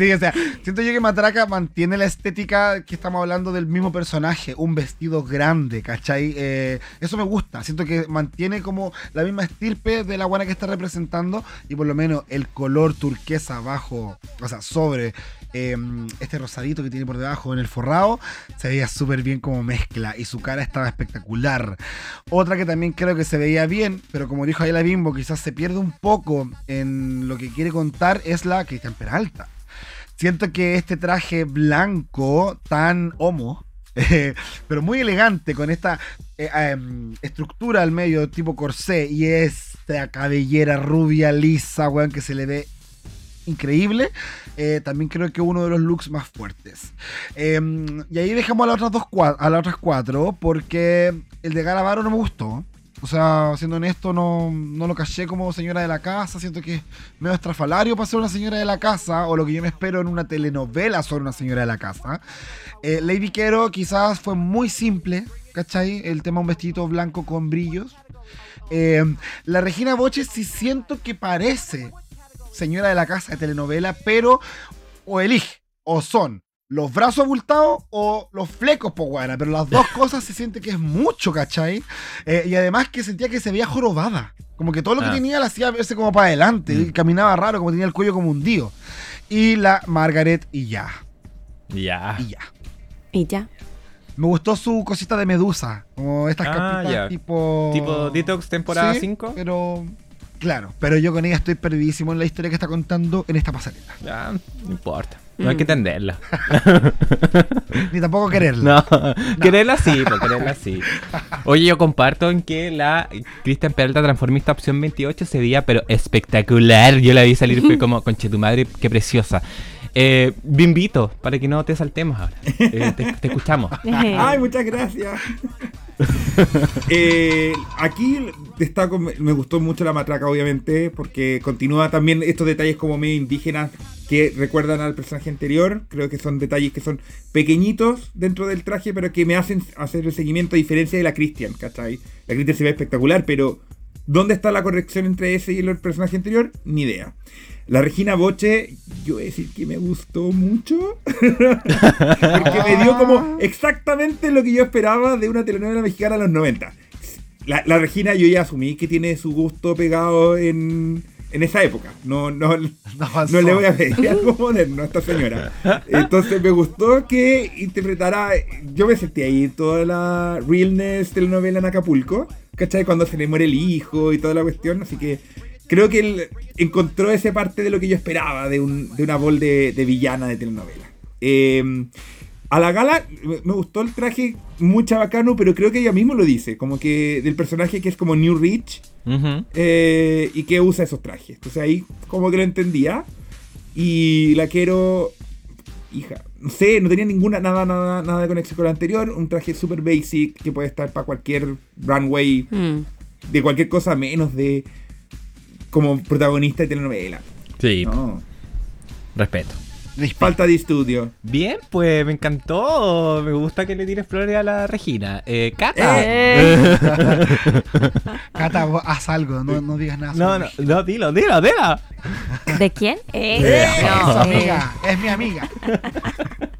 Sí, o sea, siento yo que Matraca mantiene la estética que estamos hablando del mismo personaje, un vestido grande, ¿cachai? Eh, eso me gusta, siento que mantiene como la misma estirpe de la buena que está representando y por lo menos el color turquesa abajo, o sea, sobre em, este rosadito que tiene por debajo en el forrado, se veía súper bien como mezcla y su cara estaba espectacular. Otra que también creo que se veía bien, pero como dijo ahí la Bimbo, quizás se pierde un poco en lo que quiere contar, es la Cristian Peralta. Siento que este traje blanco, tan homo, *laughs* eh, pero muy elegante, con esta eh, em, estructura al medio, tipo corsé, y esta cabellera rubia, lisa, weón, que se le ve increíble. Eh, también creo que uno de los looks más fuertes. Em, y ahí dejamos a las otras dos a las otras cuatro, porque el de Garavaro no me gustó. O sea, siendo honesto, no, no lo caché como señora de la casa. Siento que es medio estrafalario para ser una señora de la casa, o lo que yo me espero en una telenovela sobre una señora de la casa. Eh, Lady Quero quizás fue muy simple, ¿cachai? El tema un vestido blanco con brillos. Eh, la Regina Boche sí siento que parece señora de la casa de telenovela, pero o elige, o son los brazos abultados o los flecos, po guana. Pero las dos *laughs* cosas se siente que es mucho, ¿cachai? Eh, y además que sentía que se veía jorobada. Como que todo lo que ah. tenía la hacía verse como para adelante. Y mm. caminaba raro, como tenía el cuello como hundido. Y la Margaret y ya. Ya. Y ya. Y ya. Me gustó su cosita de medusa. Como estas ah, capitas tipo. Tipo Detox temporada 5. pero. Claro, pero yo con ella estoy perdidísimo en la historia que está contando en esta pasarela. Ya, no importa. No hay que mm. entenderla. *laughs* Ni tampoco quererla. No, quererla sí, pues quererla sí. Oye, yo comparto en que la Cristian Peralta transformista opción 28 se veía, pero espectacular. Yo la vi salir, fue *laughs* como, conche tu madre, qué preciosa. Eh, invito para que no te saltemos ahora. Eh, te, escuchamos. *laughs* Ay, muchas gracias. *laughs* eh, aquí destaco, me gustó mucho la matraca, obviamente, porque continúa también estos detalles como medio indígenas que recuerdan al personaje anterior. Creo que son detalles que son pequeñitos dentro del traje, pero que me hacen hacer el seguimiento a diferencia de la Christian, ¿cachai? La Christian se ve espectacular, pero ¿dónde está la corrección entre ese y el personaje anterior? Ni idea. La Regina Boche, yo voy a decir que me gustó mucho. *laughs* porque me dio como exactamente lo que yo esperaba de una telenovela mexicana de los 90. La, Regina yo ya asumí que tiene su gusto pegado en, en esa época. No, no, *laughs* no, le voy a pedir algo moderno a esta señora. Entonces me gustó que interpretara. Yo me sentí ahí toda la realness telenovela en Acapulco. ¿Cachai? Cuando se le muere el hijo y toda la cuestión. Así que creo que él encontró esa parte de lo que yo esperaba de, una bol de, villana de telenovela. Em, a la gala me gustó el traje muy bacano, pero creo que ella mismo lo dice, como que del personaje que es como New Rich eh, y que usa esos trajes. Entonces ahí como que lo entendía. Y la quiero, hija, no sé, no tenía ninguna, nada, nada, nada de conexión con la anterior. Un traje super basic que puede estar para cualquier runway, mm. de cualquier cosa menos de como protagonista de telenovela. Sí. Respeto. Falta de estudio. Bien, pues me encantó. Me gusta que le tires flores a la Regina. Eh, Cata. Eh. *laughs* Cata, haz algo, no, no digas nada. No, no, no, dilo, dilo, dilo. ¿De quién? Eh, eh no, es, amiga, es mi amiga. *laughs*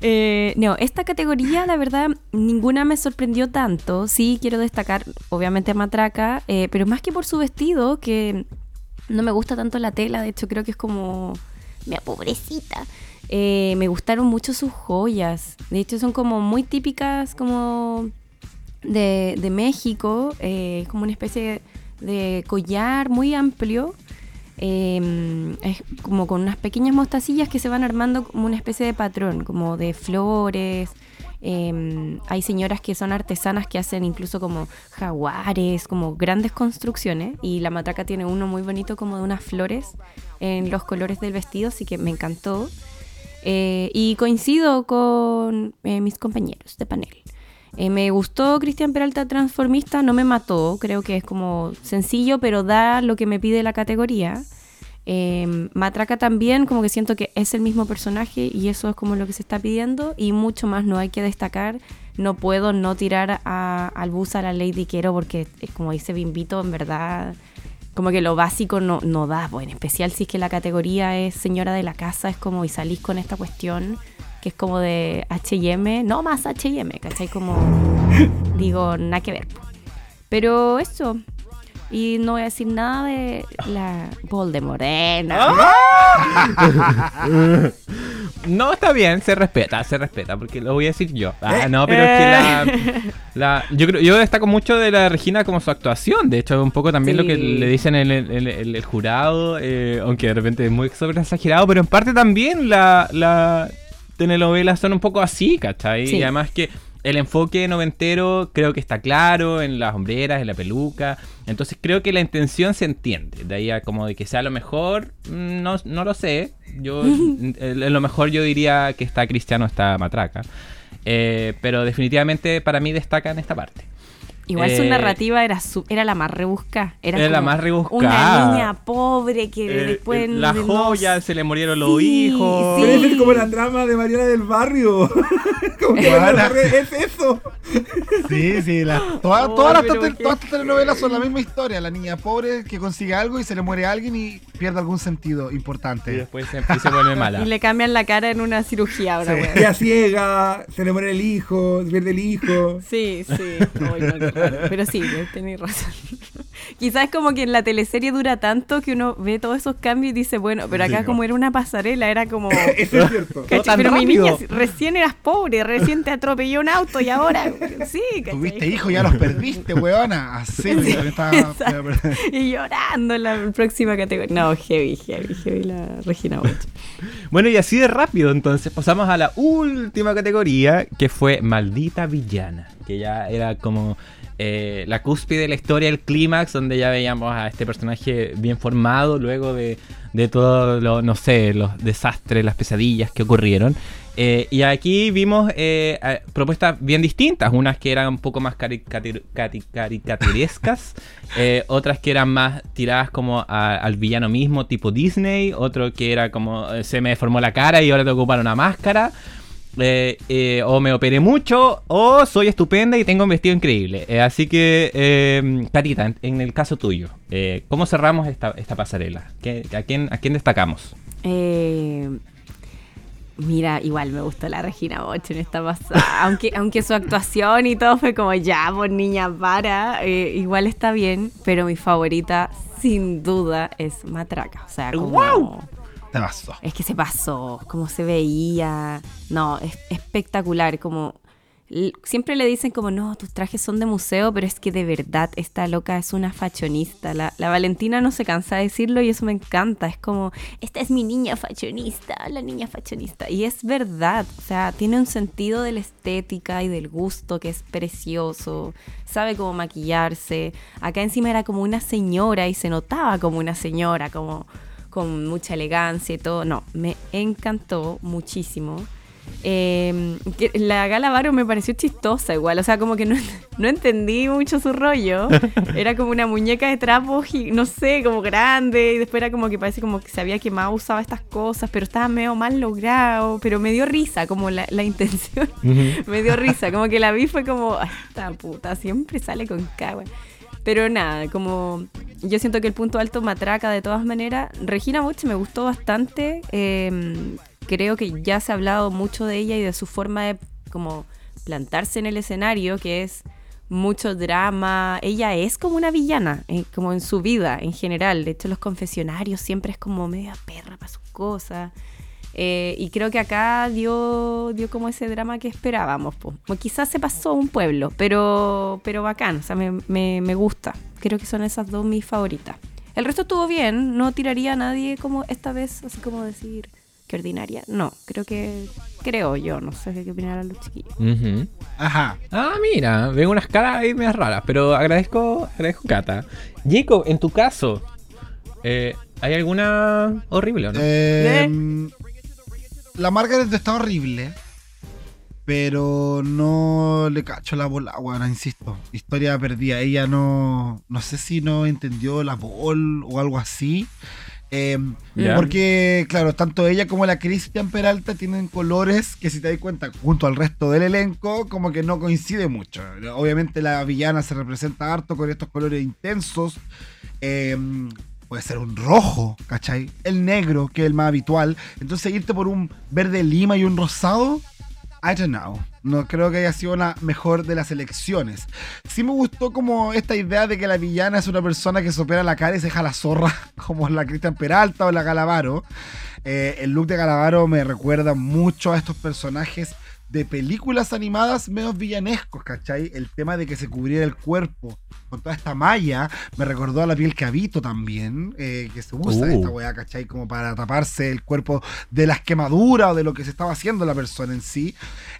Eh, no, esta categoría, la verdad, ninguna me sorprendió tanto. Sí, quiero destacar, obviamente, a Matraca, eh, pero más que por su vestido, que no me gusta tanto la tela, de hecho, creo que es como. Mira, pobrecita. Eh, me gustaron mucho sus joyas. De hecho, son como muy típicas, como de, de México. Es como una especie de collar muy amplio Em, es como con unas pequeñas mostacillas que se van armando como una especie de patrón, como de flores Em, hay señoras que son artesanas que hacen incluso como jaguares, como grandes construcciones. Y la matraca tiene uno muy bonito como de unas flores en los colores del vestido, así que me encantó. Eh, y coincido con eh, mis compañeros de panel. Eh, me gustó Cristian Peralta Transformista, no me mató, creo que es como sencillo, pero da lo que me pide la categoría. Em, Matraca también, como que siento que es el mismo personaje y eso es como lo que se está pidiendo y mucho más no hay que destacar. No puedo no tirar al bus a la Lady Quiero porque, como dice Bimbito, en verdad, como que lo básico no, no da, pues, en especial si es que la categoría es señora de la casa, es como y salís con esta cuestión que es como de HM, no más HM, ¿cachai? Como, digo, nada que ver. Pero eso, y no voy a decir nada de la Voldemort. ¡Ah! no, está bien, se respeta, se respeta, porque lo voy a decir yo. Ah, no, pero es que la, eh. la, yo creo, yo destaco mucho de la Regina como su actuación. De hecho, un poco también lo que le dicen el, el, jurado, eh, aunque de repente es muy sobre exagerado, pero en parte también la, la telenovelas son un poco así, ¿cachai? Y además que el enfoque noventero creo que está claro en las hombreras, en la peluca. Entonces creo que la intención se entiende. De ahí a como de que sea lo mejor, mm, no, no lo sé. Yo *laughs* en lo mejor yo diría que está Cristiano, está Matraca. Eh, pero definitivamente para mí destaca en esta parte. Igual su eh, narrativa era era la más rebuscada. Era, la más rebuscada. Una niña pobre que eh, después. La joya, se le murieron los hijos. Sí. es como la trama de Mariana del Barrio. *laughs* *laughs* como que *laughs* es eso. Sí, sí. todas, todas, las, telenovelas son la misma historia. La niña pobre que consigue algo y se le muere a alguien y pierde algún sentido importante. Y después se, vuelve mala. *laughs* y le cambian la cara en una cirugía ahora, sí. ciega, se le muere el hijo, se pierde el hijo. Sí, sí. Pero sí, tenéis razón. Quizás como que en la teleserie dura tanto que uno ve todos esos cambios y dice, bueno, pero acá como era una pasarela, era como... *laughs* Eso es cierto. Pero mi niña, recién eras pobre, recién te atropelló un auto y ahora... *laughs* Sí, Tuviste hijos, ya los perdiste, weona. Así *laughs* Y llorando en la próxima categoría. No, heavy, heavy, heavy la Regina Boch. bueno, y así de rápido, entonces pasamos a la última categoría, que fue Maldita Villana. Que ya era como eh, la cúspide de la historia, el clímax, donde ya veíamos a este personaje bien formado luego de, de todo lo, no sé, los desastres, las pesadillas que ocurrieron. Eh, y aquí vimos eh, propuestas bien distintas, unas que eran un poco más caricaturescas, *laughs* otras que eran más tiradas como al villano mismo, tipo Disney, otro que era como se me deformó la cara y ahora tengo que ocupar una máscara. Eh, eh, o me operé mucho, o soy estupenda y tengo un vestido increíble. Eh, así que, Carita, en, el caso tuyo, ¿cómo cerramos esta, pasarela? a, quién, ¿A quién destacamos? Mira, igual me gustó la Regina Boch en esta pasada. *laughs* aunque, aunque su actuación y todo fue como, ya, por niña, para. igual está bien, pero mi favorita, sin duda, es Matraca. O sea, como. Es que se pasó, como se veía. No, es espectacular. Como siempre le dicen como, no, tus trajes son de museo, pero es que de verdad esta loca es una fashionista. La, Valentina no se cansa de decirlo y eso me encanta. Es como, esta es mi niña fashionista, la niña fashionista. Y es verdad, o sea, tiene un sentido de la estética y del gusto que es precioso. Sabe cómo maquillarse. Acá encima era como una señora y se notaba como una señora, como con mucha elegancia y todo. No, me encantó muchísimo. Eh, la Gala Varo me pareció chistosa igual, o sea, como que no, *laughs* no, entendí mucho su rollo. *laughs* Era como una muñeca de trapo, no sé, como grande, y después era como que parece como que sabía que más usaba estas cosas, pero estaba medio mal logrado, pero me dio risa, como la, intención, *laughs* me dio risa, como que la vi fue como, esta puta, siempre sale con cagua. Pero nada, como yo siento que el punto alto matraca de todas maneras. Regina Much me gustó bastante. Em, creo que ya se ha hablado mucho de ella y de su forma de como plantarse en el escenario, que es mucho drama. Ella es como una villana, eh, como en su vida en general. De hecho, los confesionarios siempre es como media perra para sus cosas. Eh, y creo que acá dio, dio como ese drama que esperábamos. quizás se pasó un pueblo, pero, pero bacán, o sea, me, me, gusta. Creo que son esas dos mis favoritas. El resto estuvo bien, no tiraría a nadie como esta vez, así como decir, qué ordinaria. No, creo que. Creo yo, no sé qué opinarán los chiquillos. Ajá. Ah, mira, veo unas caras ahí medias raras, pero agradezco, agradezco Cata. Jacob, en tu caso, eh, ¿hay alguna horrible o no? Eh, la Margaret está horrible. Pero no le cacho la bola, bueno, insisto. Historia perdida. Ella no. No sé si no entendió la bol o algo así. Em, porque, claro, tanto ella como la Cristian Peralta tienen colores que, si te das cuenta, junto al resto del elenco, como que no coincide mucho. Obviamente, la villana se representa harto con estos colores intensos. Em, puede ser un rojo, ¿cachai? El negro, que es el más habitual. Entonces, irte por un verde lima y un rosado I don't know. No creo que haya sido la mejor de las elecciones. Sí me gustó como esta idea de que la villana es una persona que supera la cara y se deja la zorra, *laughs* como la Cristian Peralta o la Galavaro. Eh, el look de Galavaro me recuerda mucho a estos personajes de películas animadas menos villanescos, ¿cachai? El tema de que se cubriera el cuerpo con toda esta malla me recordó a la piel cabito también, eh, que se usa uh. esta weá, ¿cachai? Como para taparse el cuerpo de las quemaduras o de lo que se estaba haciendo la persona en sí.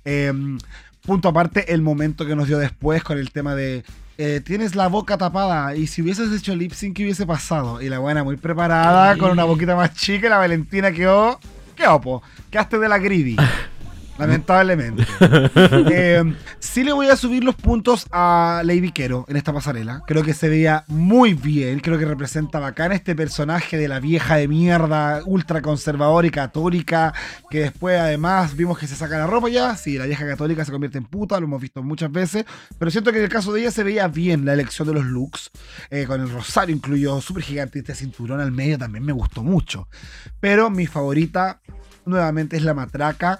Em, punto aparte, el momento que nos dio después con el tema de eh, tienes la boca tapada y si hubieses hecho lip sync, ¿qué hubiese pasado? Y la buena muy preparada, con una boquita más chica, la Valentina quedó. ¿Qué opo? Quedaste de la greedy. *laughs* lamentablemente. *laughs* eh, sí le voy a subir los puntos a Lady Quero en esta pasarela. Creo que se veía muy bien. Creo que representa bacán este personaje de la vieja de mierda, ultra conservadora y católica, que después además vimos que se saca la ropa ya. Sí, la vieja católica se convierte en puta, lo hemos visto muchas veces. Pero siento que en el caso de ella se veía bien la elección de los looks. Eh, con el rosario incluyó súper gigante este cinturón al medio también me gustó mucho. Pero mi favorita nuevamente es la matraca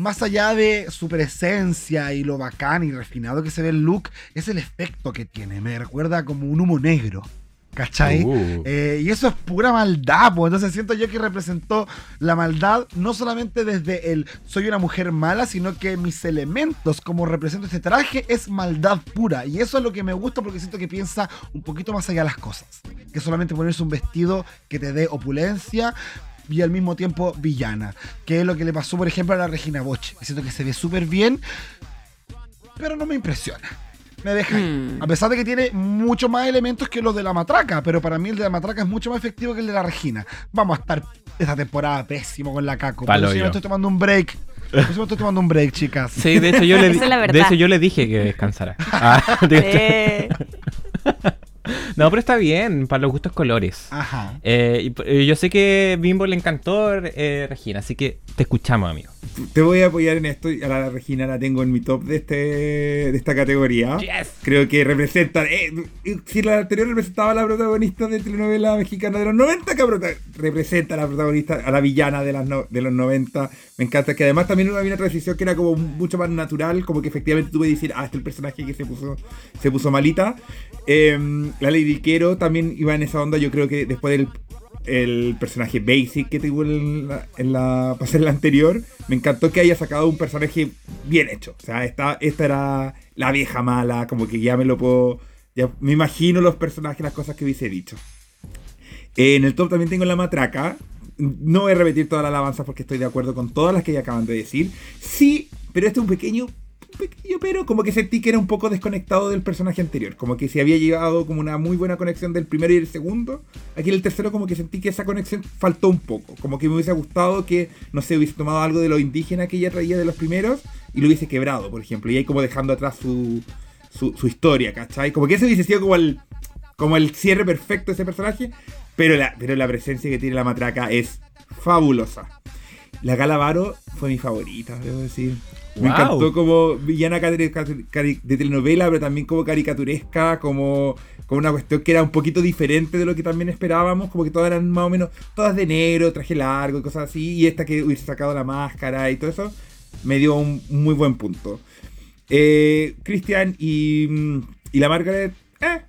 más allá de su presencia y lo bacán y refinado que se ve el look, es el efecto que tiene. Me recuerda como un humo negro. ¿Cachai? Uh. Eh, y eso es pura maldad, pues. Entonces siento yo que representó la maldad no solamente desde el soy una mujer mala, sino que mis elementos, como represento este traje, es maldad pura. Y eso es lo que me gusta porque siento que piensa un poquito más allá de las cosas. Que solamente ponerse un vestido que te dé opulencia, y al mismo tiempo villana. Que es lo que le pasó, por ejemplo, a la Regina Boche. Siento que se ve súper bien, pero no me impresiona. Me deja hmm. A pesar de que tiene mucho más elementos que los de la matraca, pero para mí el de la matraca es mucho más efectivo que el de la Regina. Vamos a estar esta temporada pésimo con la Caco. Por eso yo me estoy tomando un break. Por eso me estoy tomando un break, chicas. Sí, de hecho yo le, *laughs* de hecho, yo le dije que descansara. *laughs* Ah, *laughs* no, pero está bien, para los gustos colores. Ajá. Eh, yo sé que Bimbo le encantó eh, Regina, así que te escuchamos, amigo. Te voy a apoyar en esto. A la Regina la tengo en mi top de este de esta categoría. Creo que representa. si la anterior representaba a la protagonista de telenovela mexicana de los 90, cabrón, representa a la protagonista, a la villana de, las de los 90. Me encanta que además también había una transición que era como mucho más natural, como que efectivamente tuve que decir, ah, este es el personaje que se puso, se puso malita. Em, la Lady Quero también iba en esa onda, yo creo que después del el personaje basic que tuvo en la, en la pasarela anterior, me encantó que haya sacado un personaje bien hecho. O sea, esta, esta era la vieja mala, como que ya me lo puedo... Ya me imagino los personajes, las cosas que hubiese dicho. En el top también tengo la matraca. No voy a repetir toda la alabanza porque estoy de acuerdo con todas las que ya acaban de decir. Sí, pero este es un pequeño pequeño pero como que sentí que era un poco desconectado del personaje anterior. Como que se había llegado como una muy buena conexión del primero y el segundo. Aquí en el tercero como que sentí que esa conexión faltó un poco. Como que me hubiese gustado que, no sé, hubiese tomado algo de lo indígena que ella traía de los primeros y lo hubiese quebrado, por ejemplo. Y ahí como dejando atrás su, su, historia, ¿cachai? Como que ese hubiese sido como el, como el cierre perfecto de ese personaje. Pero la, pero la presencia que tiene la matraca es fabulosa. La Galavaro fue mi favorita, debo decir. Me encantó como villana de telenovela, pero también como caricaturesca, como, como una cuestión que era un poquito diferente de lo que también esperábamos, como que todas eran más o menos, todas de negro, traje largo y cosas así, y esta que hubiese sacado la máscara y todo eso, me dio un muy buen punto. Eh, Christian y, y la Margaret, eh,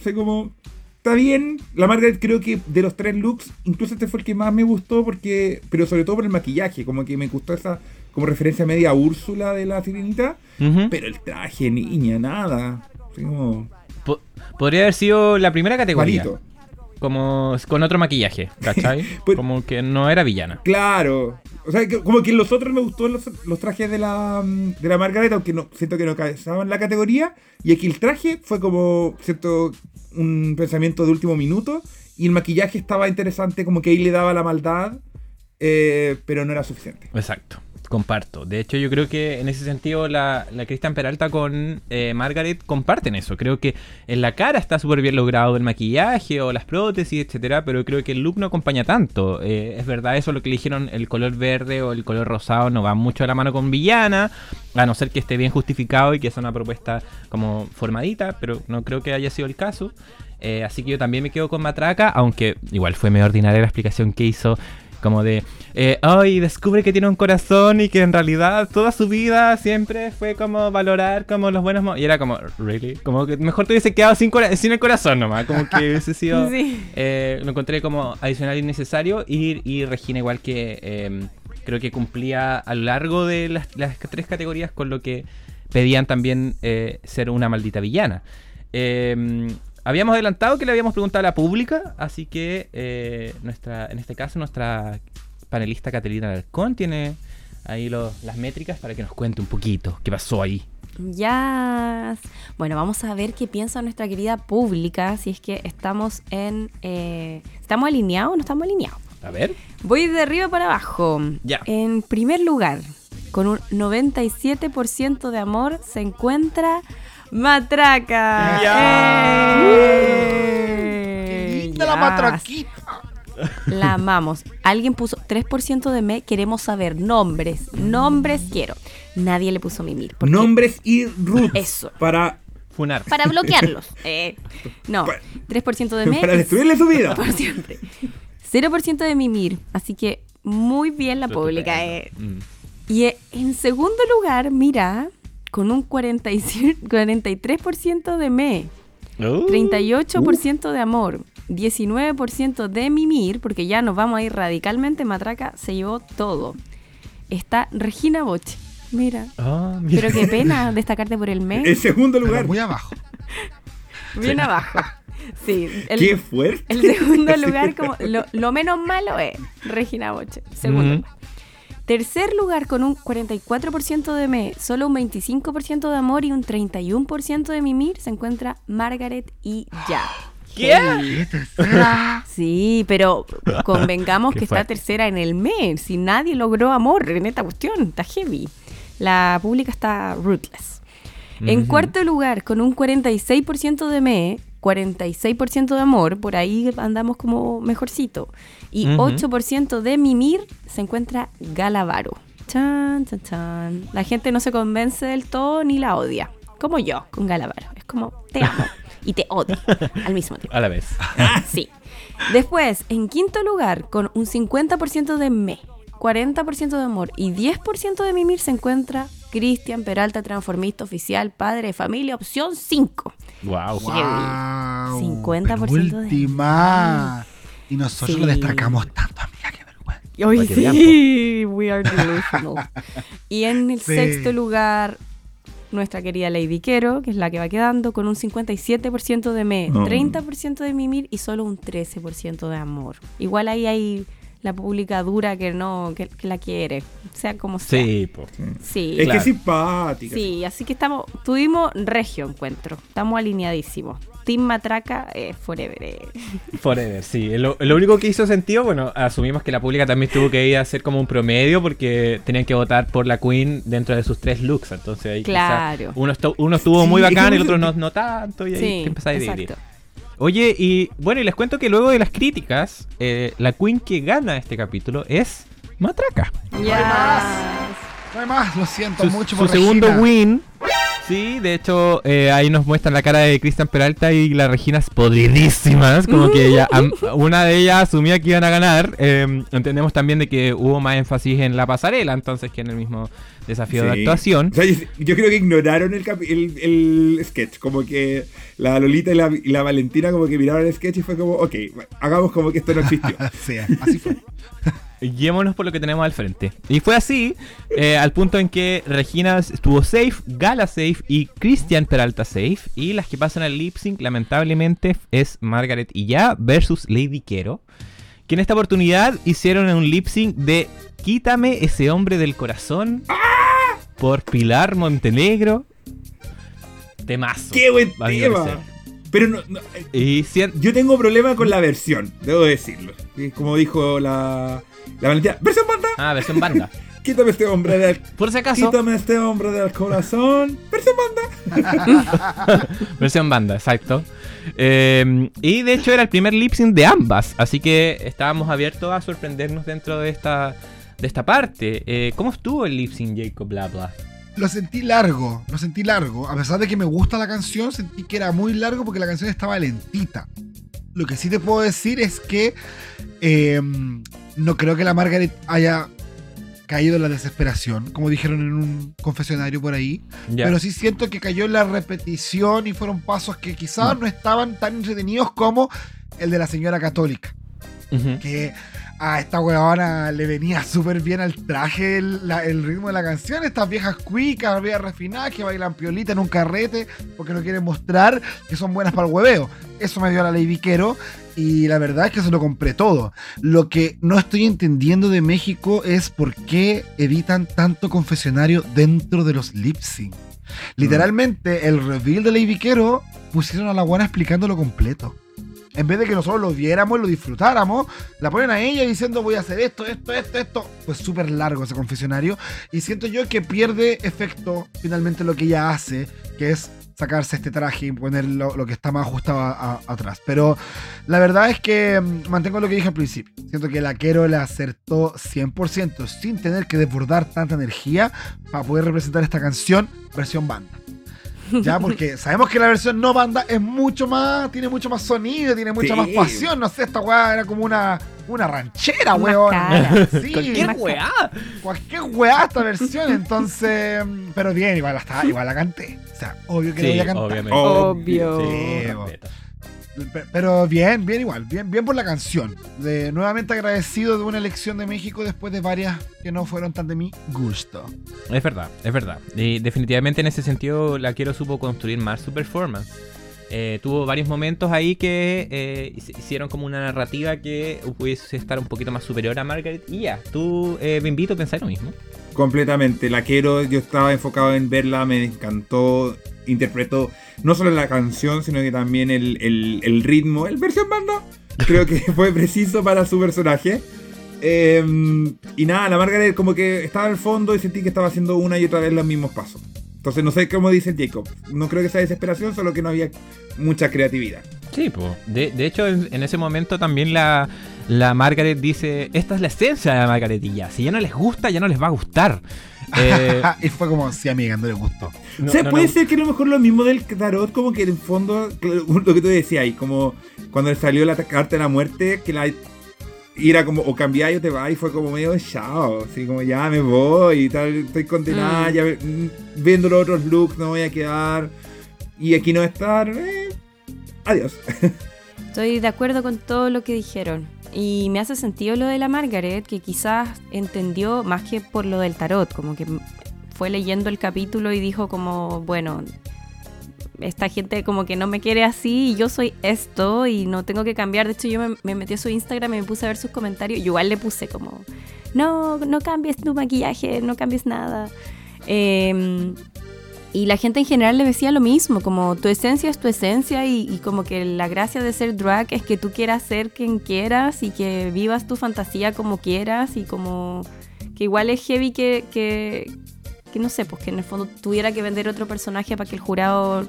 sé como, está bien. La Margaret creo que de los tres looks, incluso este fue el que más me gustó, porque pero sobre todo por el maquillaje, como que me gustó esa como referencia media a Úrsula de la Sirenita, pero el traje, niña, nada. Podría haber sido la primera categoría. Como con otro maquillaje, ¿cachai? *laughs* Pues como que no era villana. Claro. O sea, como que los otros me gustó los, trajes de la, mm, de la Margaret, aunque no, siento que no cabezaban la categoría. Y aquí el traje fue como, siento, un pensamiento de último minuto. Y el maquillaje estaba interesante, como que ahí le daba la maldad, eh, pero no era suficiente. Exacto. Comparto. De hecho, yo creo que en ese sentido la, la Cristian Peralta con eh, Margaret comparten eso. Creo que en la cara está súper bien logrado el maquillaje o las prótesis, etcétera, pero creo que el look no acompaña tanto. Eh, es verdad eso lo que le dijeron, el color verde o el color rosado no va mucho a la mano con villana, a no ser que esté bien justificado y que sea una propuesta como formadita, pero no creo que haya sido el caso. Eh, así que yo también me quedo con Matraca, aunque igual fue medio ordinaria la explicación que hizo como de, eh, ay, descubre que tiene un corazón y que en realidad toda su vida siempre fue como valorar como los buenos... Y era como, ¿really? Como que mejor te hubiese quedado sin, sin el corazón nomás. Como que *laughs* hubiese sido... Eh, lo encontré como adicional y necesario. Y, Regina igual que... Em, creo que cumplía a lo largo de las, tres categorías con lo que pedían también eh, ser una maldita villana. Eh, Habíamos adelantado que le habíamos preguntado a la pública, así que eh, nuestra, en este caso nuestra panelista Catalina Alarcón tiene ahí las métricas para que nos cuente un poquito qué pasó ahí. Ya. Bueno, vamos a ver qué piensa nuestra querida pública, si es que estamos en... Eh, ¿Estamos alineados o no estamos alineados? A ver. Voy de arriba para abajo. Ya. En primer lugar, con un 97% de amor, se encuentra Matraca. ¡Ya! ¡Qué linda la matraquita! La amamos. Alguien puso 3% de me, queremos saber nombres. Nombres quiero. Nadie le puso mimir. Nombres y roots. Eso. Para funar. Para bloquearlos. *laughs* Eh, no, 3% de *laughs* me. Para destruirle su vida. *laughs* Por siempre. 0% de mimir. Así que muy bien la pública. Eh. Mm. Y en segundo lugar, mira, con un 43% *laughs* de me, 38% de amor, 19% de mimir, porque ya nos vamos a ir radicalmente, Matraca se llevó todo. Está Regina Boche. Mira. Ah, Pero qué pena *laughs* destacarte por el me. El segundo lugar. muy abajo. *laughs* Bien abajo. Sí. El, qué fuerte. El segundo lugar, como lo, menos malo es Regina Boche. Segundo. Tercer lugar con un 44% de me, solo un 25% de amor y un 31% de mimir se encuentra Margaret y ya. *gasps* ¿Qué? *laughs* Sí, pero convengamos que está tercera en el mes. Si nadie logró amor en esta cuestión, está heavy. La pública está ruthless. En cuarto lugar, con un 46% de me, 46% de amor, por ahí andamos como mejorcito. Y 8% de mimir se encuentra Galavaro. Chan, chan, chan. La gente no se convence del todo ni la odia. Como yo con Galavaro. Es como, te amo y te odio al mismo tiempo. *laughs* A la vez. *laughs* sí. Después, en quinto lugar, con un 50% de me, 40% de amor y 10% de mimir se encuentra Cristian Peralta, transformista oficial, padre de familia, opción 5. Wow. wow 50% de última. Y nosotros lo destacamos tanto, amiga, qué vergüenza. Hoy sí, we are delusional. y en el sexto lugar, nuestra querida Lady Quero, que es la que va quedando, con un 57% de me, 30% de mimir y solo un 13% de amor. Igual ahí hay la pública dura que no, que, la quiere, sea como sea. Sí, sí. Es que es simpática. Sí, así que estamos, tuvimos regio encuentro, estamos alineadísimos. Team Matraca, eh, forever. Eh. *laughs* Forever, sí. Lo, único que hizo sentido, bueno, asumimos que la pública también tuvo que ir a hacer como un promedio porque tenían que votar por la Queen dentro de sus tres looks. Entonces ahí claro. uno, uno estuvo muy bacán y el otro no, no tanto y ahí sí, empezó a dividir. Oye, y bueno, y les cuento que luego de las críticas, eh, la queen que gana este capítulo es Matraca. Ya. No hay más, lo siento mucho por Su segundo win. Sí, de hecho, eh, ahí nos muestran la cara de Cristian Peralta y las Reginas podridísimas. Como que ella, *laughs* una de ellas asumía que iban a ganar. Em, entendemos también de que hubo más énfasis en la pasarela, entonces que en el mismo desafío de actuación. yo, creo que ignoraron el, el, sketch, como que la Lolita y la, Valentina como que miraron el sketch y fue como, ok, hagamos como que esto no existió. *laughs* sí, así fue. *laughs* Guiémonos por lo que tenemos al frente. Y fue así, eh, al punto en que Regina estuvo safe, Gala safe y Christian Peralta safe. Y las que pasan al lip sync, lamentablemente, es Margaret y ya versus Lady Quero. que en esta oportunidad hicieron un lip sync de Quítame ese hombre del corazón por Pilar Montenegro. Temazo. ¡Qué buen tema! Pero no, y yo tengo problema con la versión, debo decirlo. Como dijo la, la Valentina. ¡Versión banda! Ah, versión banda. *laughs* Quítame este hombre del. Por si acaso. Quítame este hombre del corazón. Versión banda. *laughs* versión banda, exacto. Em, y de hecho era el primer lip sync de ambas. Así que estábamos abiertos a sorprendernos dentro de esta, de esta parte. Eh, ¿Cómo estuvo el lip sync, Jacob Bla Lo sentí largo, lo sentí largo. A pesar de que me gusta la canción, sentí que era muy largo porque la canción estaba lentita. Lo que sí te puedo decir es que em, no creo que la Margaret haya caído en la desesperación, como dijeron en un confesionario por ahí. Pero sí siento que cayó en la repetición y fueron pasos que quizás no estaban tan entretenidos como el de la señora católica. Que a esta huevona le venía súper bien al traje el, ritmo de la canción. Estas viejas cuicas, viejas refinadas que bailan piolita en un carrete porque no quieren mostrar que son buenas para el hueveo. Eso me dio a la ley Viquero y la verdad es que se lo compré todo. Lo que no estoy entendiendo de México es por qué evitan tanto confesionario dentro de los lip sync. Literalmente, el reveal de Lady Viquero pusieron a la guana explicándolo completo. En vez de que nosotros lo viéramos y lo disfrutáramos, la ponen a ella diciendo voy a hacer esto, esto, esto, esto. Pues súper largo ese confesionario. Y siento yo que pierde efecto finalmente lo que ella hace, que es sacarse este traje y poner lo, que está más ajustado atrás. Pero la verdad es que mm, mantengo lo que dije al principio. Siento que la Quero le acertó 100% sin tener que desbordar tanta energía para poder representar esta canción versión banda. Ya, *laughs* porque sabemos que la versión no banda es mucho más, tiene mucho más sonido, tiene mucha más pasión. No sé, esta weá era como una, una ranchera, weón. *laughs* Sí, cualquier weá. Cualquier weá esta versión, *laughs* entonces. Pero bien, igual, hasta, igual la canté. O sea, obvio que sí, voy a cantar. Obviamente. Obvio. Sí, pero bien, bien igual, bien, bien por la canción. De, nuevamente agradecido de una elección de México después de varias que no fueron tan de mi gusto. Es verdad, es verdad. Y definitivamente en ese sentido la quiero supo construir más su performance. Eh, tuvo varios momentos ahí que eh, hicieron como una narrativa que pudiese estar un poquito más superior a Margaret. Y ya, tú eh, me invito a pensar lo mismo. Completamente, la quiero, yo estaba enfocado en verla, me encantó, interpretó no solo la canción, sino que también el, ritmo, el versión banda, creo que *laughs* fue preciso para su personaje. Em, y nada, la Margaret como que estaba al fondo y sentí que estaba haciendo una y otra vez los mismos pasos. Entonces no sé cómo dice Jacob. No creo que sea desesperación, solo que no había mucha creatividad. Sí, pues. De, hecho, en, ese momento también la, la Margaret dice, esta es la esencia de la Margaretilla. Si ya no les gusta, ya no les va a gustar. Eh, *laughs* y fue como, sí, amiga, no le gustó. o sea, puede ser que a lo mejor lo mismo del tarot, como que en el fondo, lo que tú decías ahí, como cuando salió la carta de la muerte, que la era como, o cambiar o te vas, y fue como medio chao, así como ya me voy y tal, estoy condenada, mm. ya viendo los otros looks no voy a quedar, y aquí no estar, eh, adiós. *laughs* Estoy de acuerdo con todo lo que dijeron. Y me hace sentido lo de la Margaret, que quizás entendió más que por lo del tarot, como que fue leyendo el capítulo y dijo como, bueno, esta gente como que no me quiere así y yo soy esto y no tengo que cambiar. De hecho, yo me, metí a su Instagram y me puse a ver sus comentarios. Y igual le puse como, no, no cambies tu maquillaje, no cambies nada. Em, y la gente en general le decía lo mismo, como tu esencia es tu esencia y, como que la gracia de ser drag es que tú quieras ser quien quieras y que vivas tu fantasía como quieras y como que igual es heavy que, no sé, pues que en el fondo tuviera que vender otro personaje para que el jurado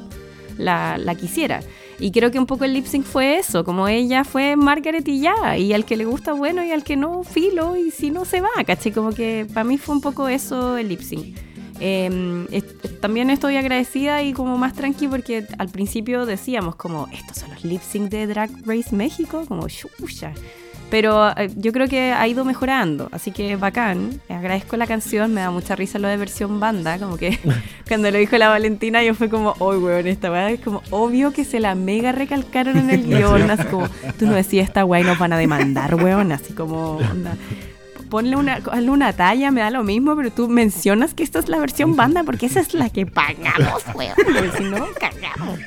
la, la, quisiera. Y creo que un poco el lip sync fue eso, como ella fue Margaret y ya, y al que le gusta bueno y al que no, filo, y si no se va, ¿caché? Como que para mí fue un poco eso el lip sync. Em, también estoy agradecida y como más tranqui porque al principio decíamos como, estos son los lip sync de Drag Race México, como chucha. Pero eh, yo creo que ha ido mejorando, así que bacán. Agradezco la canción, me da mucha risa lo de versión banda, como que *laughs* cuando lo dijo la Valentina yo fue como, oh weón, esta weá es como obvio que se la mega recalcaron en el *laughs* guion, así como, tú no decías esta weá y nos van a demandar, weón, así como, ponle una, una talla, me da lo mismo, pero tú mencionas que esta es la versión banda porque esa es la que pagamos, weón. *laughs* si no, cagamos.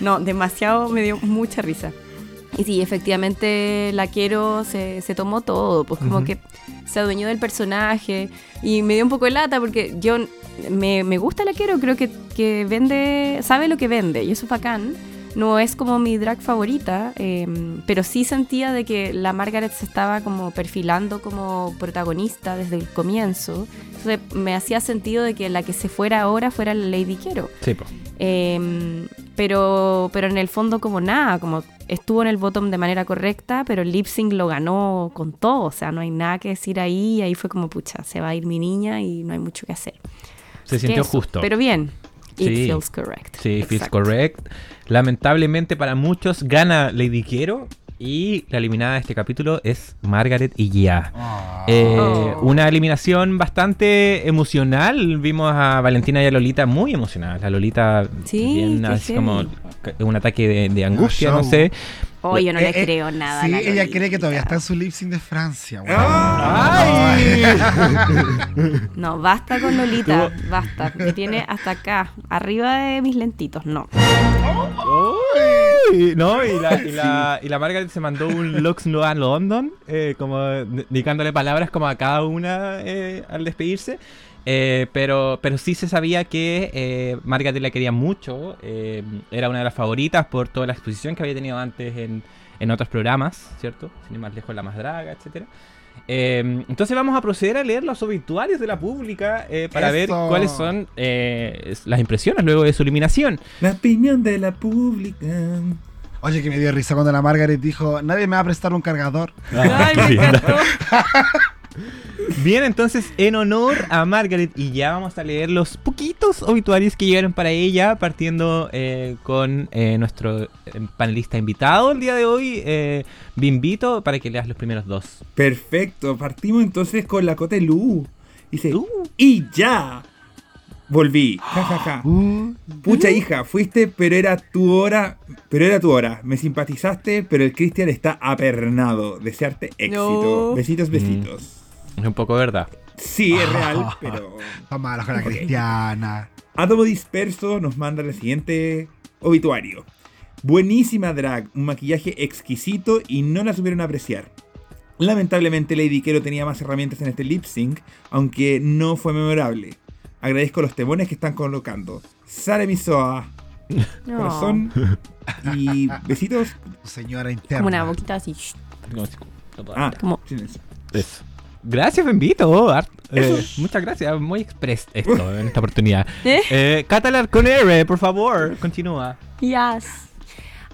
No, demasiado, me dio mucha risa. Y sí, efectivamente la quiero, se, se tomó todo, pues como que se adueñó del personaje y me dio un poco de lata porque yo me, me gusta la quiero, creo que, que, vende, sabe lo que vende y eso es bacán. No es como mi drag favorita, em, pero sí sentía de que la Margaret se estaba como perfilando como protagonista desde el comienzo. Entonces me hacía sentido de que la que se fuera ahora fuera la Lady Quiero. Sí, pues. pero, pero en el fondo como nada, como estuvo en el bottom de manera correcta, pero el lip sync lo ganó con todo, o sea, no hay nada que decir ahí, y ahí fue como, pucha, se va a ir mi niña y no hay mucho que hacer. Se sintió justo. Pero bien, it feels correct. Sí, feels correct. Lamentablemente para muchos gana Lady Quiero, y la eliminada de este capítulo es Margaret y ya. Ah. Eh. Una eliminación bastante emocional. Vimos a Valentina y a Lolita muy emocionadas. La Lolita sí, bien, así como un ataque de, angustia, no sé. Oh, yo no le eh, eh, creo nada. Sí, ella cree que todavía está en su lip sync de Francia. *laughs* No, basta con Lolita, basta. Me tiene hasta acá, arriba de mis lentitos, no. no, y la, y, la, Margaret se mandó un Lux Noir London, eh, como dedicándole palabras como a cada una al despedirse. Pero, pero sí se sabía que Margaret la quería mucho. era una de las favoritas por toda la exposición que había tenido antes en, en otros programas, ¿cierto? Sin ir más lejos, La Más Draga, etcétera. Em, entonces vamos a proceder a leer los obituarios de la pública eh, para ver cuáles son eh, las impresiones luego de su eliminación. La opinión de la pública. Oye, que me dio risa cuando la Margaret dijo, nadie me va a prestar un cargador. Ay, Bien, entonces en honor a Margaret y ya vamos a leer los poquitos obituarios que llegaron para ella, partiendo eh, con eh, nuestro eh, panelista invitado el día de hoy, eh, Bimbito, para que leas los primeros dos. Perfecto, partimos entonces con la Cote Lu. Dice, y ya. Volví. Ja, *gasps* uh. Pucha hija, fuiste, pero era tu hora. Pero era tu hora. Me simpatizaste, pero el Cristian está apernado. Desearte éxito. Besitos, besitos. Es un poco verdad. Sí, es real, *laughs* pero. Vamos a la cristiana. Átomo Disperso nos manda el siguiente obituario. Buenísima drag, un maquillaje exquisito y no la supieron apreciar. Lamentablemente Lady Kero tenía más herramientas en este lip sync, aunque no fue memorable. Agradezco los temones que están colocando. Sale Misoa. *laughs* Corazón. Y *laughs* besitos. Señora interna. Como una boquita así. Ah, como... Eso. Gracias, Bembito. Eh, muchas gracias. Muy express esto *laughs* en esta oportunidad. ¿Eh? eh Catalar con R, por favor. Continúa. Yes.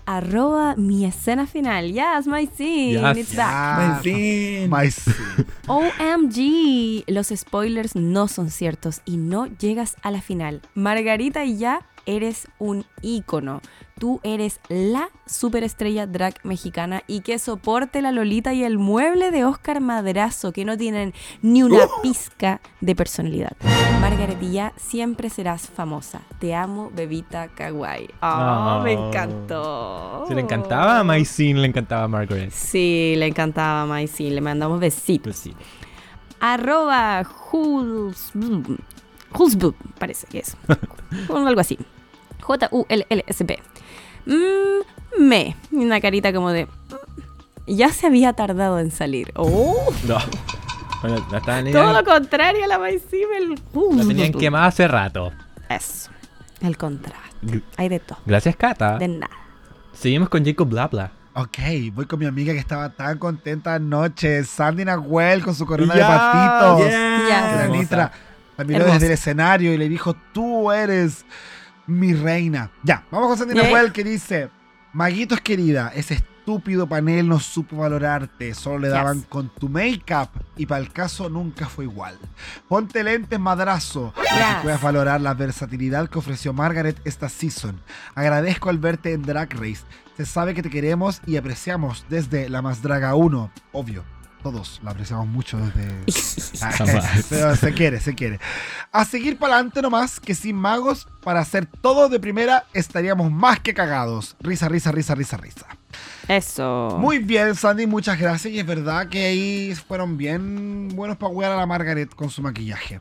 Arroba mi escena final. Yes, my scene. It's back. My scene. My *laughs* scene. OMG. Los spoilers no son ciertos y no llegas a la final. Margarita y ya eres un ícono tú eres la superestrella drag mexicana y que soporte la Lolita y el mueble de Oscar Madrazo, que no tienen ni una ¡Oh! pizca de personalidad. Margaretilla, siempre serás famosa. Te amo, bebita kawaii. Oh, me encantó. Se le encantaba a Maicin, le encantaba a Margaret. Sí, le encantaba a Maicin, le mandamos besitos. besitos. Arroba parece que es. *laughs* algo así. J-U-L-L-S-B. Mmm, me. Una carita como de. Mm, ya se había tardado en salir. ¡Oh! No. Todo lo contrario a la Maisibel. la tenían quemada hace rato. Eso. El contraste. Hay de todo. Gracias, Cata. De nada. Seguimos con Jacob Blabla. Ok, voy con mi amiga que estaba tan contenta anoche, Sandy Nahuel con su corona de patitos. Yeah. La Nitra la miró desde el escenario y le dijo, tú eres mi reina. Ya, vamos con Sandy Nahuel que dice: Maguitos querida, ese estúpido panel no supo valorarte, solo le daban con tu make-up y para el caso nunca fue igual. Ponte lentes madrazo para que puedas valorar la versatilidad que ofreció Margaret esta season. Agradezco al verte en Drag Race. Se sabe que te queremos y apreciamos desde la más draga 1, obvio todos la apreciamos mucho desde. *laughs* *laughs* Pero se quiere, se quiere. A seguir para adelante nomás, que sin magos, para hacer todo de primera, estaríamos más que cagados. Risa, risa, risa, risa, risa. Eso. Muy bien, Sandy, muchas gracias. Y es verdad que ahí fueron bien buenos para jugar a la Margaret con su maquillaje.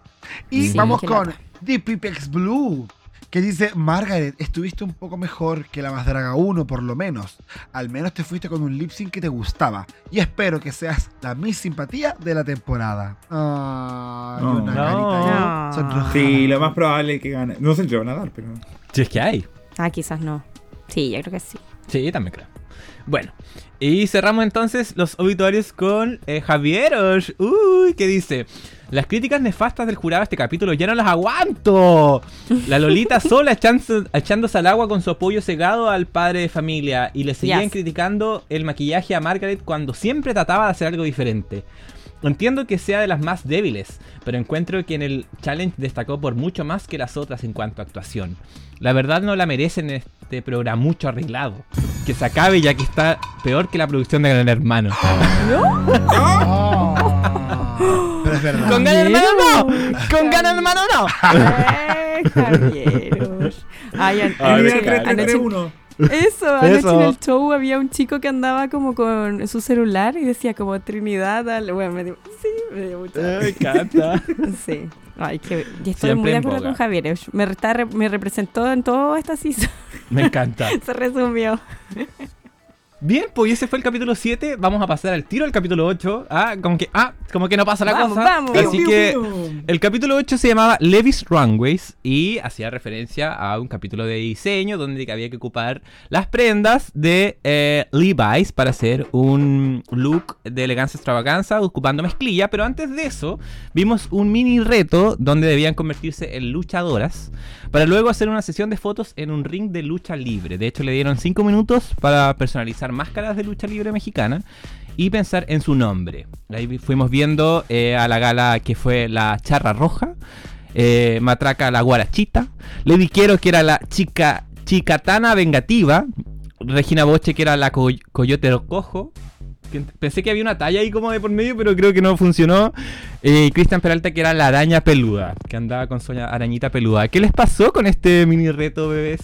Y vamos con Deep Pipex Blue que dice, Margaret, estuviste un poco mejor que la más draga 1 por lo menos. Al menos te fuiste con un lip sync que te gustaba. Y espero que seas la Miss Simpatía de la temporada. Ah, No. una No. carita sonrojada. Sí, lo más probable es que gane. No sé si lo van a dar, pero. Si es que hay. Ah, quizás no. Sí, yo creo que sí. Sí, también creo. Bueno, y cerramos entonces los obituarios con eh, Javieros. Uy, ¿qué dice? Las críticas nefastas del jurado a este capítulo ya no las aguanto. La Lolita *laughs* sola echando- echándose al agua con su apoyo cegado al padre de familia. Y le seguían Yes. criticando el maquillaje a Margaret cuando siempre trataba de hacer algo diferente. Entiendo que sea de las más débiles, pero encuentro que en el challenge destacó por mucho más que las otras en cuanto a actuación. La verdad no la merecen este programa mucho arreglado. Que se acabe ya que está peor que la producción de Gran Hermano. *laughs* *laughs* Ah, pero es verdad. ¡Con Gran Hermano no! ¡Con Gran Hermano no! Eh, Javieros. Ay, an- anoche- 3-3-1. Eso, anoche Eso. en el show había un chico que andaba como con su celular y decía como Trinidad, tal. Bueno, me dio, sí, me dio mucha Me encanta. *laughs* Sí. Ay, que y estoy Siempre muy de acuerdo con Javier. Me, está me representó en toda esta season. Me encanta. *laughs* Se resumió. Bien, pues ese fue el capítulo 7. Vamos a pasar al tiro del capítulo 8. Ah, como que, ah, como que no pasa la Vamos, cosa. vamos. Así que el capítulo 8 se llamaba Levis Runways y hacía referencia a un capítulo de diseño donde había que ocupar las prendas de eh, Levi's para hacer un look de elegancia extravaganza ocupando mezclilla. Pero antes de eso, vimos un mini reto donde debían convertirse en luchadoras para luego hacer una sesión de fotos en un ring de lucha libre. De hecho, le dieron 5 minutos para personalizar máscaras de lucha libre mexicana y pensar en su nombre. Ahí fuimos viendo eh, a la gala que fue la Charra Roja, eh, Matraca la Guarachita, Lady Quiero que era la chica chicatana vengativa, Regina Boche que era la co- Coyote Cojo. Pensé que había una talla ahí como de por medio, pero creo que no funcionó. Eh, Cristian Peralta, que era la araña peluda, que andaba con su arañita peluda. ¿Qué les pasó con este mini reto, bebés?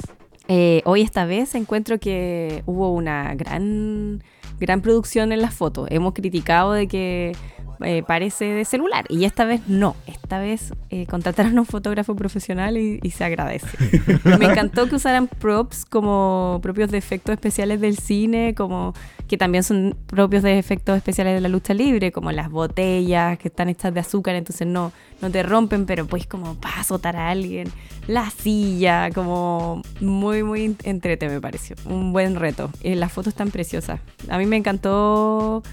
Eh, hoy esta vez encuentro que hubo una gran, gran producción en las fotos. Hemos criticado de que eh, parece de celular y esta vez no. Esta vez eh, contrataron a un fotógrafo profesional y, y se agradece. *laughs* Me encantó que usaran props como propios de efectos especiales del cine, como que también son propios de efectos especiales de la lucha libre, como las botellas que están hechas de azúcar, entonces no, no te rompen, pero pues como para azotar a alguien. La silla, como muy, muy entrete me pareció. Un buen reto. Y las fotos están preciosas. A mí me encantó.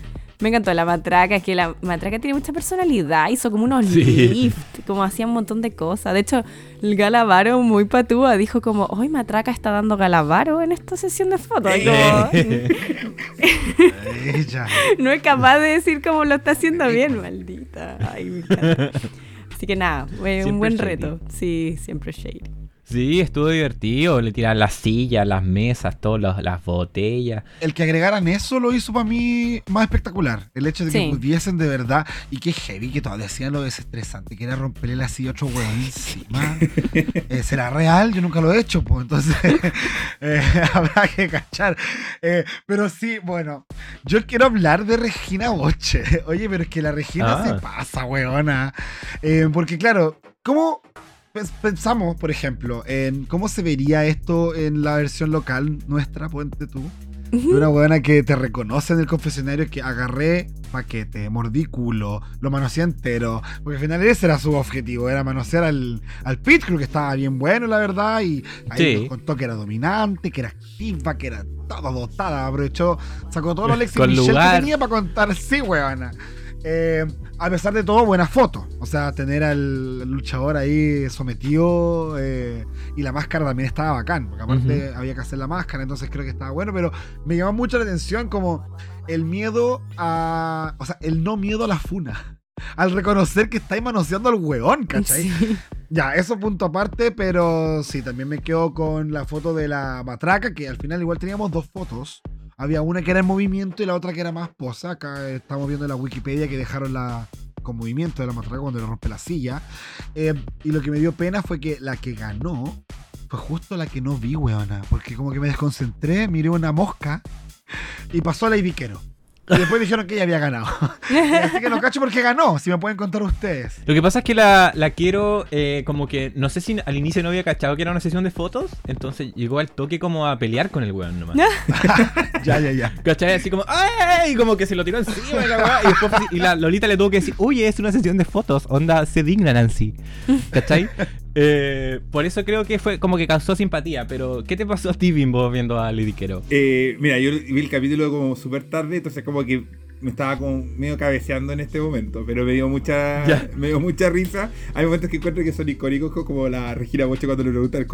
Me encantó la matraca, es que la matraca tiene mucha personalidad, hizo como unos Sí. lift, como hacía un montón de cosas. De hecho, el Galavaro muy patúa dijo como, hoy matraca está dando Galavaro en esta sesión de fotos. *laughs* Ella. no es capaz de decir cómo lo está haciendo bien, maldita. Ay. Así que nada, fue un Siempre buen shady. reto. Sí, siempre shady. Sí, estuvo divertido. Le tiraban las sillas, las mesas, todas las botellas. El que agregaran eso lo hizo para mí más espectacular. El hecho de que Sí. pudiesen de verdad. Y que heavy que todavía hacían lo desestresante, que era romperle la silla a otro encima. *laughs* Eh, ¿Será real? Yo nunca lo he hecho, pues. Entonces, *laughs* eh, *laughs* habrá que cachar. Eh, pero sí, bueno. Yo quiero hablar de Regina Boche. Oye, pero es que la Regina Ah. se pasa, weona. Eh, porque, claro, ¿cómo pensamos, por ejemplo, en cómo se vería esto en la versión local nuestra, ponte tú? De una buena que te reconoce en el confesionario que agarré paquete, mordí culo, lo manoseé entero. Porque al final ese era su objetivo, era manosear al, al Pit, creo que estaba bien bueno, la verdad. Y ahí Sí. nos contó que era dominante, que era activa, que era toda dotada. Aprovechó, sacó todos los lugar. que tenía para contar. Sí, weona. Eh, a pesar de todo, buena foto. O sea, tener al luchador ahí sometido eh, y la máscara también estaba bacán. Porque aparte había que hacer la máscara, entonces creo que estaba bueno. Pero me llamó mucho la atención como el miedo a. O sea, el no miedo a la funa. *laughs* Al reconocer que estáis manoseando al hueón, ¿cachai? Sí. Ya, eso punto aparte, pero sí, también me quedo con la foto de la matraca, que al final igual teníamos dos fotos. Había una que era en movimiento y la otra que era más posa. Acá estamos viendo en la Wikipedia que dejaron la con movimiento de la matraca cuando le rompe la silla. Eh, y lo que me dio pena fue que la que ganó fue justo la que no vi, weona. Porque como que me desconcentré, miré una mosca y pasó la Ibiquero. Y después dijeron que ella había ganado. *laughs* Así que no cacho porque ganó, si me pueden contar ustedes. Lo que pasa es que la, quiero, eh, como que, no sé si al inicio no había cachado que era una sesión de fotos, entonces llegó al toque como a pelear con el weón nomás. *laughs* *laughs* ya, ya, ya. ¿Cachai? Así como, ¡ay! Y como que se lo tiró encima y la Y, después, y la Lolita le tuvo que decir, oye, es una sesión de fotos, onda, se digna Nancy. ¿Cachai? Eh, por eso creo que fue como que causó simpatía, pero ¿qué te pasó a ti, Bimbo, viendo a Lady Quero? Eh, mira, yo vi el capítulo como súper tarde, entonces como que me estaba como medio cabeceando en este momento, pero me dio mucha *laughs* me dio mucha risa. Hay momentos que encuentro que son icónicos, como la Regina Boche cuando le pregunta el,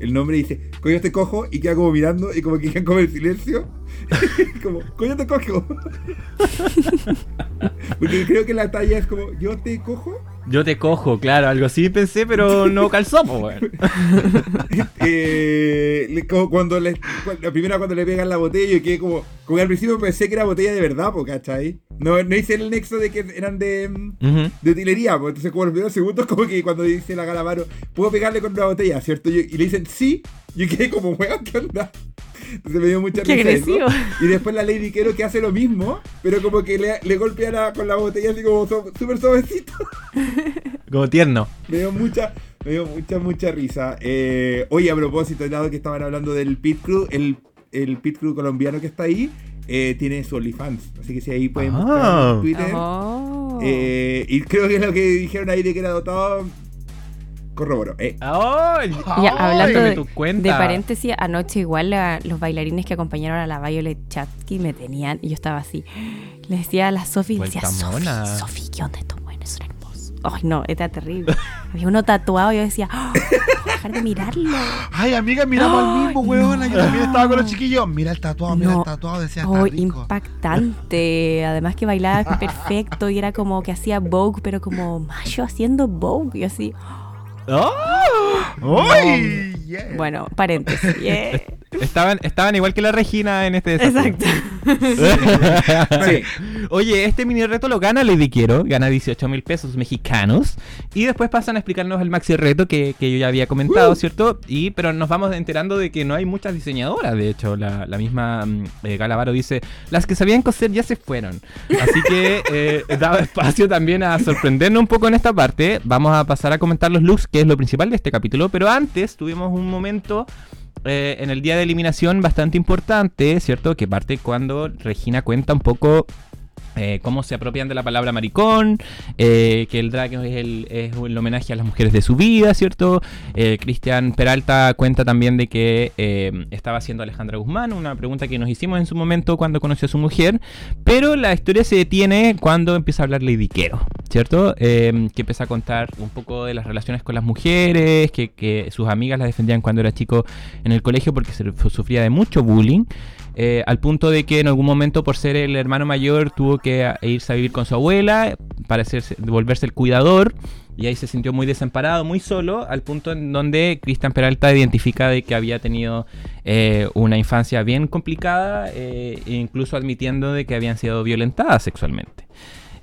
el nombre y dice, coño te cojo, y queda como mirando y como que queda como el silencio. *laughs* como, coño te cojo. *laughs* Porque creo que la talla es como, yo te cojo. Yo te cojo, claro, algo así pensé, pero no *laughs* calzó, pues, *laughs* eh, como cuando le, la primera cuando le pegan la botella, yo quedé como, como al principio pensé que era botella de verdad, pues, ¿cachai? No, no hice el nexo de que eran de, de utilería, pues, entonces como los primeros segundos, como que cuando dice la Galamaro, puedo pegarle con una botella, ¿cierto? y le dicen sí, yo quedé como, weón, ¿qué onda? Entonces me dio mucha Qué agresivo. Y después la Lady Quero que hace lo mismo, pero como que le, le golpea con la botella así como súper suavecito. *laughs* Como tierno. Me dio mucha, me dio mucha, mucha risa. Eh, oye, a propósito, dado que estaban hablando del Pit Crew, el, el Pit Crew colombiano que está ahí, eh, tiene su OnlyFans. Así que si ahí pueden buscar ah. en Twitter. Oh. Eh, y creo que lo que dijeron ahí de que era dotado corroboro. Eh. *laughs* hablando de, de, paréntesis, anoche igual los bailarines que acompañaron a la Violet Chatsky me tenían y yo estaba así. *gasps* Le decía a la Sofi, decía, Sofi, Sofi, ¿qué onda estos buenos? Son hermosos. Ay, no, era terrible. *laughs* Había uno tatuado y yo decía, oh, *laughs* dejar de mirarlo. Ay, amiga, miramos al mismo, weón. Yo también estaba con los chiquillos. Mira el tatuado, mira el tatuado, decía, oh, impactante. Además que bailaba perfecto y era como que hacía Vogue, pero como macho haciendo Vogue. Y así... ¡Oh! Bueno, paréntesis. *laughs* Estaban, estaban igual que la Regina en este Exacto. *laughs* *laughs* Oye, este mini reto lo gana Lady Quiero, gana 18 mil pesos mexicanos. Y después pasan a explicarnos el maxi reto que, yo ya había comentado, uh. ¿cierto? Y pero nos vamos enterando de que no hay muchas diseñadoras. De hecho, la, misma mm, eh, Galavaro dice: las que sabían coser ya se fueron. Así que eh, *laughs* daba espacio también a sorprendernos un poco en esta parte. Vamos a pasar a comentar los looks, que es lo principal de este capítulo. Pero antes tuvimos un momento eh, en el día de eliminación bastante importante, ¿cierto? Que parte cuando Regina cuenta un poco eh, cómo se apropian de la palabra maricón, eh, que el drag es el, homenaje a las mujeres de su vida, ¿cierto? Eh, Cristian Peralta cuenta también de que estaba haciendo Alejandra Guzmán, una pregunta que nos hicimos en su momento cuando conoció a su mujer, pero la historia se detiene cuando empieza a hablar Lady Quero, ¿cierto? que empieza a contar un poco de las relaciones con las mujeres, que, sus amigas la defendían cuando era chico en el colegio porque sufría de mucho bullying. Eh, al punto de que en algún momento por ser el hermano mayor tuvo que irse a vivir con su abuela para volverse el cuidador y ahí se sintió muy desamparado, muy solo, al punto en donde Cristian Peralta identifica de que había tenido eh, una infancia bien complicada, eh, incluso admitiendo de que habían sido violentadas sexualmente.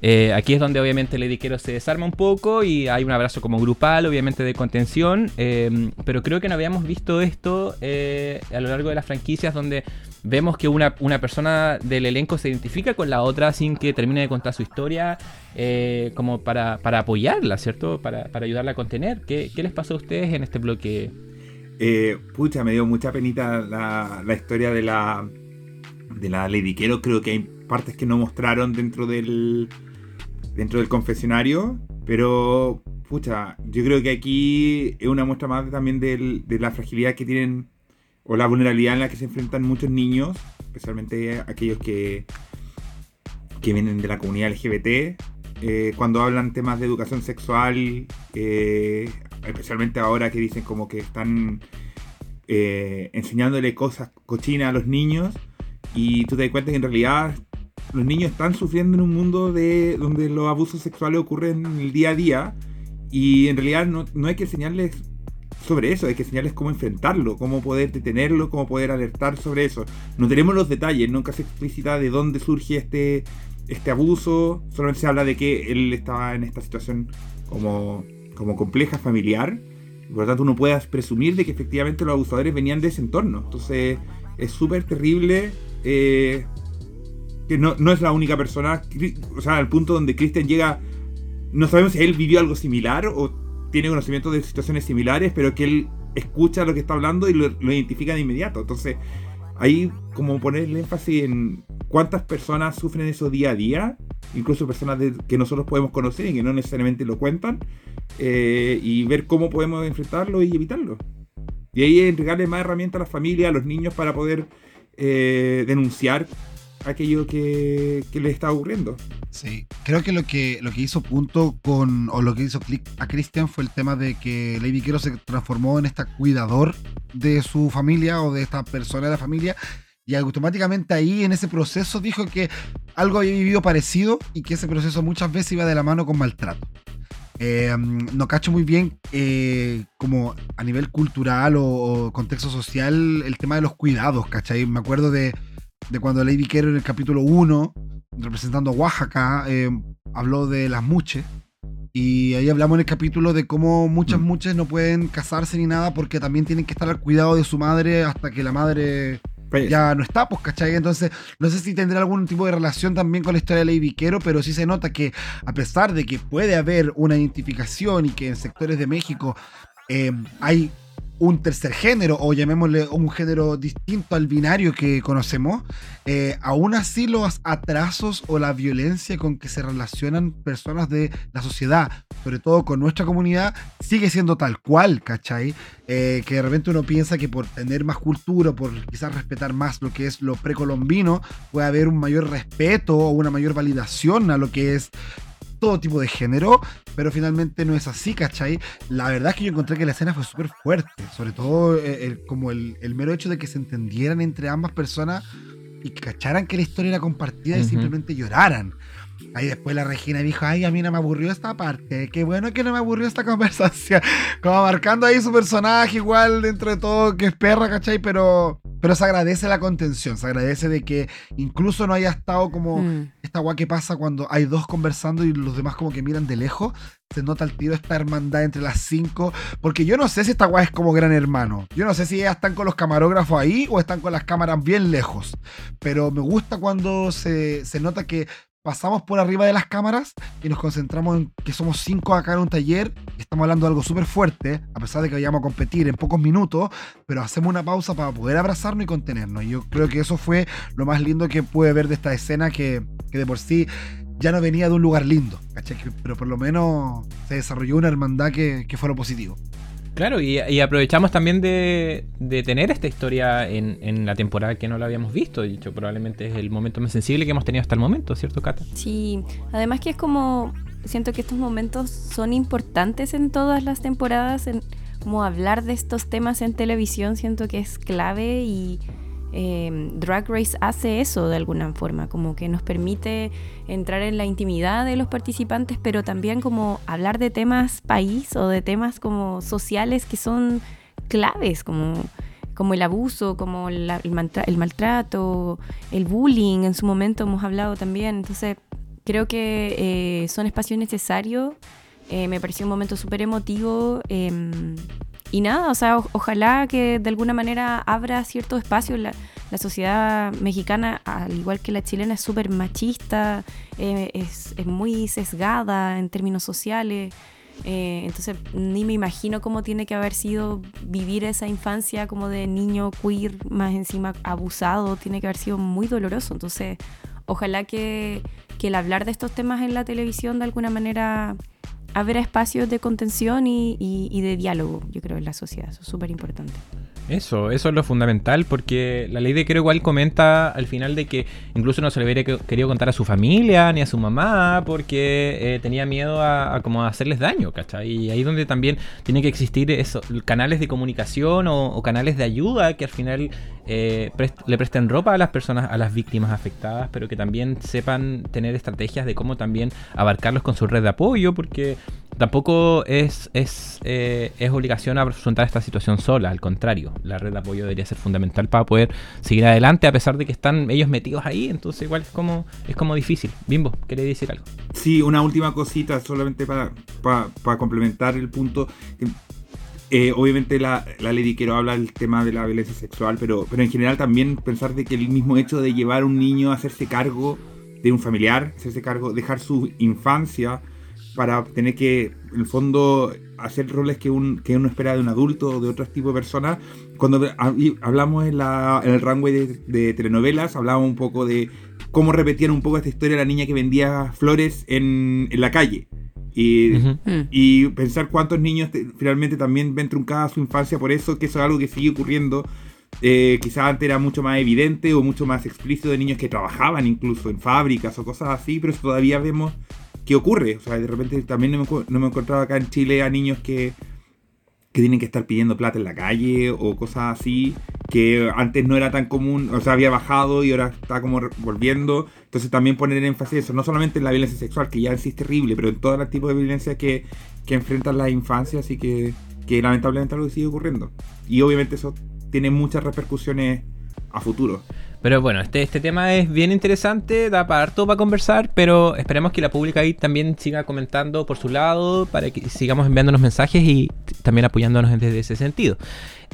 Eh, aquí es donde obviamente Lady Quero se desarma un poco y hay un abrazo como grupal, obviamente de contención, em, pero creo que no habíamos visto esto eh, a lo largo de las franquicias donde vemos que una, persona del elenco se identifica con la otra sin que termine de contar su historia, eh, como para, apoyarla, ¿cierto? Para, ayudarla a contener. ¿Qué, les pasó a ustedes en este bloque? pucha, me dio mucha penita la, la historia de la, de la Lady Quero. Creo que hay partes que no mostraron dentro del dentro del confesionario, pero pucha, yo creo que aquí es una muestra más también de la fragilidad que tienen o la vulnerabilidad en la que se enfrentan muchos niños, especialmente aquellos que, que vienen de la comunidad LGBT, eh, cuando hablan temas de educación sexual, eh, especialmente ahora que dicen como que están eh, enseñándole cosas cochinas a los niños y tú te das cuenta que en realidad los niños están sufriendo en un mundo de donde los abusos sexuales ocurren en el día a día y en realidad no, hay que enseñarles sobre eso, hay que enseñarles cómo enfrentarlo, cómo poder detenerlo, cómo poder alertar sobre eso. No tenemos los detalles, nunca se explicita de dónde surge este, este abuso, solamente se habla de que él estaba en esta situación como, como compleja familiar, por lo tanto uno puede presumir de que efectivamente los abusadores venían de ese entorno. Entonces es súper terrible. Eh, que no, no es la única persona, o sea, al punto donde Christian llega, no sabemos si él vivió algo similar o tiene conocimiento de situaciones similares, pero que él escucha lo que está hablando y lo, identifica de inmediato. Entonces, ahí como ponerle énfasis en cuántas personas sufren eso día a día, incluso personas que nosotros podemos conocer y que no necesariamente lo cuentan, eh, y ver cómo podemos enfrentarlo y evitarlo. Y ahí entregarle más herramientas a la familia, a los niños para poder eh, denunciar aquello que, que le está ocurriendo. Sí, creo que lo que lo que hizo punto con, o lo que hizo clic a Christian fue el tema de que Lady Viquero se transformó en esta cuidador de su familia o de esta persona de la familia. Y automáticamente ahí en ese proceso dijo que algo había vivido parecido y que ese proceso muchas veces iba de la mano con maltrato. Eh, no cacho muy bien eh, como a nivel cultural o, contexto social el tema de los cuidados, ¿cachai? Me acuerdo de, de cuando Lady Viquero en el capítulo 1 representando a Oaxaca, eh, habló de las muches. Y ahí hablamos en el capítulo de cómo muchas mm. muches no pueden casarse ni nada porque también tienen que estar al cuidado de su madre hasta que la madre ya no está, pues, ¿cachai? Entonces, no sé si tendrá algún tipo de relación también con la historia de Lady Viquero, pero sí se nota que a pesar de que puede haber una identificación y que en sectores de México eh, hay un tercer género, o llamémosle un género distinto al binario que conocemos, eh, aún así los atrasos o la violencia con que se relacionan personas de la sociedad, sobre todo con nuestra comunidad, sigue siendo tal cual, ¿cachai? Eh, que de repente uno piensa que por tener más cultura, por quizás respetar más lo que es lo precolombino, puede haber un mayor respeto o una mayor validación a lo que es todo tipo de género, pero finalmente no es así, ¿cachai? La verdad es que yo encontré que la escena fue súper fuerte, sobre todo eh, como el, mero hecho de que se entendieran entre ambas personas y que cacharan que la historia era compartida y simplemente lloraran. Ahí después la Regina dijo, ay, a mí no me aburrió esta parte, qué bueno que no me aburrió esta *laughs* conversación. Como marcando ahí su personaje igual dentro de todo, que es perra, ¿cachai? Pero pero se agradece la contención, se agradece de que incluso no haya estado como mm. esta guay que pasa cuando hay dos conversando y los demás como que miran de lejos. Se nota el tiro esta hermandad entre las cinco. Porque yo no sé si esta guay es como gran hermano. Yo no sé si ellas están con los camarógrafos ahí o están con las cámaras bien lejos. Pero me gusta cuando se, se nota que pasamos por arriba de las cámaras y nos concentramos en que somos cinco acá en un taller. Estamos hablando de algo súper fuerte, a pesar de que vayamos a competir en pocos minutos, pero hacemos una pausa para poder abrazarnos y contenernos. Y yo creo que eso fue lo más lindo que pude ver de esta escena que, de por sí ya no venía de un lugar lindo, Pero por lo menos se desarrolló una hermandad que, que fue lo positivo. Claro, y, aprovechamos también de, tener esta historia en, la temporada que no la habíamos visto. De hecho, probablemente es el momento más sensible que hemos tenido hasta el momento, ¿cierto, Cata? Sí, además que es como. Siento que estos momentos son importantes en todas las temporadas. En, como hablar de estos temas en televisión, siento que es clave y Em, Drag Race hace eso de alguna forma, como que nos permite entrar en la intimidad de los participantes, pero también como hablar de temas país o de temas como sociales que son claves, como, como el abuso, como el, maltrato, el bullying, en su momento hemos hablado también, entonces creo que eh, son espacios necesarios, eh, me pareció un momento súper emotivo. Em, y nada, o sea, ojalá que de alguna manera abra cierto espacio. La, la sociedad mexicana, al igual que la chilena, es súper machista, eh, es, es, muy sesgada en términos sociales. Eh, entonces, ni me imagino cómo tiene que haber sido vivir esa infancia como de niño queer, más encima abusado, tiene que haber sido muy doloroso. Entonces, ojalá que, que el hablar de estos temas en la televisión de alguna manera habrá espacios de contención y, y, de diálogo, yo creo, en la sociedad. Eso es súper importante. Eso, eso es lo fundamental, porque la ley de creo igual comenta al final de que incluso no se le hubiera querido contar a su familia ni a su mamá porque eh, tenía miedo a, como hacerles daño, ¿cachai? Y ahí donde también tiene que existir eso, canales de comunicación o, canales de ayuda que al final eh, le presten ropa a las personas, a las víctimas afectadas, pero que también sepan tener estrategias de cómo también abarcarlos con su red de apoyo, porque tampoco es, es, eh, es obligación afrontar esta situación sola, al contrario, la red de apoyo debería ser fundamental para poder seguir adelante a pesar de que están ellos metidos ahí, entonces igual es como, es como difícil. Bimbo, ¿queréis decir algo? Sí, una última cosita solamente para, para, complementar el punto. eh, obviamente la, la ley quiero habla del tema de la violencia sexual, pero, pero en general también pensar de que el mismo hecho de llevar a un niño a hacerse cargo de un familiar, hacerse cargo, dejar su infancia para tener que, en el fondo, hacer roles que, un, que uno espera de un adulto o de otro tipo de persona. Cuando hablamos en, la, en el runway de, de telenovelas, hablábamos un poco de cómo repetían un poco esta historia de la niña que vendía flores en, en la calle. Y, mm. y, pensar cuántos niños finalmente también ven truncada su infancia por eso, que eso es algo que sigue ocurriendo. Eh, quizás antes era mucho más evidente o mucho más explícito de niños que trabajaban incluso en fábricas o cosas así, pero todavía vemos que ocurre. O sea, de repente también no me, no he encontrado acá en Chile a niños que que tienen que estar pidiendo plata en la calle o cosas así, que antes no era tan común, o sea, había bajado y ahora está como volviendo. Entonces también poner énfasis eso, no solamente en la violencia sexual, que ya sí es terrible, pero en todo el tipo de violencia que, que enfrentan las infancias y que, que lamentablemente algo sigue ocurriendo. Y obviamente eso tiene muchas repercusiones a futuro. Pero bueno, este, este tema es bien interesante, da para harto para conversar, pero esperemos que la pública ahí también siga comentando por su lado para que sigamos enviándonos mensajes y también apoyándonos desde ese sentido.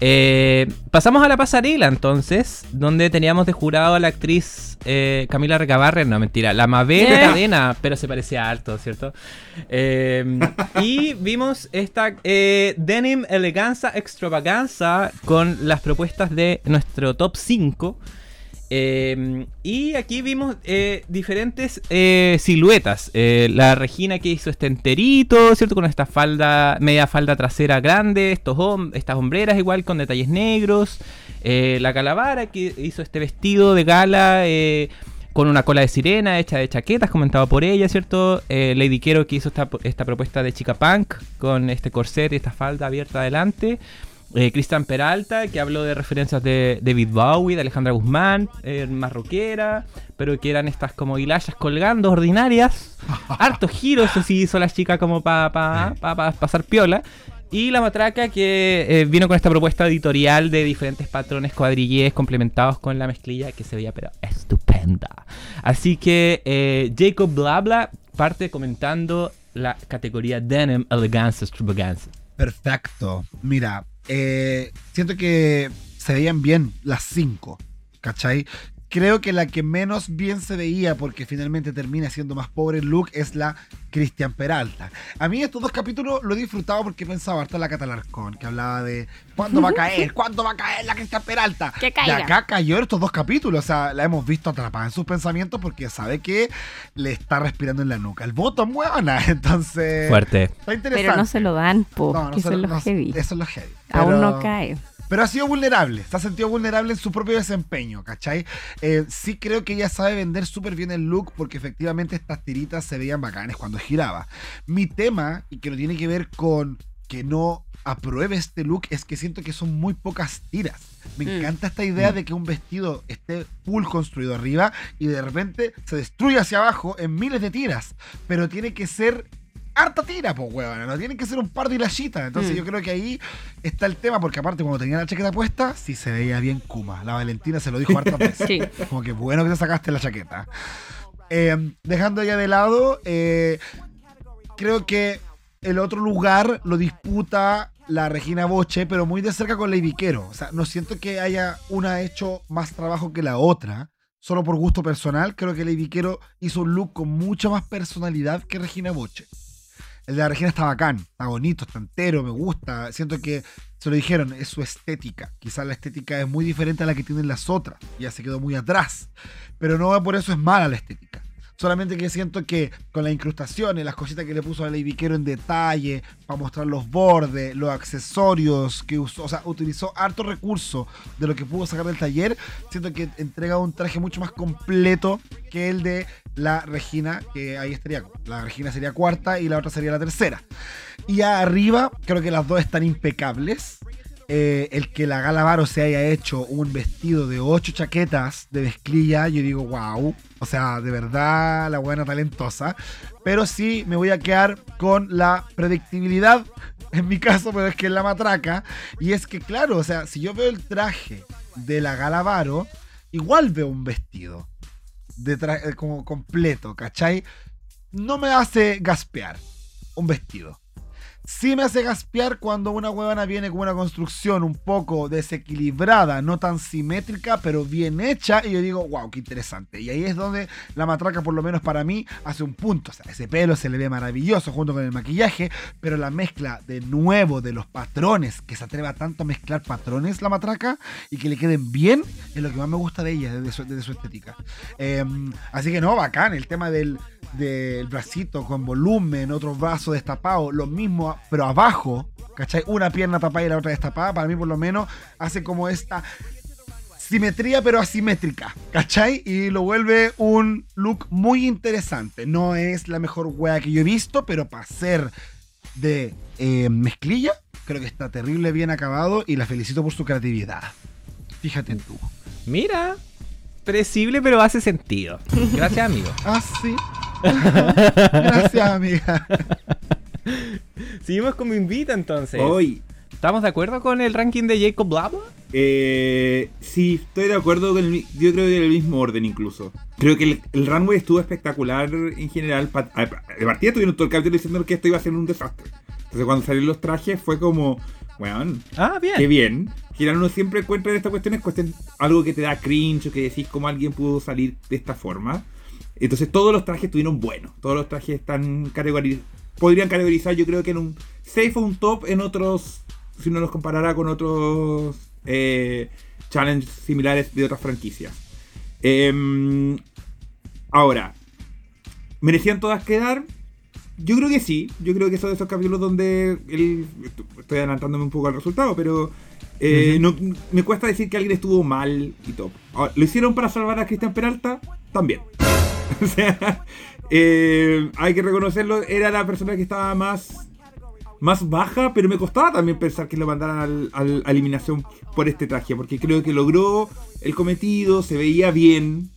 Eh, pasamos a la pasarela entonces, donde teníamos de jurado a la actriz eh, Camila Recabarre, no mentira, la Mabel de cadena, pero se parecía harto, ¿cierto? Eh, y vimos esta Denim Eleganza Extravaganza con las propuestas de nuestro top 5. Em, y aquí vimos eh, diferentes eh, siluetas. Eh, la Regina que hizo este enterito, ¿cierto? Con esta falda, media falda trasera grande, estos estas hombreras igual con detalles negros. la Calavara que hizo este vestido de gala con una cola de sirena hecha de chaquetas, comentado por ella, ¿cierto? Lady Quero que hizo esta, esta propuesta de chica punk con este corset y esta falda abierta adelante. Eh, Cristian Peralta, que habló de referencias de David Bowie, de Alejandra Guzmán, eh, más rockera, pero que eran estas como hilayas colgando ordinarias. *laughs* Hartos giros, así hizo la chica como para pa, pasar piola. Y la matraca que eh, vino con esta propuesta editorial de diferentes patrones cuadrillés complementados con la mezclilla que se veía pero estupenda. Así que eh, Jacob Blabla parte comentando la categoría Denim Elegance Extravaganza. Perfecto. Mira, eh, siento que se veían bien las cinco, ¿cachai? Creo que la que menos bien se veía, porque finalmente termina siendo más pobre look, es la Cristian Peralta. A mí estos dos capítulos lo he disfrutado porque pensaba harto en la Catalarcón, que hablaba de ¿cuándo va a caer? *laughs* ¿Cuándo va a caer la Cristian Peralta? Que caiga. Y acá cayó estos dos capítulos, o sea, la hemos visto atrapada en sus pensamientos porque sabe que le está respirando en la nuca. El voto es buena, entonces... Fuerte. Está interesante. Pero no se lo dan, po, no, que son los heavy. Eso es lo heavy. Aún no cae. Pero ha sido vulnerable, se ha sentido vulnerable en su propio desempeño, ¿cachai? Eh, sí creo que ella sabe vender súper bien el look porque efectivamente estas tiritas se veían bacanes cuando giraba. Mi tema, y que no tiene que ver con que no apruebe este look, es que siento que son muy pocas tiras. Me mm. encanta esta idea mm. de que un vestido esté full construido arriba y de repente se destruye hacia abajo en miles de tiras. Pero tiene que ser harta tira, pues, weón. No tienen que ser un par de hilachitas. Entonces, mm. yo creo que ahí está el tema, porque aparte, cuando tenía la chaqueta puesta, sí se veía bien Kuma. La Valentina se lo dijo harta *laughs* veces. Sí. Como que bueno que te sacaste la chaqueta. Eh, dejando ya de lado, eh, creo que el otro lugar lo disputa la Regina Boche, pero muy de cerca con Lady Quero. O sea, no siento que haya una hecho más trabajo que la otra. Solo por gusto personal, creo que Lady Quero hizo un look con mucha más personalidad que Regina Boche. El de la Regina está bacán, está bonito, está entero, me gusta. Siento que se lo dijeron, es su estética. Quizás la estética es muy diferente a la que tienen las otras. Ya se quedó muy atrás. Pero no por eso es mala la estética. Solamente que siento que con las incrustaciones, las cositas que le puso a Lady Viquero en detalle, para mostrar los bordes, los accesorios que usó, o sea, utilizó harto recurso de lo que pudo sacar del taller, siento que entrega un traje mucho más completo que el de la Regina, que ahí estaría. La Regina sería cuarta y la otra sería la tercera. Y arriba, creo que las dos están impecables. Eh, el que la Galavaro se haya hecho un vestido de ocho chaquetas de mezclilla, yo digo, wow. O sea, de verdad, la buena talentosa. Pero sí me voy a quedar con la predictibilidad, *laughs* en mi caso, pero es que es la matraca. Y es que, claro, o sea, si yo veo el traje de la Galavaro, igual veo un vestido de traje como completo, ¿cachai? No me hace gaspear un vestido Sí me hace gaspear cuando una huevona viene con una construcción un poco desequilibrada, no tan simétrica, pero bien hecha. Y yo digo, wow, qué interesante. Y ahí es donde la matraca, por lo menos para mí, hace un punto. O sea, ese pelo se le ve maravilloso junto con el maquillaje, pero la mezcla de nuevo de los patrones, que se atreva tanto a mezclar patrones la matraca y que le queden bien, es lo que más me gusta de ella, de su, estética. Em, así que no, bacán, el tema del del bracito con volumen, otro brazo destapado, lo mismo, pero abajo, ¿cachai? Una pierna tapada y la otra destapada, para mí por lo menos hace como esta simetría pero asimétrica, ¿cachai? Y lo vuelve un look muy interesante. No es la mejor wea que yo he visto, pero para ser de eh, mezclilla, creo que está terrible bien acabado y la felicito por su creatividad. Fíjate tú. Mira, predecible pero hace sentido. Gracias, amigo. *laughs* ah, sí. *laughs* Gracias, amiga. *laughs* *laughs* Seguimos como invita entonces. Hoy. ¿Estamos de acuerdo con el ranking de Jacob Blabo? Eh, sí, estoy de acuerdo con el, yo creo que en el mismo orden incluso. Creo que el, runway estuvo espectacular en general. De partida tuvieron todo el capítulo diciendo que esto iba a ser un desastre. Entonces cuando salieron los trajes fue como, bueno, ah, bien. qué bien. general uno siempre encuentra en estas cuestiones algo que te da cringe o que decís cómo alguien pudo salir de esta forma. Entonces todos los trajes estuvieron buenos. Todos los trajes están categorizados. Podrían categorizar yo creo que en un safe o un top en otros, si uno los comparara con otros eh, challenges similares de otras franquicias. Em, ahora, ¿merecían todas quedar? Yo creo que sí. Yo creo que son de esos capítulos donde estoy adelantándome un poco al resultado, pero eh, no, me cuesta decir que alguien estuvo mal y top. ¿Lo hicieron para salvar a Cristian Peralta? También. *laughs* o sea, eh, hay que reconocerlo, era la persona que estaba más, más baja, pero me costaba también pensar que lo mandaran al, a eliminación por este traje, porque creo que logró el cometido, se veía bien.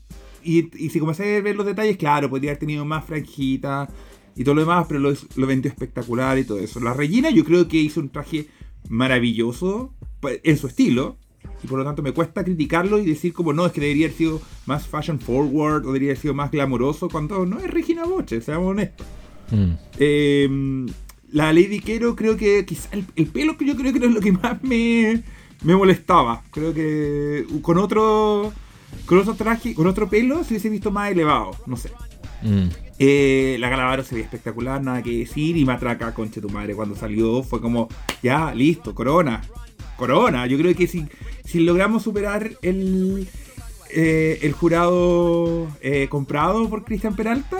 Y, si comencé a ver los detalles, claro, podría haber tenido más franjita y todo lo demás, pero lo, lo vendió espectacular y todo eso. La Regina yo creo que hizo un traje maravilloso en su estilo y por lo tanto me cuesta criticarlo y decir como no, es que debería haber sido más fashion forward o debería haber sido más glamoroso cuando no es Regina Boche, seamos honestos. Mm. Em, la Lady Quero creo que quizá el, pelo que yo creo que es lo que más me, me molestaba. Creo que con otro con otro traje, con otro pelo se hubiese visto más elevado, no sé. Mm. Eh, la Galavaro se veía espectacular, nada que decir. Y Matraca, conche tu madre, cuando salió fue como, ya, listo, corona. Corona. Yo creo que si si logramos superar el, eh, el jurado eh, comprado por Cristian Peralta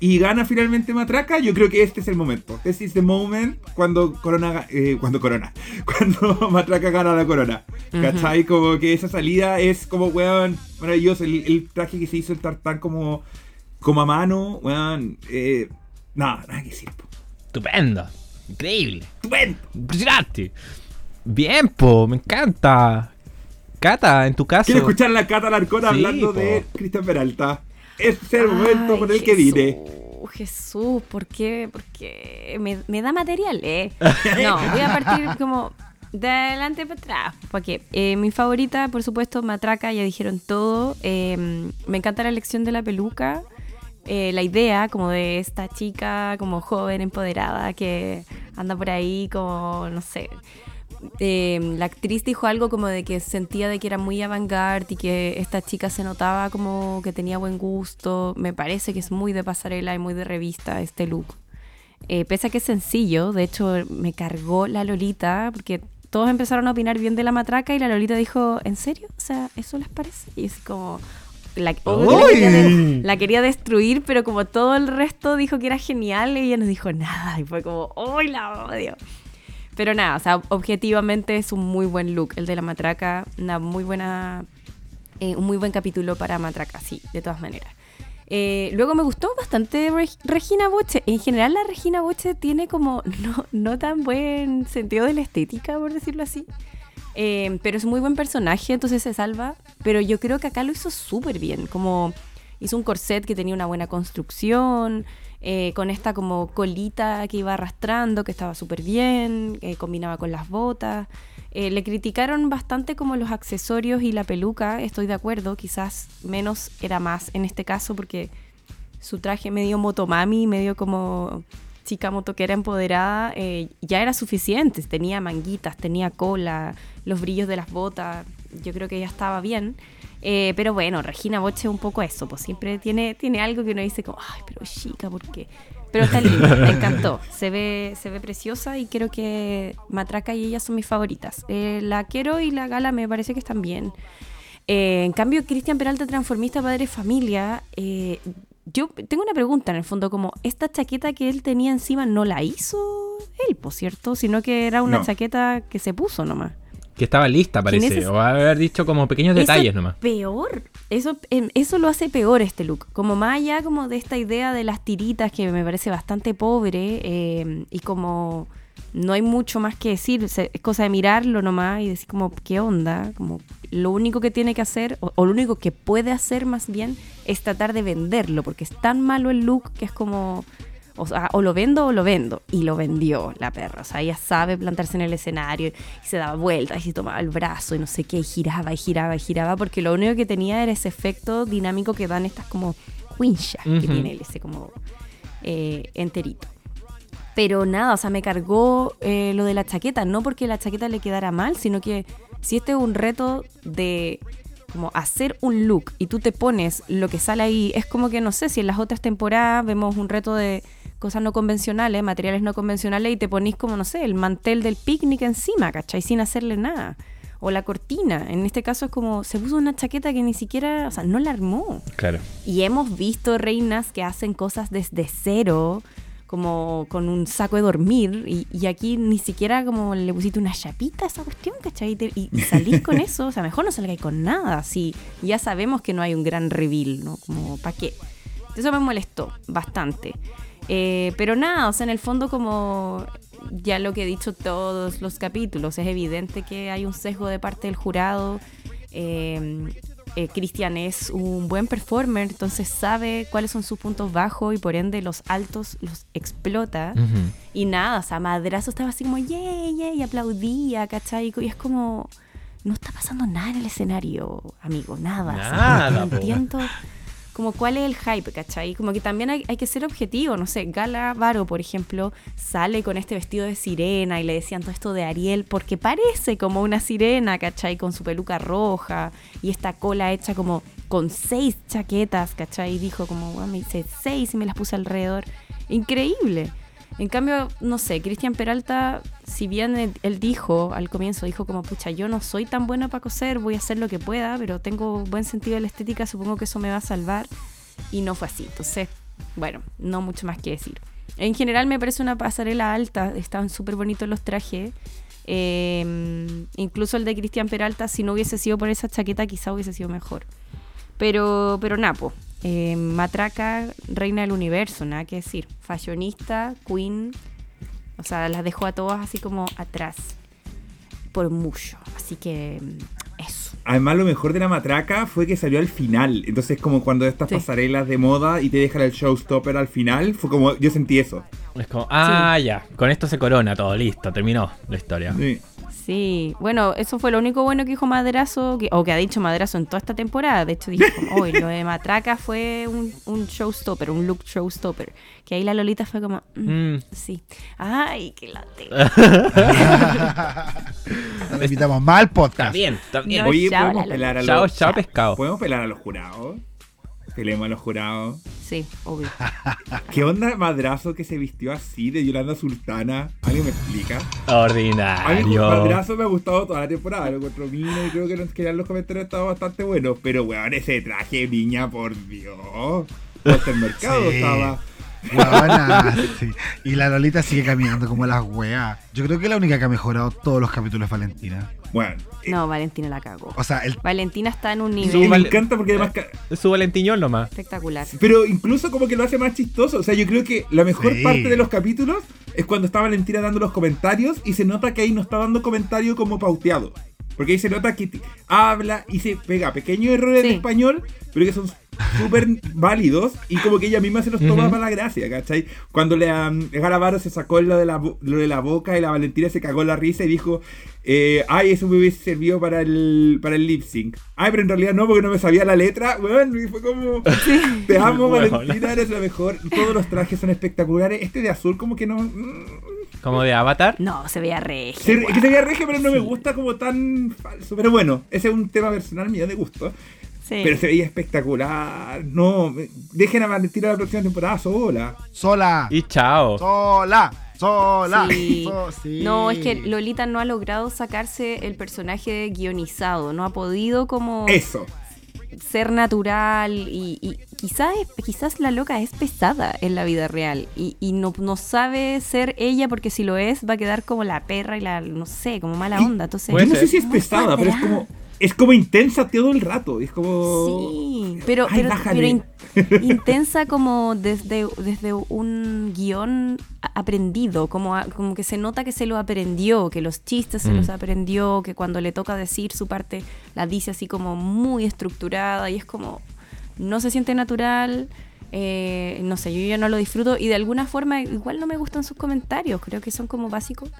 y gana finalmente Matraca, yo creo que este es el momento. Este es el moment cuando Corona, eh, cuando Corona, *laughs* cuando Matraca gana la Corona. ¿Cachai? Como que esa salida es como, weón, maravilloso. El, traje que se hizo el tartán como, como a mano, weón, nada, nada que decir. Estupendo, increíble, estupendo, impresionante. Bien, po, me encanta. Cata, en tu caso. Quiero escuchar a la Cata Larcón hablando de Cristian Peralta. Este es el momento con el que vine. Jesús, ¿por qué? Porque me, me da material, ¿eh? *laughs* No, voy a partir como de adelante para atrás. Porque eh, mi favorita, por supuesto, Matraca, ya dijeron todo. Em, me encanta la elección de la peluca. Eh, la idea como de esta chica como joven, empoderada, que anda por ahí como, no sé, Em, la actriz dijo algo como de que sentía de que era muy avant-garde y que esta chica se notaba como que tenía buen gusto. Me parece que es muy de pasarela y muy de revista este look. Eh, pese a que es sencillo, de hecho me cargó la Lolita porque todos empezaron a opinar bien de la matraca y la Lolita dijo, ¿en serio? O sea, ¿eso les parece? Y es como... La, la, quería, destruir, pero como todo el resto dijo que era genial, ella no dijo nada. Y fue como, ¡ay, la odio! Pero nada, o sea, objetivamente es un muy buen look el de la matraca, una muy buena, eh, un muy buen capítulo para matraca, sí, de todas maneras. Eh, luego me gustó bastante Regina Boche. En general la Regina Boche tiene como *laughs* no, no tan buen sentido de la estética, por decirlo así. Eh, pero es un muy buen personaje, entonces se salva. Pero yo creo que acá lo hizo súper bien. Como hizo un corset que tenía una buena construcción. Eh, con esta como colita que iba arrastrando, que estaba súper bien, eh, combinaba con las botas. Eh, le criticaron bastante como los accesorios y la peluca, estoy de acuerdo, quizás menos era más en este caso porque su traje medio motomami, medio como chica motoquera empoderada, eh, ya era suficiente. Tenía manguitas, tenía cola, los brillos de las botas. Yo creo que ya estaba bien. Eh, pero bueno, Regina Boche un poco eso, pues siempre tiene, tiene algo que uno dice como, ay, pero chica, ¿por qué? Pero está linda, *laughs* me encantó. Se ve, se ve preciosa y creo que Matraca y ella son mis favoritas. Eh, la quiero y la Gala me parece que están bien. Eh, en cambio, Cristian Peralta, transformista, padre familia, eh, yo tengo una pregunta en el fondo, como esta chaqueta que él tenía encima no la hizo él, por cierto, sino que era una chaqueta que se puso nomás. Que estaba lista, parece. O haber dicho como pequeños detalles nomás. Peor. Eso, eso lo hace peor este look. Como más allá como de esta idea de las tiritas que me parece bastante pobre em, y como no hay mucho más que decir. Es cosa de mirarlo nomás y decir como, ¿qué onda? Como lo único que tiene que hacer, o, o, lo único que puede hacer más bien, es tratar de venderlo, porque es tan malo el look que es como, o, sea, o lo vendo o lo vendo. Y lo vendió la perra. O sea, ella sabe plantarse en el escenario y se daba vueltas y tomaba el brazo y no sé qué, y giraba y giraba y giraba, porque lo único que tenía era ese efecto dinámico que dan estas como winchas que tiene él, ese como eh, enterito. Pero nada, o sea, me cargó eh, lo de la chaqueta, no porque la chaqueta le quedara mal, sino que si este es un reto de como hacer un look y tú te pones lo que sale ahí, es como que no sé si en las otras temporadas vemos un reto de cosas no convencionales, materiales no convencionales, y te ponís como, no sé, el mantel del picnic encima, ¿cachai? Sin hacerle nada. O la cortina. En este caso es como, se puso una chaqueta que ni siquiera, o sea, no la armó. Claro. Y hemos visto reinas que hacen cosas desde cero, como con un saco de dormir, y, aquí ni siquiera como le pusiste una chapita a esa cuestión, ¿cachai? Y, y salís con *laughs* eso, o sea, mejor no salgáis con nada, si ya sabemos que no hay un gran reveal, ¿no? Como, ¿para qué? Eso me molestó bastante. Eh, pero nada, o sea, en el fondo como ya lo que he dicho todos los capítulos, es evidente que hay un sesgo de parte del jurado. Eh, eh, Cristian es un buen performer, entonces sabe cuáles son sus puntos bajos y por ende los altos los explota. Y nada, o sea, Madrazo estaba así como, yay, yay, y aplaudía, ¿cachai? Y es como, no está pasando nada en el escenario, amigo, nada. Nada, no entiendo como cuál es el hype, ¿cachai? Como que también hay, que ser objetivo, no sé, Gala Varo, por ejemplo, sale con este vestido de sirena y le decían todo esto de Ariel porque parece como una sirena, ¿cachai? Con su peluca roja y esta cola hecha como con seis chaquetas, ¿cachai? Y dijo como, me hice seis y me las puse alrededor. Increíble. En cambio, no sé, Cristian Peralta, si bien él, dijo al comienzo, dijo como, pucha, yo no soy tan buena para coser, voy a hacer lo que pueda, pero tengo buen sentido de la estética, supongo que eso me va a salvar. Y no fue así. Entonces, bueno, no mucho más que decir. En general me parece una pasarela alta, estaban súper bonitos los trajes. Em, incluso el de Cristian Peralta, si no hubiese sido por esa chaqueta, quizá hubiese sido mejor. Pero, pero Napo, eh, matraca, reina del universo, nada que decir. Fashionista, queen. O sea, las dejó a todas así como atrás. Por mucho. Así que mm, eso. Además, lo mejor de la matraca fue que salió al final. Entonces, como cuando estas pasarelas de moda y te dejan el showstopper al final, fue como yo sentí eso. Es como, ah, ya, con esto se corona todo, listo, terminó la historia. Sí. Sí, bueno, eso fue lo único bueno que dijo Madrazo, o que ha dicho Madrazo en toda esta temporada. De hecho, dijo, hoy lo de Matraca fue un, un, showstopper, un look showstopper. Que ahí la Lolita fue como, mm, mm. sí. Ay, qué late. *laughs* Nos invitamos mal podcast. Está bien, está bien. Oye, podemos pelar a los... chao, pescado. ¿Podemos pelar a los jurados? Pelemos a los jurados. Sí, obvio. *laughs* ¿Qué onda madrazo que se vistió así de Yolanda Sultana? ¿Alguien me explica? Ordinario. A mí madrazo me ha gustado toda la temporada. Lo encuentro mío y creo que, que los comentarios estado bastante buenos. Pero, weón, ese traje, niña, por Dios. Hasta el mercado estaba. Sí. Y la Lolita sigue caminando como las weas. Yo creo que es la única que ha mejorado todos los capítulos de Valentina. Bueno. No, Valentina la cagó. O sea, el... Valentina está en un nivel. me encanta porque además. Su Valentiñón nomás. Espectacular. Pero incluso como que lo hace más chistoso. O sea, yo creo que la mejor parte de los capítulos es cuando está Valentina dando los comentarios y se nota que ahí no está dando comentario como pauteado. Porque ahí se nota que habla y se pega pequeños errores de español, pero que son súper válidos y como que ella misma se los toma para la gracia, ¿cachai? Cuando le, um, se sacó lo de, la, lo de la boca y la Valentina se cagó la risa y dijo, eh, ay, eso me hubiese servido para el, para el lip sync. Ay, pero en realidad no, porque no me sabía la letra. Bueno, y fue como, te amo, Valentina, eres la mejor. Todos los trajes son espectaculares. Este de azul como que no... Mm. ¿Como de Avatar? No, se veía regio. Se, que se veía regio, pero no me gusta como tan falso. Pero bueno, ese es un tema personal mío de gusto. Pero se veía espectacular. No, dejen a Valentina la próxima temporada sola. Sola. Y chao. Sola. Sola. No, es que Lolita no ha logrado sacarse el personaje guionizado. No ha podido como. Eso. Ser natural y, quizás, quizás la loca es pesada en la vida real y, no, no, sabe ser ella porque si lo es va a quedar como la perra y la, no sé, como mala onda. Entonces, Yo no sé si es pesada, pero es como es como intensa todo el rato. Es como. Sí, pero, pero, *laughs* intensa como desde, desde un guion aprendido. Como, como que se nota que se lo aprendió, que los chistes se los mm. aprendió, que cuando le toca decir su parte la dice así como muy estructurada y es como. No se siente natural. Eh, no sé, yo ya no lo disfruto y de alguna forma igual no me gustan sus comentarios. Creo que son como básicos.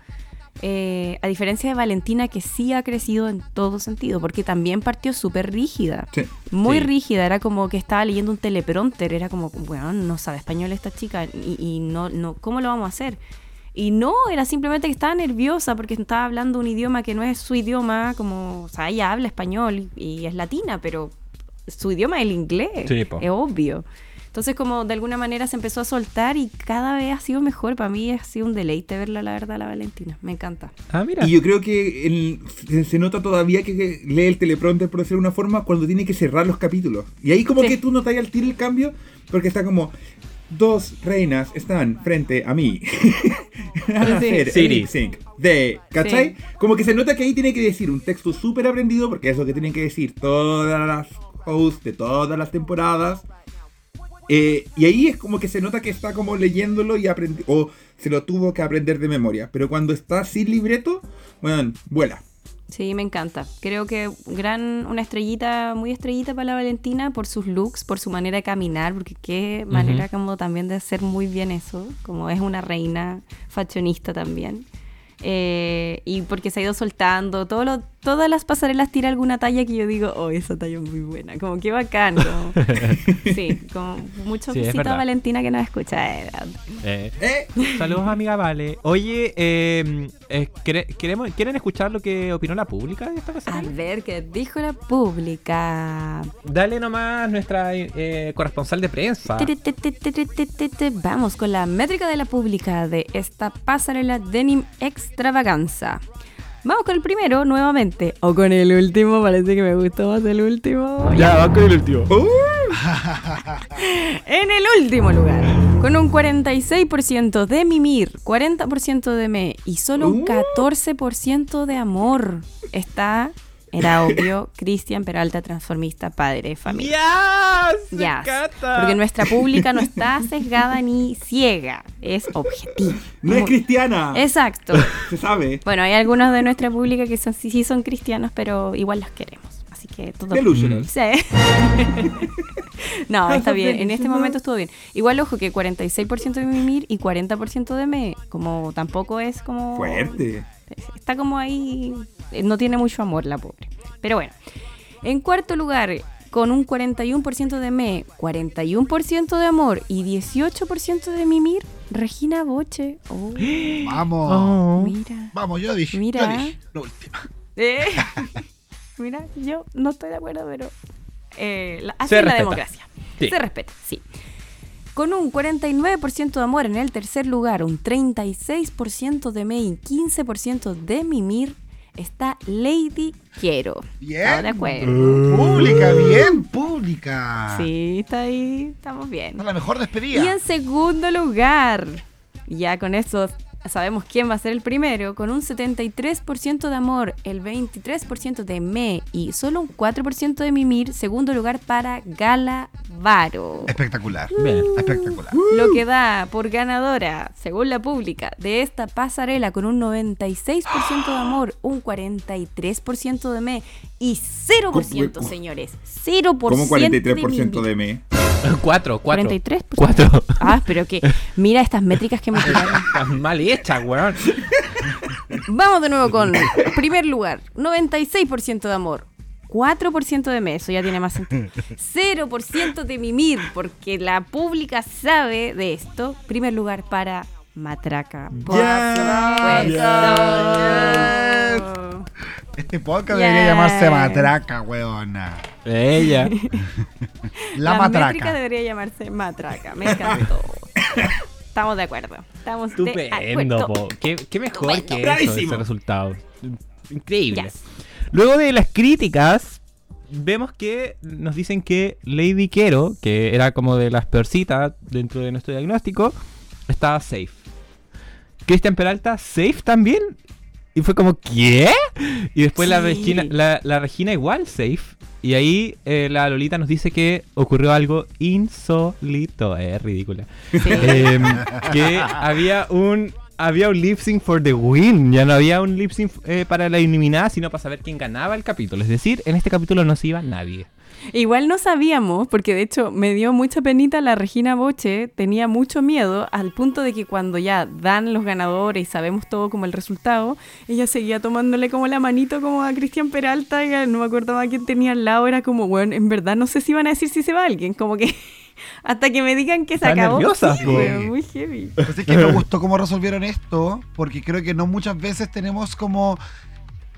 Eh, a diferencia de Valentina, que sí ha crecido en todo sentido, porque también partió súper rígida. Muy rígida, era como que estaba leyendo un teleprompter, era como, bueno, no sabe español esta chica, y, no, no, ¿cómo lo vamos a hacer? Y no, era simplemente que estaba nerviosa porque estaba hablando un idioma que no es su idioma, como, o sea, ella habla español y, es latina, pero su idioma es el inglés, es obvio. Entonces como de alguna manera se empezó a soltar y cada vez ha sido mejor. Para mí ha sido un deleite verla, la verdad, la Valentina. Me encanta. Ah, mira. Y yo creo que se nota todavía que, lee el teleprompter, por decirlo de una forma, cuando tiene que cerrar los capítulos. Y ahí como que tú notas al tiro el cambio, porque está como... Dos reinas están frente a mí. *laughs* a hacer sync de. ¿Cachai? Como que se nota que ahí tiene que decir un texto súper aprendido, porque es lo que tienen que decir todas las hosts de todas las temporadas. Eh, y ahí es como que se nota que está como leyéndolo y aprende o se lo tuvo que aprender de memoria. Pero cuando está sin libreto, bueno, vuela. Sí, me encanta. Creo que gran, una estrellita, muy estrellita para la Valentina por sus looks, por su manera de caminar, porque qué manera como también de hacer muy bien eso, como es una reina fashionista también. Eh, y porque se ha ido soltando. Todo todas las pasarelas tira alguna talla que yo digo, oh, esa talla es muy buena. Como que bacán. *laughs* sí, como mucho sí, a Valentina que nos escucha. Eh, eh, saludos, amiga Vale. Oye, em, queremos, ¿quieren escuchar lo que opinó la pública de esta pasarela? A ver, ¿qué dijo la pública? Dale nomás nuestra corresponsal de prensa. Vamos con la métrica de la pública de esta pasarela Denim extravaganza. Vamos con el primero nuevamente. O con el último, parece que me gustó más el último. Ya, va con el último. Uh. *laughs* en el último lugar, con un 46% de mimir, 40% de me y solo un 14% uh. de amor, está era obvio, Cristian Peralta, transformista, padre de familia. ya Porque nuestra pública no está sesgada ni ciega, es objetiva. No es cristiana. Exacto. *laughs* Se sabe. Bueno, hay algunos de nuestra pública que son, sí, son cristianos, pero igual los queremos. Así que todo. Sí. *laughs* no, está bien. En este momento estuvo bien. Igual, ojo, que 46% de mimir y 40% de me, como tampoco es como... Fuerte. Está como ahí no tiene mucho amor la pobre. Pero bueno, en cuarto lugar, con un 41% de me, 41% de amor y 18% de mimir, Regina Boche. Oh. *gasps* Vamos. Oh. Mira. Vamos, yo dije. Mira. Yo dije, la última. Eh. *laughs* Mira, yo no estoy de acuerdo, pero eh, la, así es la democracia. Se respeta, sí. Con un 49% de amor en el tercer lugar, un 36% de me y 15% de mimir, está Lady Quiero. Bien. de acuerdo. Pública, bien, pública. Sí, está ahí, estamos bien. la mejor despedida. Y en segundo lugar, ya con esos sabemos quién va a ser el primero, con un 73% de amor, el 23% de me y solo un 4% de mimir, segundo lugar para Gala Varo. Espectacular. Bien. Espectacular. Lo que da por ganadora, según la pública, de esta pasarela con un 96% de amor, un 43% de me y 0%, ¿Cómo- señores. 0% Como de 43% mimir. de me. *laughs* Cuatro, cuatro. 43%. Cuatro. Ah, pero que mira estas métricas que me *laughs* tiraron. Mal hechas, weón. Vamos de nuevo con primer lugar, 96% de amor. 4% de me, eso ya tiene más sentido. 0% de mimir, porque la pública sabe de esto. Primer lugar para Matraca. Por supuesto. Este podcast Yes. debería llamarse Matraca, weona. Ella. *laughs* La, La Matraca. métrica debería llamarse Matraca. Me encantó. Estamos de acuerdo. Estamos de Estupendo, acuerdo. po. ¿Qué, qué mejor Estupendo. que eso, Bravísimo. ese resultado. Increíble. Yes. Luego de las críticas, vemos que nos dicen que Lady Quero, que era como de las peorcitas dentro de nuestro diagnóstico, estaba safe. Cristian Peralta, safe también. Y fue como, ¿qué? Y después la. Regina, la, la Regina igual safe. Y ahí eh, la Lolita nos dice que ocurrió algo insólito. Es ridícula. Em, que había un había un lip sync for the win. Ya no había un lip sync eh, para la eliminada, sino para saber quién ganaba el capítulo. Es decir, en este capítulo no se iba nadie. Igual no sabíamos, porque de hecho me dio mucha penita la Regina Boche, tenía mucho miedo al punto de que cuando ya dan los ganadores y sabemos todo como el resultado, ella seguía tomándole como la manito como a Cristian Peralta, y no me acordaba quién tenía al lado, era como, bueno, en verdad no sé si van a decir si se va alguien, como que *laughs* hasta que me digan que se Están acabó. nerviosas, Sí, muy heavy. Pues es que me *laughs* gustó cómo resolvieron esto, porque creo que no muchas veces tenemos como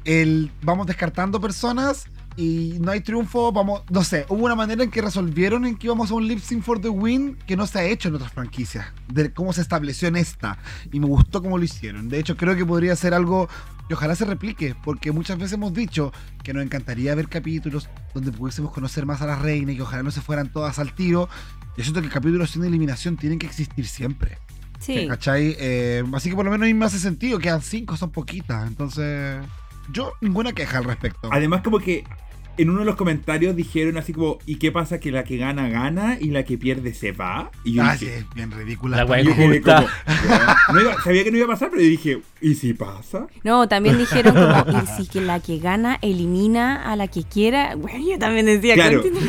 el vamos descartando personas y no hay triunfo, vamos, no sé, hubo una manera en que resolvieron en que íbamos a un lip sync for the win que no se ha hecho en otras franquicias, de cómo se estableció en esta, y me gustó cómo lo hicieron. De hecho, creo que podría ser algo que ojalá se replique, porque muchas veces hemos dicho que nos encantaría ver capítulos donde pudiésemos conocer más a la reina y que ojalá no se fueran todas al tiro. Yo siento que capítulos sin eliminación tienen que existir siempre. Sí. ¿Cachai? Eh, así que por lo menos a mí me hace sentido. Quedan cinco, son poquitas. Entonces, yo ninguna queja al respecto. Además, como que en uno de los comentarios dijeron así como, ¿y qué pasa que la que gana gana y la que pierde se va? Y yo Ah, sí, dije, es bien ridícula. La. No iba- sabía que no iba a pasar, pero yo dije, ¿y si pasa? No, también dijeron como, y si que la que gana elimina a la que quiera. Bueno, yo también decía, Claro. continúa.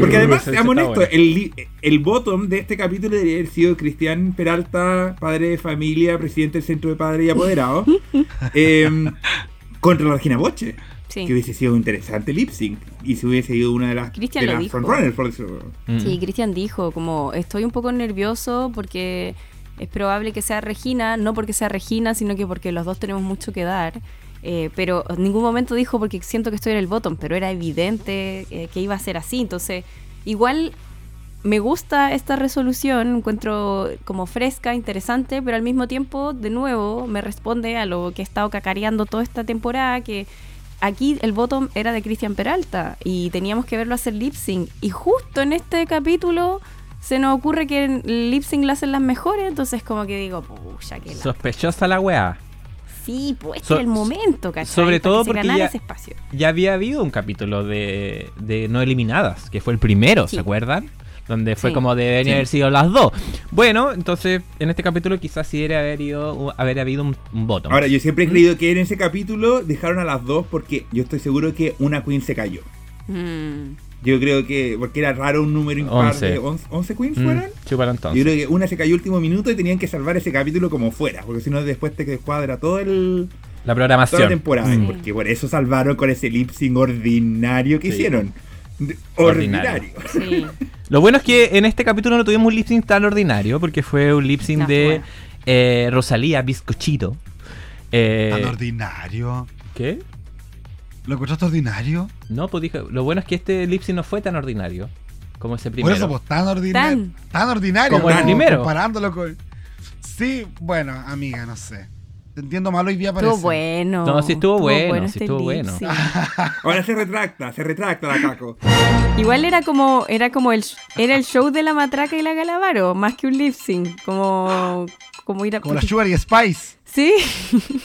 Porque además, seamos honestos, el, el bottom de este capítulo debería haber sido Cristian Peralta, padre de familia, presidente del Centro de Padres y Apoderados, *laughs* em, contra la Regina Boche. Sí. Que hubiese sido interesante lip sync y si hubiese sido una de las, de las frontrunners. Por eso. Mm. Sí, Cristian dijo, como estoy un poco nervioso porque es probable que sea Regina, no porque sea Regina, sino que porque los dos tenemos mucho que dar. Eh, pero en ningún momento dijo porque siento que estoy en el bottom, pero era evidente eh, que iba a ser así. Entonces, igual me gusta esta resolución, encuentro como fresca, interesante, pero al mismo tiempo, de nuevo, me responde a lo que he estado cacareando toda esta temporada, que aquí el bottom era de Cristian Peralta y teníamos que verlo hacer lip sync. Y justo en este capítulo se nos ocurre que el lip sync lo hacen las mejores, entonces como que digo, pucha, que. Sospechosa la weá. Sí, pues este era el momento, ¿cachai? sobre Para todo porque ya- ese espacio. Ya había habido un capítulo de, de no eliminadas, que fue el primero, Sí. ¿se acuerdan? Donde fue Sí. como deberían Sí. haber sido las dos. Bueno, entonces en este capítulo quizás sí debería haber, ido, haber habido un, un bottom. Ahora, yo siempre he creído que en ese capítulo dejaron a las dos porque yo estoy seguro que una queen se cayó. Mm. Yo creo que, porque era raro un número impar Once. de 11, 11 queens Mm, fueron. chúpalo Yo entonces. creo que una se cayó último minuto y tenían que salvar ese capítulo como fuera, porque si no después te descuadra todo el, La toda programación. la temporada. Mm. Porque por eso salvaron con ese lip sync ordinario que Sí. hicieron. Ordinario. ordinario. Sí. *laughs* Lo bueno es que en este capítulo no tuvimos un lip sync tan ordinario, porque fue un lip sync No, de bueno. eh, Rosalía Bizcochito. Eh, Tan ordinario. ¿Qué? ¿Lo encontraste ordinario? No, pues dije, lo bueno es que este lip sync no fue tan ordinario como ese Por primero. eso, pues tan ordinario. Tan. Tan, ordinario. Como el primero. Comparándolo con. Sí, bueno, amiga, no sé. Te entiendo mal hoy día parece. Estuvo bueno. No, sí estuvo, bueno, sí este estuvo bueno. *laughs* Ahora se retracta, se retracta la caco. Igual era como, era como el, era el show de la matraca y la Galavaro, más que un lip sync. Como, como ir a. Como la Sugar y Spice. Sí.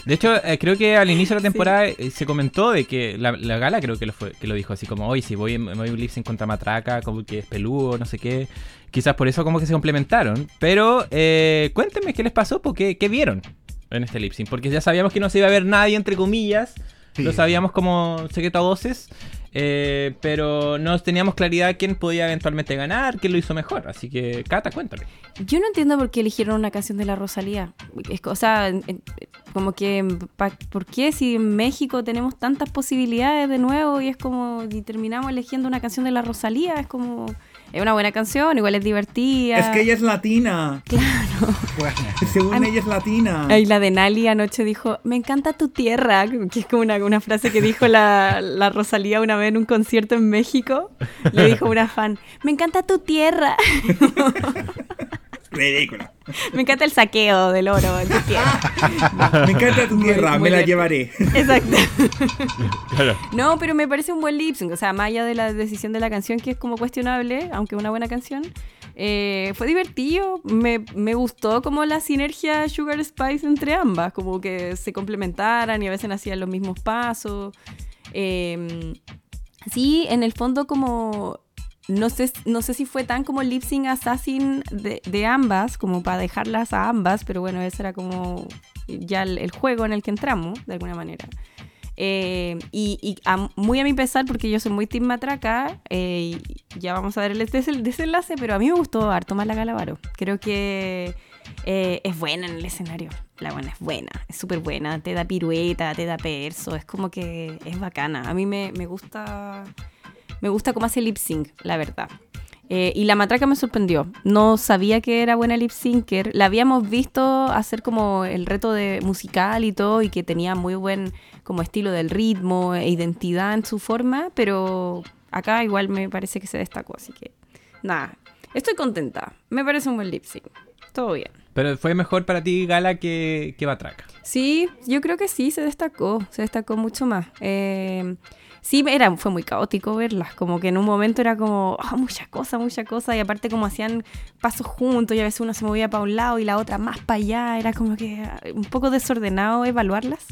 De hecho, eh, creo que al inicio de la temporada eh, se comentó de que la, gala creo que lo, fue, que lo dijo así como, hoy si voy, me voy un lip sync contra Matraca, como que es peludo, no sé qué. Quizás por eso como que se complementaron. Pero eh, cuéntenme qué les pasó, porque qué vieron en este lip sync. Porque ya sabíamos que no se iba a ver nadie, entre comillas. Lo sabíamos como secreto a voces. Eh, pero no teníamos claridad quién podía eventualmente ganar, quién lo hizo mejor. Así que, Cata, cuéntame. Yo no entiendo por qué eligieron una canción de la Rosalía. Es, o sea, como que, ¿por qué si en México tenemos tantas posibilidades de nuevo y es como, y terminamos eligiendo una canción de la Rosalía? Es como es una buena canción, igual es divertida. Es que ella es latina. Claro. *laughs* Según ella es latina. Y la de Nali anoche dijo, me encanta tu tierra, que es como una, una frase que dijo la, la, Rosalía una vez en un concierto en México. Le dijo una fan, me encanta tu tierra. *laughs* Ridícula. Me encanta el saqueo del oro en tu tierra. *laughs* Me encanta tu tierra, me la llevaré. Exacto. *laughs* No, pero me parece un buen lip sync. O sea, más allá de la decisión de la canción, que es como cuestionable, aunque una buena canción, eh, fue divertido. Me, me, gustó como la sinergia Sugar Spice entre ambas, como que se complementaran y a veces hacían los mismos pasos. Eh, sí, en el fondo como no sé, no sé si fue tan como lip sync assassin de, ambas, como para dejarlas a ambas, pero bueno, ese era como ya el, juego en el que entramos, de alguna manera. Eh, y, muy a mi pesar, porque yo soy muy team matraca, eh, ya vamos a ver el desenlace, pero a mí me gustó harto más la Galavaro. Creo que eh, es buena en el escenario. La buena es buena, es súper buena, te da pirueta, te da perso, es como que es bacana. A mí me, me gusta me gusta cómo hace lip sync, la verdad. Eh, y la matraca me sorprendió. No sabía que era buena lip syncer. La habíamos visto hacer como el reto de musical y todo, y que tenía muy buen como estilo del ritmo e identidad en su forma, pero acá igual me parece que se destacó, así que nada. Estoy contenta. Me parece un buen lip sync. Todo bien. Pero fue mejor para ti Gala que, que Matraca. Sí, yo creo que sí, se destacó. Se destacó mucho más. Eh, sí era, fue muy caótico verlas, como que en un momento era como, oh, mucha cosa, mucha cosa, y aparte como hacían pasos juntos y a veces uno se movía para un lado y la otra más para allá, era como que ah, un poco desordenado evaluarlas.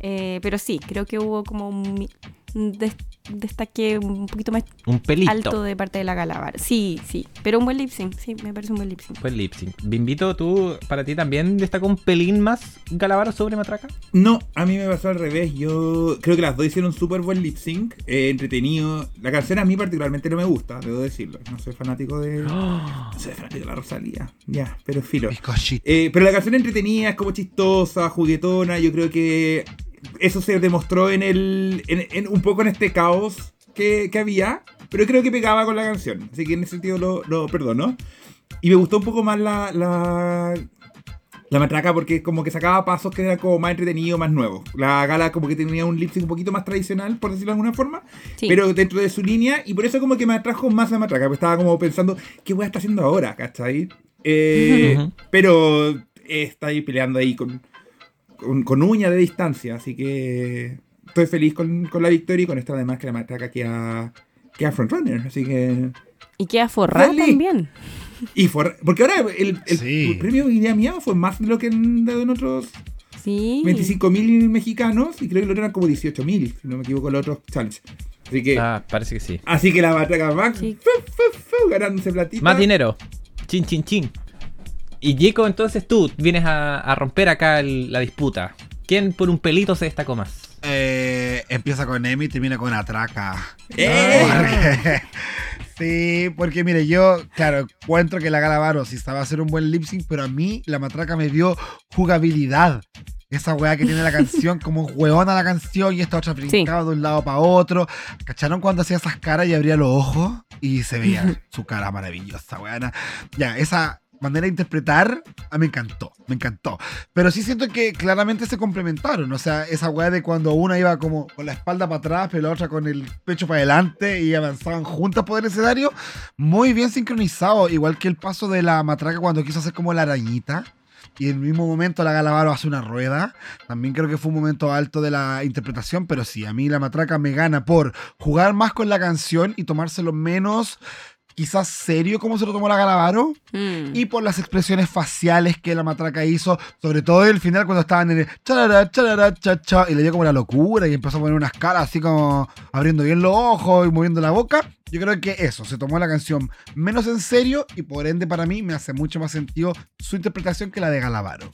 Eh, pero sí, creo que hubo como un, destaque un poquito más un alto de parte de la Galabar. Sí, sí, pero un buen lip sync, sí, me parece un buen lip sync. Buen lip sync. Bimbito, ¿tú para ti también destacó un pelín más Galabar sobre Matraca? No, a mí me pasó al revés. Yo creo que las dos hicieron un súper buen lip sync, eh, entretenido. La canción a mí particularmente no me gusta, debo decirlo. No soy fanático de. *gasps* No soy fanático de la Rosalía. Ya, pero filo. Eh, pero la canción entretenida, es como chistosa, juguetona. Yo creo que eso se demostró en el. En, un poco en este caos que, había. Pero creo que pegaba con la canción. Así que en ese sentido lo, lo perdono. Y me gustó un poco más la, la, la matraca porque como que sacaba pasos que era como más entretenido, más nuevo. La gala como que tenía un lip sync un poquito más tradicional, por decirlo de alguna forma, pero dentro de su línea. Y por eso como que me atrajo más la matraca, porque estaba como pensando, ¿qué voy a estar haciendo ahora? ¿Cachai? Eh, *laughs* pero está ahí peleando ahí con, con, uña de distancia, así que estoy feliz con, la victoria y con esto además que la matraca queda, queda frontrunner, así que... Y queda forrada también. Y porque ahora el, el, premio Guinea Miao fue más de lo que han dado en otros sí. 25.000 mexicanos y creo que lo eran como 18.000, si no me equivoco, los otros challenge. Así que, ah, parece que sí. Así que la matraca más ganándose platita. Más dinero. Chin, chin, chin. Y Jacob, entonces tú vienes a, romper acá la disputa. ¿Quién por un pelito se destacó más? Eh, empieza con Emi y termina con Atraca. ¡Eh! *laughs* sí, porque mire, yo, claro, encuentro que la Galavaro sí estaba a hacer un buen lip sync, pero a mí la matraca me dio jugabilidad. Esa weá que tiene la canción, *laughs* como hueona la canción y esta otra brincaba de un lado para otro. ¿Cacharon cuando hacía esas caras y abría los ojos? Y se veía *laughs* su cara maravillosa, weá. Ya, esa manera de interpretar, a mí me encantó, me encantó. Pero sí siento que claramente se complementaron. O sea, esa weá de cuando una iba como con la espalda para atrás, pero la otra con el pecho para adelante y avanzaban juntas por el escenario, muy bien sincronizado. Igual que el paso de la matraca cuando quiso hacer como la arañita. y en el mismo momento la Galavaro hace una rueda. También creo que fue un momento alto de la interpretación, pero sí, a mí la matraca me gana por jugar más con la canción y tomárselo menos quizás serio como se lo tomó la Galavaro mm. y por las expresiones faciales que la matraca hizo, sobre todo en el final cuando estaban en el charara, charara, cha, cha, y le dio como la locura y empezó a poner unas caras así como abriendo bien los ojos y moviendo la boca. Yo creo que eso, se tomó la canción menos en serio y por ende para mí me hace mucho más sentido su interpretación que la de Galavaro.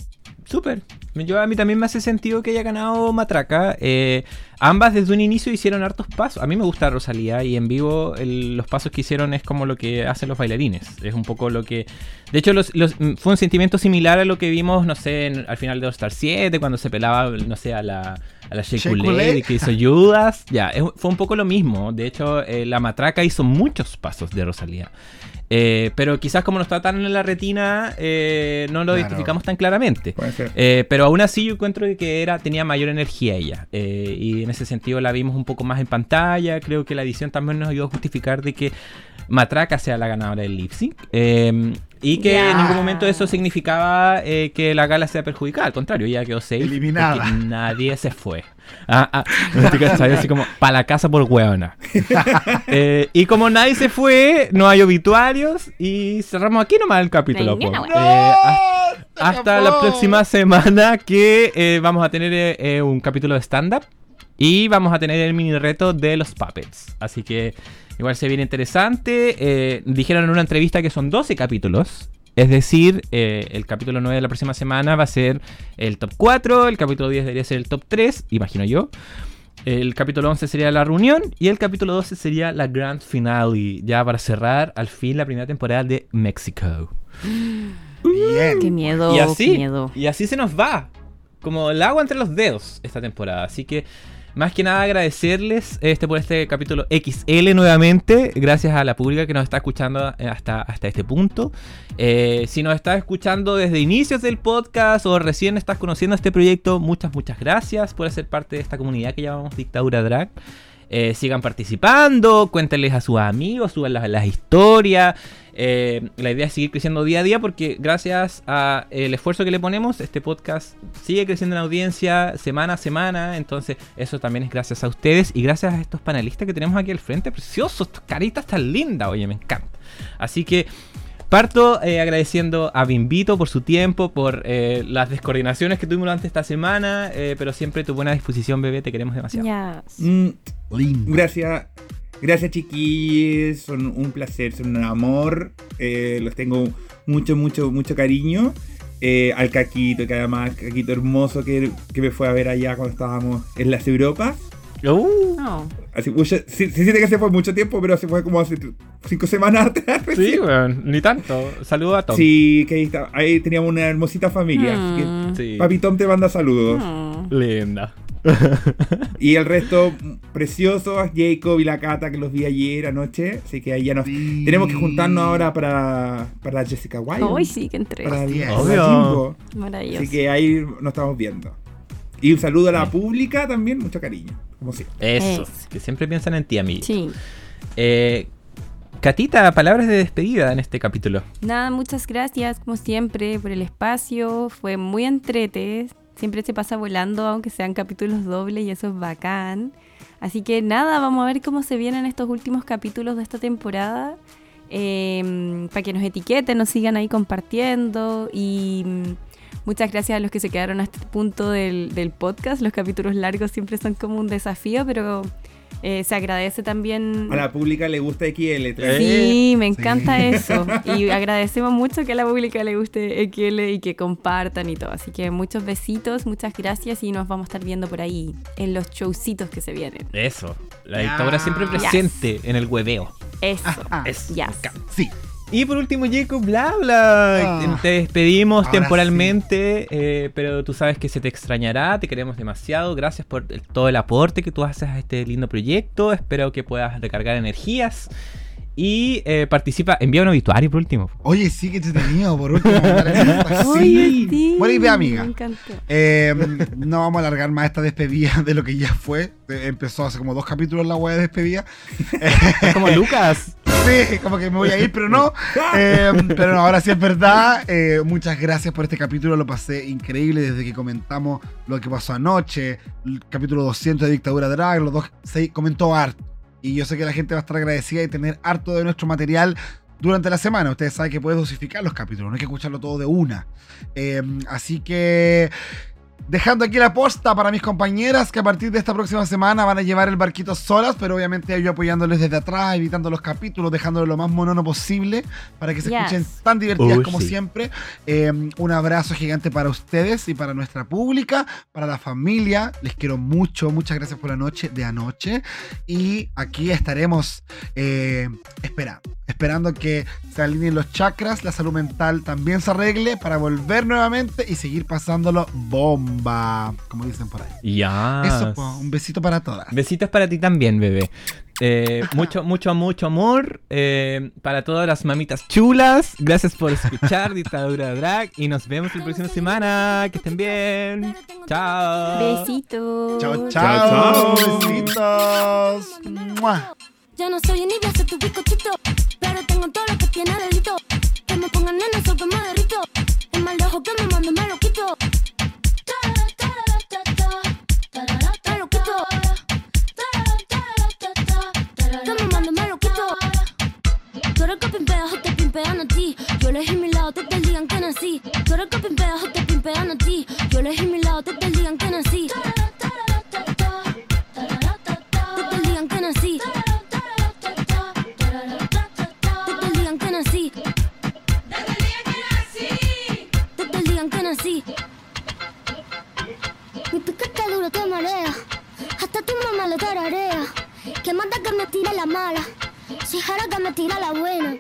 Súper. Yo a mí también me hace sentido que haya ganado Matraca. Eh, ambas desde un inicio hicieron hartos pasos. A mí me gusta Rosalía y en vivo los pasos que hicieron es como lo que hacen los bailarines. Es un poco lo que... De hecho, mm, fue un sentimiento similar a lo que vimos, no sé, al final de All Star 7, cuando se pelaba, no sé, a la, a la que hizo *laughs* Judas. Ya, fue un poco lo mismo. De hecho, eh, la Matraca hizo muchos pasos de Rosalía. Eh, pero quizás como no está tan en la retina, eh, no lo identificamos tan claramente. Eh, pero aún así yo encuentro que era, tenía mayor energía ella. y en ese sentido la vimos un poco más en pantalla. Creo que la edición también nos ayudó a justificar de que Matraca sea la ganadora del lip sync. y que en ningún momento eso significaba que la gala sea perjudicada. Al contrario, ella quedó safe. Eliminada. Nadie se fue. Ah, ah, así como, para la casa por hueona. *laughs* Eh, y como nadie se fue, no hay obituarios y cerramos aquí nomás el capítulo. Eh, hasta, la próxima semana que eh, vamos a tener un capítulo de stand-up y vamos a tener el mini reto de los puppets. Así que igual se viene interesante. dijeron en una entrevista que son 12 capítulos es decir, eh, el capítulo 9 de la próxima semana va a ser el top 4, el capítulo 10 debería ser el top 3, imagino yo. El capítulo 11 sería la reunión y el capítulo 12 sería la grand finale, ya para cerrar al fin la primera temporada de México. *gasps* Bien. Qué miedo, y así, qué miedo. Y así se nos va, como el agua entre los dedos esta temporada. Así que más que nada agradecerles este por este capítulo XL nuevamente. Gracias a la pública que nos está escuchando eh, hasta, hasta este punto. Eh, si nos estás escuchando desde inicios del podcast o recién estás conociendo este proyecto, muchas, muchas gracias por ser parte de esta comunidad que llamamos Dictadura Drag. Eh, sigan participando, cuéntenles a sus amigos, suban las, historias. Eh, la idea es seguir creciendo día a día porque gracias al esfuerzo que le ponemos, este podcast sigue creciendo en audiencia semana a semana. Entonces, eso también es gracias a ustedes y gracias a estos panelistas que tenemos aquí al frente. Preciosos, caritas tan lindas, oye, me encanta. Así que Parto eh, agradeciendo a Bimbito por su tiempo, por eh, las descoordinaciones que tuvimos durante esta semana, eh, pero siempre tu buena disposición, bebé, te queremos demasiado. Mm, gracias, gracias chiquis, son un placer, son un amor, los tengo mucho, mucho, mucho cariño. al Caquito, que además, Caquito hermoso que, que me fue a ver allá cuando estábamos en las Europas. Uh. No. Así, se, siente que se fue mucho tiempo, pero se fue como hace cinco semanas *laughs* atrás. Sí, bueno, ni tanto. Saludos a Tom. Sí, que ahí, está, ahí teníamos una hermosita familia. Mm. Papi Tom te manda saludos. Mm. Linda. Y el resto, preciosos, Jacob y la Cata que los vi ayer anoche. Así que ahí ya nos. Tenemos que juntarnos ahora para, para Jessica White. Hoy sí que entré. Para, Obvio. Maravilloso. Así que ahí nos estamos viendo. Y un saludo a la pública también, mucho cariño, como siempre. Eso, que siempre piensan en ti, amigo. Sí. Eh, Catita, palabras de despedida en este capítulo. Nada, muchas gracias, como siempre, por el espacio. Fue muy entrete. Siempre se pasa volando, aunque sean capítulos dobles, y eso es bacán. Así que nada, vamos a ver cómo se vienen estos últimos capítulos de esta temporada. Em, para que nos etiqueten, nos sigan ahí compartiendo y Muchas gracias a los que se quedaron a este punto del, podcast. Los capítulos largos siempre son como un desafío, pero eh, se agradece también. A la pública le gusta XL. Sí, me encanta eso. Y *laughs* agradecemos mucho que a la pública le guste XL y que compartan y todo. Así que muchos besitos, muchas gracias y nos vamos a estar viendo por ahí en los showcitos que se vienen. Eso. La dictadura siempre presente en el hueveo. Eso. Eso. Sí. Y por último, Jacob, bla, bla. Ah. te despedimos temporalmente, eh, pero tú sabes que se te extrañará, te queremos demasiado. Gracias por todo el aporte que tú haces a este lindo proyecto. Espero que puedas recargar energías. Y eh, participa, envía un obituario por último. Oye, sí que tenido por último. *laughs* sí. Buena idea, amiga. Me encantó. Em, no vamos a alargar más esta despedida de lo que ya fue. Empezó hace como dos capítulos la web de despedida. como *laughs* Lucas. Sí, como que me voy a ir, pero no. Eh, pero no, ahora sí es verdad. Eh, muchas gracias por este capítulo, lo pasé increíble desde que comentamos lo que pasó anoche, el capítulo 200 de Dictadura Drag, los dos se comentó harto. Y yo sé que la gente va a estar agradecida de tener harto de nuestro material durante la semana. Ustedes saben que puedes dosificar los capítulos, no hay que escucharlo todo de una. Eh, así que Dejando aquí la posta para mis compañeras que a partir de esta próxima semana van a llevar el barquito solas, pero obviamente yo apoyándoles desde atrás, evitando los capítulos, dejándolo lo más monono posible para que se escuchen tan divertidas como siempre. Em, un abrazo gigante para ustedes y para nuestra pública, para la familia. Les quiero mucho, muchas gracias por la noche de anoche. Y aquí estaremos eh, esperando, esperando que se alineen los chakras, la salud mental también se arregle para volver nuevamente y seguir pasándolo bomba como dicen por ahí. Ya. Eso, un besito para todas. Besitos para ti también, bebé. Eh, *laughs* mucho, mucho, mucho amor eh, para todas las mamitas chulas. Gracias por escuchar *laughs* Dictadura Drag y nos vemos la próxima semana. Que estén bien. Chao. Besitos. Chao, chao. Besitos. Ya no soy envidia, soy tu bizcochito. Pero tengo todo lo que tiene delito. Que me pongan en eso que me derrito. Es mal dejo que me mando, me lo quito. Tú eres que pimpeas te pimpean a ti. Yo elegí mi lado, te digan que nací. Tú eres que pimpeas te pimpean a ti. Marea. Hasta tu mamá lo tararea. Que manda que me tire la mala. Si jara que me tira la buena.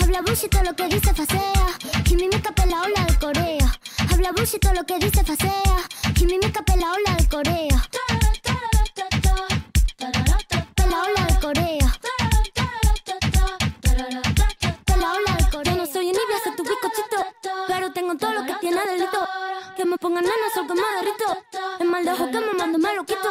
Habla bullshit lo que dice facea. Kimimica la ola de Corea. Habla bullshit lo que dice facea. Kimimica la ola de Corea. La ola de Corea. La ola de Corea. Yo no soy envidia, soy tu bizcochito. Pero tengo todo lo que. Que me pongan nana, sol que me derrito. Es mal dejo que me mando, me lo quito.